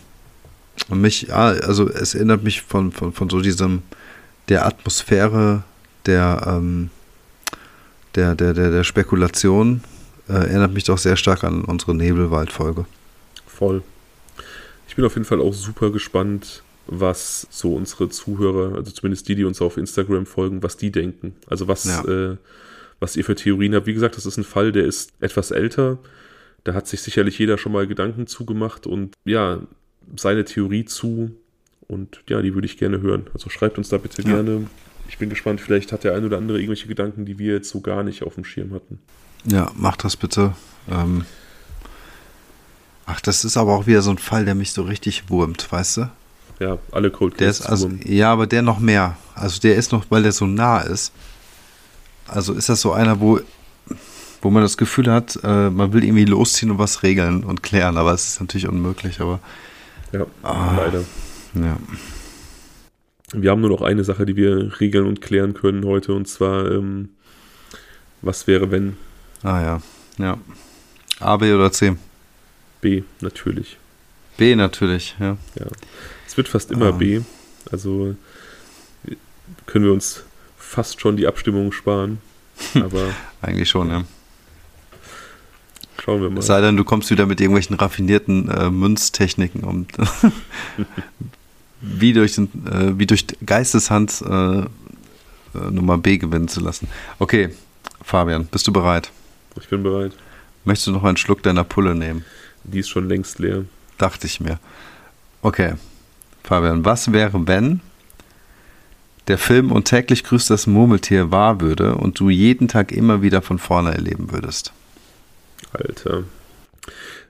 Und mich, ja, also es erinnert mich von, von, von so diesem, der Atmosphäre der, ähm, der, der, der, der Spekulation, äh, erinnert mich doch sehr stark an unsere Nebelwald-Folge. Voll. Ich bin auf jeden Fall auch super gespannt, was so unsere Zuhörer, also zumindest die, die uns auf Instagram folgen, was die denken. Also was, ja. äh, was ihr für Theorien habt. Wie gesagt, das ist ein Fall, der ist etwas älter. Da hat sich sicherlich jeder schon mal Gedanken zugemacht und ja, seine Theorie zu. Und ja, die würde ich gerne hören. Also schreibt uns da bitte ja. gerne. Ich bin gespannt, vielleicht hat der ein oder andere irgendwelche Gedanken, die wir jetzt so gar nicht auf dem Schirm hatten. Ja, macht das bitte. Ähm Ach, das ist aber auch wieder so ein Fall, der mich so richtig wurmt, weißt du? Ja, alle Cold ist also, Ja, aber der noch mehr. Also der ist noch, weil der so nah ist. Also ist das so einer, wo, wo man das Gefühl hat, äh, man will irgendwie losziehen und was regeln und klären, aber es ist natürlich unmöglich, aber. Ja, ah, leider. Ja. Wir haben nur noch eine Sache, die wir regeln und klären können heute, und zwar, ähm, was wäre, wenn? Ah ja, ja. A, B oder C? B, natürlich. B natürlich, ja. Ja. Es wird fast immer ah. B. Also können wir uns fast schon die Abstimmung sparen. [laughs] Aber eigentlich schon, ja. Schauen wir mal. Es sei denn, du kommst wieder mit irgendwelchen raffinierten äh, Münztechniken um. [laughs] wie, durch den, äh, wie durch Geisteshand äh, äh, Nummer B gewinnen zu lassen. Okay, Fabian, bist du bereit? Ich bin bereit. Möchtest du noch einen Schluck deiner Pulle nehmen? Die ist schon längst leer. Dachte ich mir. Okay, Fabian, was wäre, wenn der Film und täglich grüßt das Murmeltier wahr würde und du jeden Tag immer wieder von vorne erleben würdest? Alter.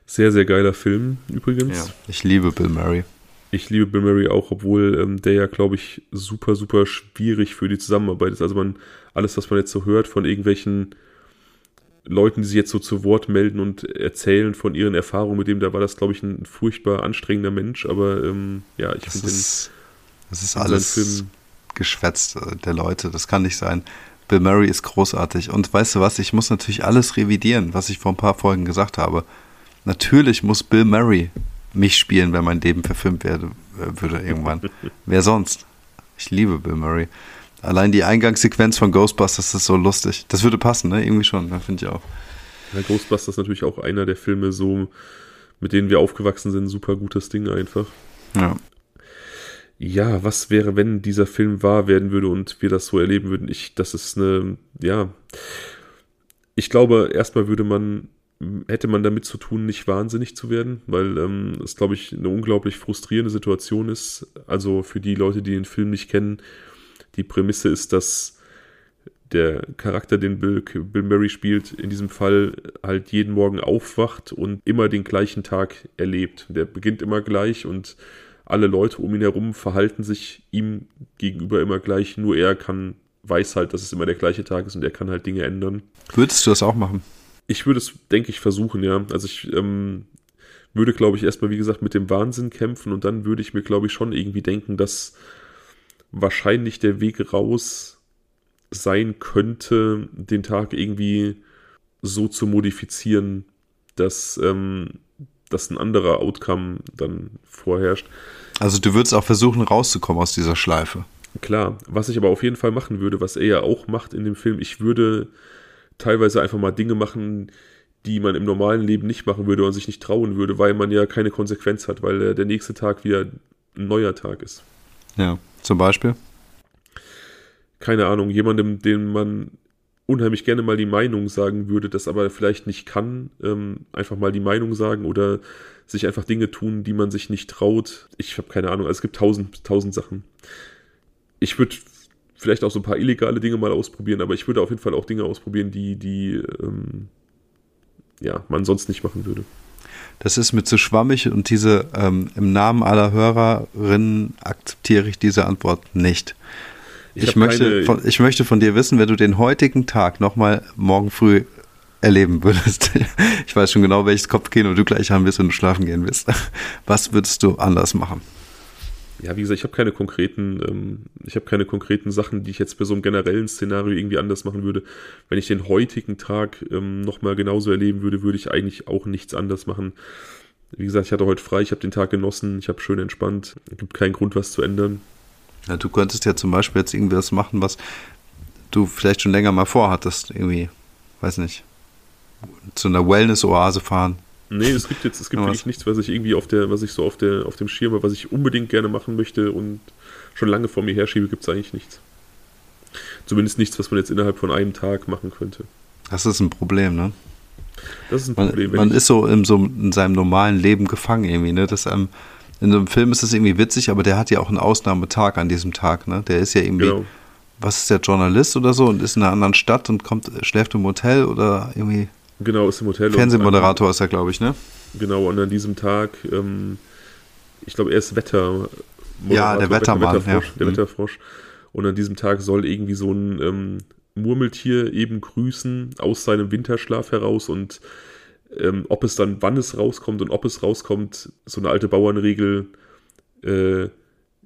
Sehr, sehr geiler Film übrigens. Ja, ich liebe Bill Murray. Ich liebe Bill Murray auch, obwohl ähm, der ja, glaube ich, super, super schwierig für die Zusammenarbeit ist. Also man, alles, was man jetzt so hört von irgendwelchen Leuten, die sich jetzt so zu Wort melden und erzählen von ihren Erfahrungen mit dem, da war das, glaube ich, ein furchtbar anstrengender Mensch, aber ähm, ja, ich finde den. Das ist alles geschwätzt äh, der Leute, das kann nicht sein. Bill Murray ist großartig. Und weißt du was, ich muss natürlich alles revidieren, was ich vor ein paar Folgen gesagt habe. Natürlich muss Bill Murray mich spielen, wenn mein Leben verfilmt werde, äh, würde irgendwann. [laughs] Wer sonst? Ich liebe Bill Murray. Allein die Eingangssequenz von Ghostbusters ist so lustig. Das würde passen, ne? Irgendwie schon, ja, finde ich auch. Ja, Ghostbusters ist natürlich auch einer der Filme, so mit denen wir aufgewachsen sind. Super gutes Ding einfach. Ja. Ja, was wäre, wenn dieser Film wahr werden würde und wir das so erleben würden? Ich, das ist eine, ja. Ich glaube, erstmal würde man, hätte man damit zu tun, nicht wahnsinnig zu werden, weil ähm, es, glaube ich, eine unglaublich frustrierende Situation ist. Also für die Leute, die den Film nicht kennen, die Prämisse ist, dass der Charakter, den Bill, Bill Murray spielt, in diesem Fall halt jeden Morgen aufwacht und immer den gleichen Tag erlebt. Der beginnt immer gleich und alle Leute um ihn herum verhalten sich ihm gegenüber immer gleich, nur er kann, weiß halt, dass es immer der gleiche Tag ist und er kann halt Dinge ändern. Würdest du das auch machen? Ich würde es, denke ich, versuchen, ja. Also ich ähm, würde, glaube ich, erstmal, wie gesagt, mit dem Wahnsinn kämpfen und dann würde ich mir, glaube ich, schon irgendwie denken, dass wahrscheinlich der Weg raus sein könnte, den Tag irgendwie so zu modifizieren, dass, ähm, dass ein anderer Outcome dann vorherrscht. Also du würdest auch versuchen rauszukommen aus dieser Schleife. Klar, was ich aber auf jeden Fall machen würde, was er ja auch macht in dem Film, ich würde teilweise einfach mal Dinge machen, die man im normalen Leben nicht machen würde und sich nicht trauen würde, weil man ja keine Konsequenz hat, weil der nächste Tag wieder ein neuer Tag ist. Ja. Zum Beispiel? Keine Ahnung, jemandem, dem man unheimlich gerne mal die Meinung sagen würde, das aber vielleicht nicht kann, ähm, einfach mal die Meinung sagen oder sich einfach Dinge tun, die man sich nicht traut. Ich habe keine Ahnung, also es gibt tausend, tausend Sachen. Ich würde vielleicht auch so ein paar illegale Dinge mal ausprobieren, aber ich würde auf jeden Fall auch Dinge ausprobieren, die, die ähm, ja, man sonst nicht machen würde das ist mir zu schwammig und diese ähm, im Namen aller Hörerinnen akzeptiere ich diese Antwort nicht. Ich, ich möchte, von, ich möchte von dir wissen, wenn du den heutigen Tag nochmal morgen früh erleben würdest. [laughs] Ich weiß schon genau, welches Kopfkino du gleich haben wirst, wenn du schlafen gehen wirst. Was würdest du anders machen? Ja, wie gesagt, ich habe keine konkreten, ähm, ich habe keine konkreten Sachen, die ich jetzt bei so einem generellen Szenario irgendwie anders machen würde. Wenn ich den heutigen Tag ähm, nochmal genauso erleben würde, würde ich eigentlich auch nichts anders machen. Wie gesagt, ich hatte heute frei, ich habe den Tag genossen, ich habe schön entspannt. Es gibt keinen Grund, was zu ändern. Ja, du könntest ja zum Beispiel jetzt irgendwas machen, was du vielleicht schon länger mal vorhattest, irgendwie, weiß nicht, zu einer Wellness-Oase fahren. Nee, es gibt jetzt, es gibt wirklich nichts, was ich irgendwie auf der, was ich so auf der, auf dem Schirm habe, was ich unbedingt gerne machen möchte und schon lange vor mir herschiebe, gibt es eigentlich nichts. Zumindest nichts, was man jetzt innerhalb von einem Tag machen könnte. Das ist ein Problem, ne? Das ist ein man, Problem. Man ist so in, so in seinem normalen Leben gefangen irgendwie, ne? Das, ähm, in so einem Film ist das irgendwie witzig, aber der hat ja auch einen Ausnahmetag an diesem Tag, ne? Der ist ja irgendwie, genau. was ist der Journalist oder so und ist in einer anderen Stadt und kommt, schläft im Hotel oder irgendwie. Genau, ist im Hotel. Fernsehmoderator ist er, glaube ich, ne? Genau, und an diesem Tag, ähm, ich glaube, er ist Wetter. Ja, der Wettermann, Wetterfrosch, ja. Der mhm. Wetterfrosch. Und an diesem Tag soll irgendwie so ein ähm, Murmeltier eben grüßen aus seinem Winterschlaf heraus und ähm, ob es dann, wann es rauskommt und ob es rauskommt, so eine alte Bauernregel äh,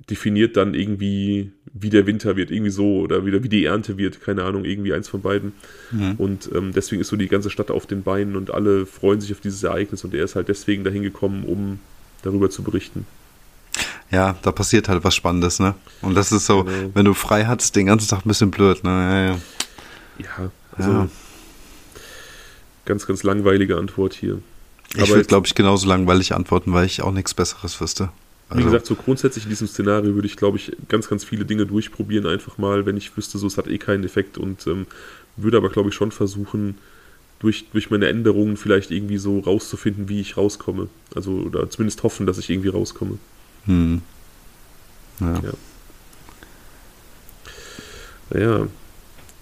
definiert dann irgendwie, wie der Winter wird, irgendwie so, oder wieder wie die Ernte wird, keine Ahnung, irgendwie eins von beiden. Mhm. Und ähm, deswegen ist so die ganze Stadt auf den Beinen und alle freuen sich auf dieses Ereignis und er ist halt deswegen dahin gekommen, um darüber zu berichten. Ja, da passiert halt was Spannendes, ne? Und das ist so, genau. wenn du frei hast, den ganzen Tag ein bisschen blöd, ne? Ja, ja. ja also ja. ganz, ganz langweilige Antwort hier. Ich würde, glaube ich, genauso langweilig antworten, weil ich auch nichts Besseres wüsste. Also, Wie gesagt, so grundsätzlich in diesem Szenario würde ich, glaube ich, ganz, ganz viele Dinge durchprobieren, einfach mal, wenn ich wüsste, so es hat eh keinen Effekt und ähm, würde aber, glaube ich, schon versuchen, durch, durch meine Änderungen vielleicht irgendwie so rauszufinden, wie ich rauskomme. Also, oder zumindest hoffen, dass ich irgendwie rauskomme. Hm. Ja. ja. Naja,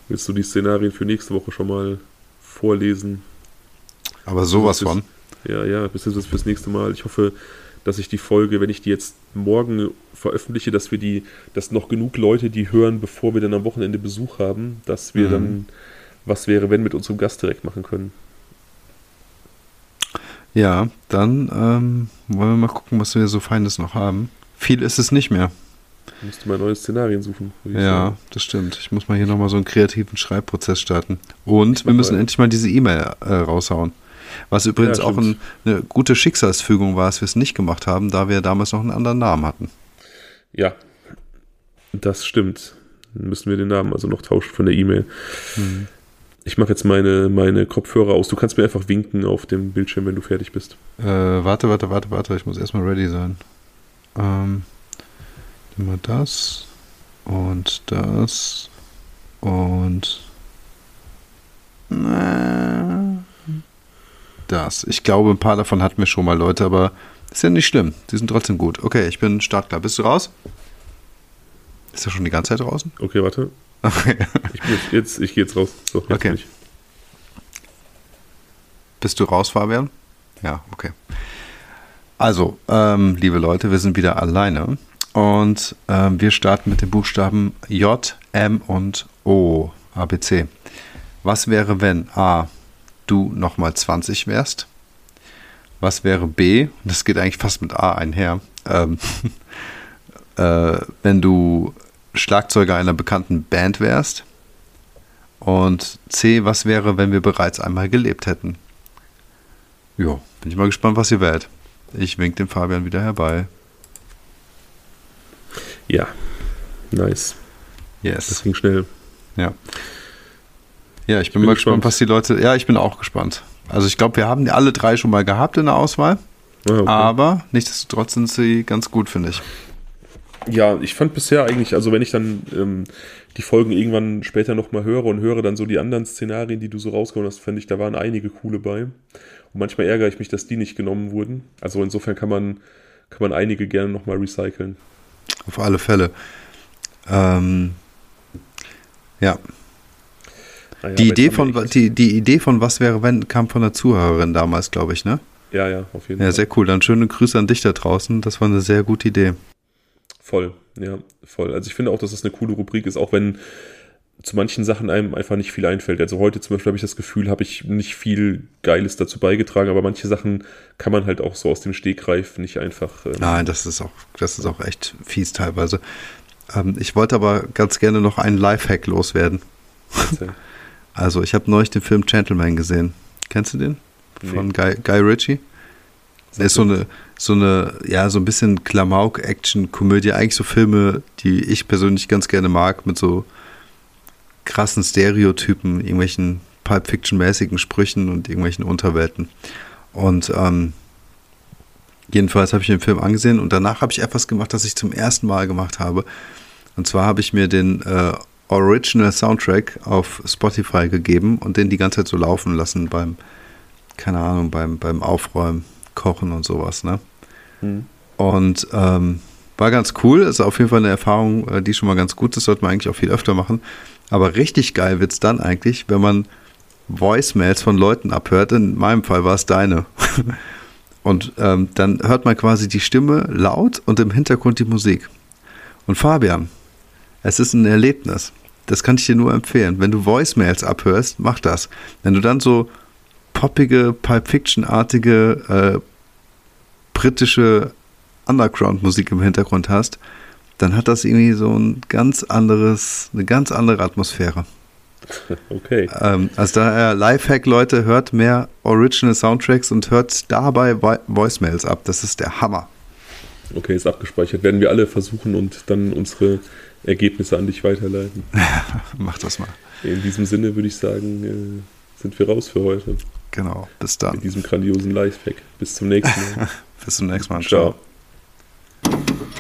willst du die Szenarien für nächste Woche schon mal vorlesen? Aber sowas von. Ja, ja, bis jetzt fürs nächste Mal. Ich hoffe, dass ich die Folge, wenn ich die jetzt morgen veröffentliche, dass wir die, dass noch genug Leute die hören, bevor wir dann am Wochenende Besuch haben, dass wir mhm. dann was wäre, wenn mit unserem Gast direkt machen können. Ja, dann ähm, wollen wir mal gucken, was wir so Feines noch haben. Viel ist es nicht mehr. Musst du mal neue Szenarien suchen. Ja, sagen. das stimmt. Ich muss mal hier nochmal so einen kreativen Schreibprozess starten. Und wir müssen mal. endlich mal diese E-Mail äh, raushauen. Was übrigens ja, auch ein, eine gute Schicksalsfügung war, dass wir es nicht gemacht haben, da wir damals noch einen anderen Namen hatten. Ja, das stimmt. Dann müssen wir den Namen also noch tauschen von der E-Mail. Mhm. Ich mache jetzt meine, meine Kopfhörer aus. Du kannst mir einfach winken auf dem Bildschirm, wenn du fertig bist. Äh, warte, warte, warte, warte. Ich muss erstmal ready sein. Ähm, immer das und das und das. Ich glaube, ein paar davon hatten wir schon mal, Leute, aber ist ja nicht schlimm. Die sind trotzdem gut. Okay, ich bin startklar. Bist du raus? Ist er schon die ganze Zeit draußen? Okay, warte. Okay. [laughs] ich, bin jetzt, jetzt, ich gehe jetzt raus. So, jetzt okay. Bist du raus, Fabian? Ja, okay. Also, ähm, liebe Leute, wir sind wieder alleine und ähm, wir starten mit den Buchstaben J, M und O, ABC. Was wäre, wenn A, du nochmal 20 wärst? Was wäre B, das geht eigentlich fast mit A einher, ähm, [laughs] äh, wenn du Schlagzeuger einer bekannten Band wärst? Und C, was wäre, wenn wir bereits einmal gelebt hätten? Jo, bin ich mal gespannt, was ihr wählt. Ich wink den Fabian wieder herbei. Ja, nice. Yes. Das ging schnell. Ja. Ja, ich bin, bin mal gespannt, was die Leute. Ja, ich bin auch gespannt. Also ich glaube, wir haben die alle drei schon mal gehabt in der Auswahl. Ah, okay. Aber nichtsdestotrotz sind sie ganz gut, finde ich. Ja, ich fand bisher eigentlich, also wenn ich dann ähm, die Folgen irgendwann später nochmal höre und höre dann so die anderen Szenarien, die du so rausgehauen hast, fand ich, da waren einige coole bei. Und manchmal ärgere ich mich, dass die nicht genommen wurden. Also insofern kann man, kann man einige gerne nochmal recyceln. Auf alle Fälle. Ähm, ja. Ah ja die, Idee von, die, die Idee von Was wäre wenn kam von der Zuhörerin damals, glaube ich, ne? Ja, ja, auf jeden ja, Fall. Ja, sehr cool. Dann schöne Grüße an dich da draußen. Das war eine sehr gute Idee. Voll, ja, voll. Also ich finde auch, dass das eine coole Rubrik ist, auch wenn zu manchen Sachen einem einfach nicht viel einfällt. Also heute zum Beispiel habe ich das Gefühl, habe ich nicht viel Geiles dazu beigetragen, aber manche Sachen kann man halt auch so aus dem Stegreif nicht einfach. Ähm Nein, das ist auch, das ist auch echt fies teilweise. Ähm, ich wollte aber ganz gerne noch einen Lifehack loswerden. [laughs] also ich habe neulich den Film Gentleman gesehen. Kennst du den? Von nee. Guy, Guy Ritchie? Das ist so eine, so eine, ja, so ein bisschen Klamauk-Action-Komödie. Eigentlich so Filme, die ich persönlich ganz gerne mag, mit so krassen Stereotypen, irgendwelchen Pulp Fiction-mäßigen Sprüchen und irgendwelchen Unterwelten. Und ähm, jedenfalls habe ich den Film angesehen und danach habe ich etwas gemacht, das ich zum ersten Mal gemacht habe. Und zwar habe ich mir den äh, Original Soundtrack auf Spotify gegeben und den die ganze Zeit so laufen lassen beim, keine Ahnung, beim, beim Aufräumen, Kochen und sowas, ne? Mhm. Und ähm, war ganz cool. Ist auf jeden Fall eine Erfahrung, äh, die schon mal ganz gut ist. Sollte man eigentlich auch viel öfter machen. Aber richtig geil wird es dann eigentlich, wenn man Voicemails von Leuten abhört. In meinem Fall war es deine. [laughs] Und ähm, dann hört man quasi die Stimme laut und im Hintergrund die Musik. Und Fabian, es ist ein Erlebnis. Das kann ich dir nur empfehlen. Wenn du Voicemails abhörst, mach das. Wenn du dann so poppige, Pulp Fiction-artige, äh, britische Underground-Musik im Hintergrund hast, dann hat das irgendwie so ein ganz anderes, eine ganz andere Atmosphäre. [laughs] Okay. Ähm, also daher Lifehack, Leute, hört mehr Original Soundtracks und hört dabei Voicemails ab. Das ist der Hammer. Okay, ist abgespeichert. Werden wir alle versuchen und dann unsere Ergebnisse an dich weiterleiten. [laughs] Mach das mal. In diesem Sinne würde ich sagen, äh, sind wir raus für heute. Genau, bis dann. Mit diesem grandiosen Lifehack. Bis zum nächsten Mal. [laughs] bis zum nächsten Mal. Ciao. Ciao.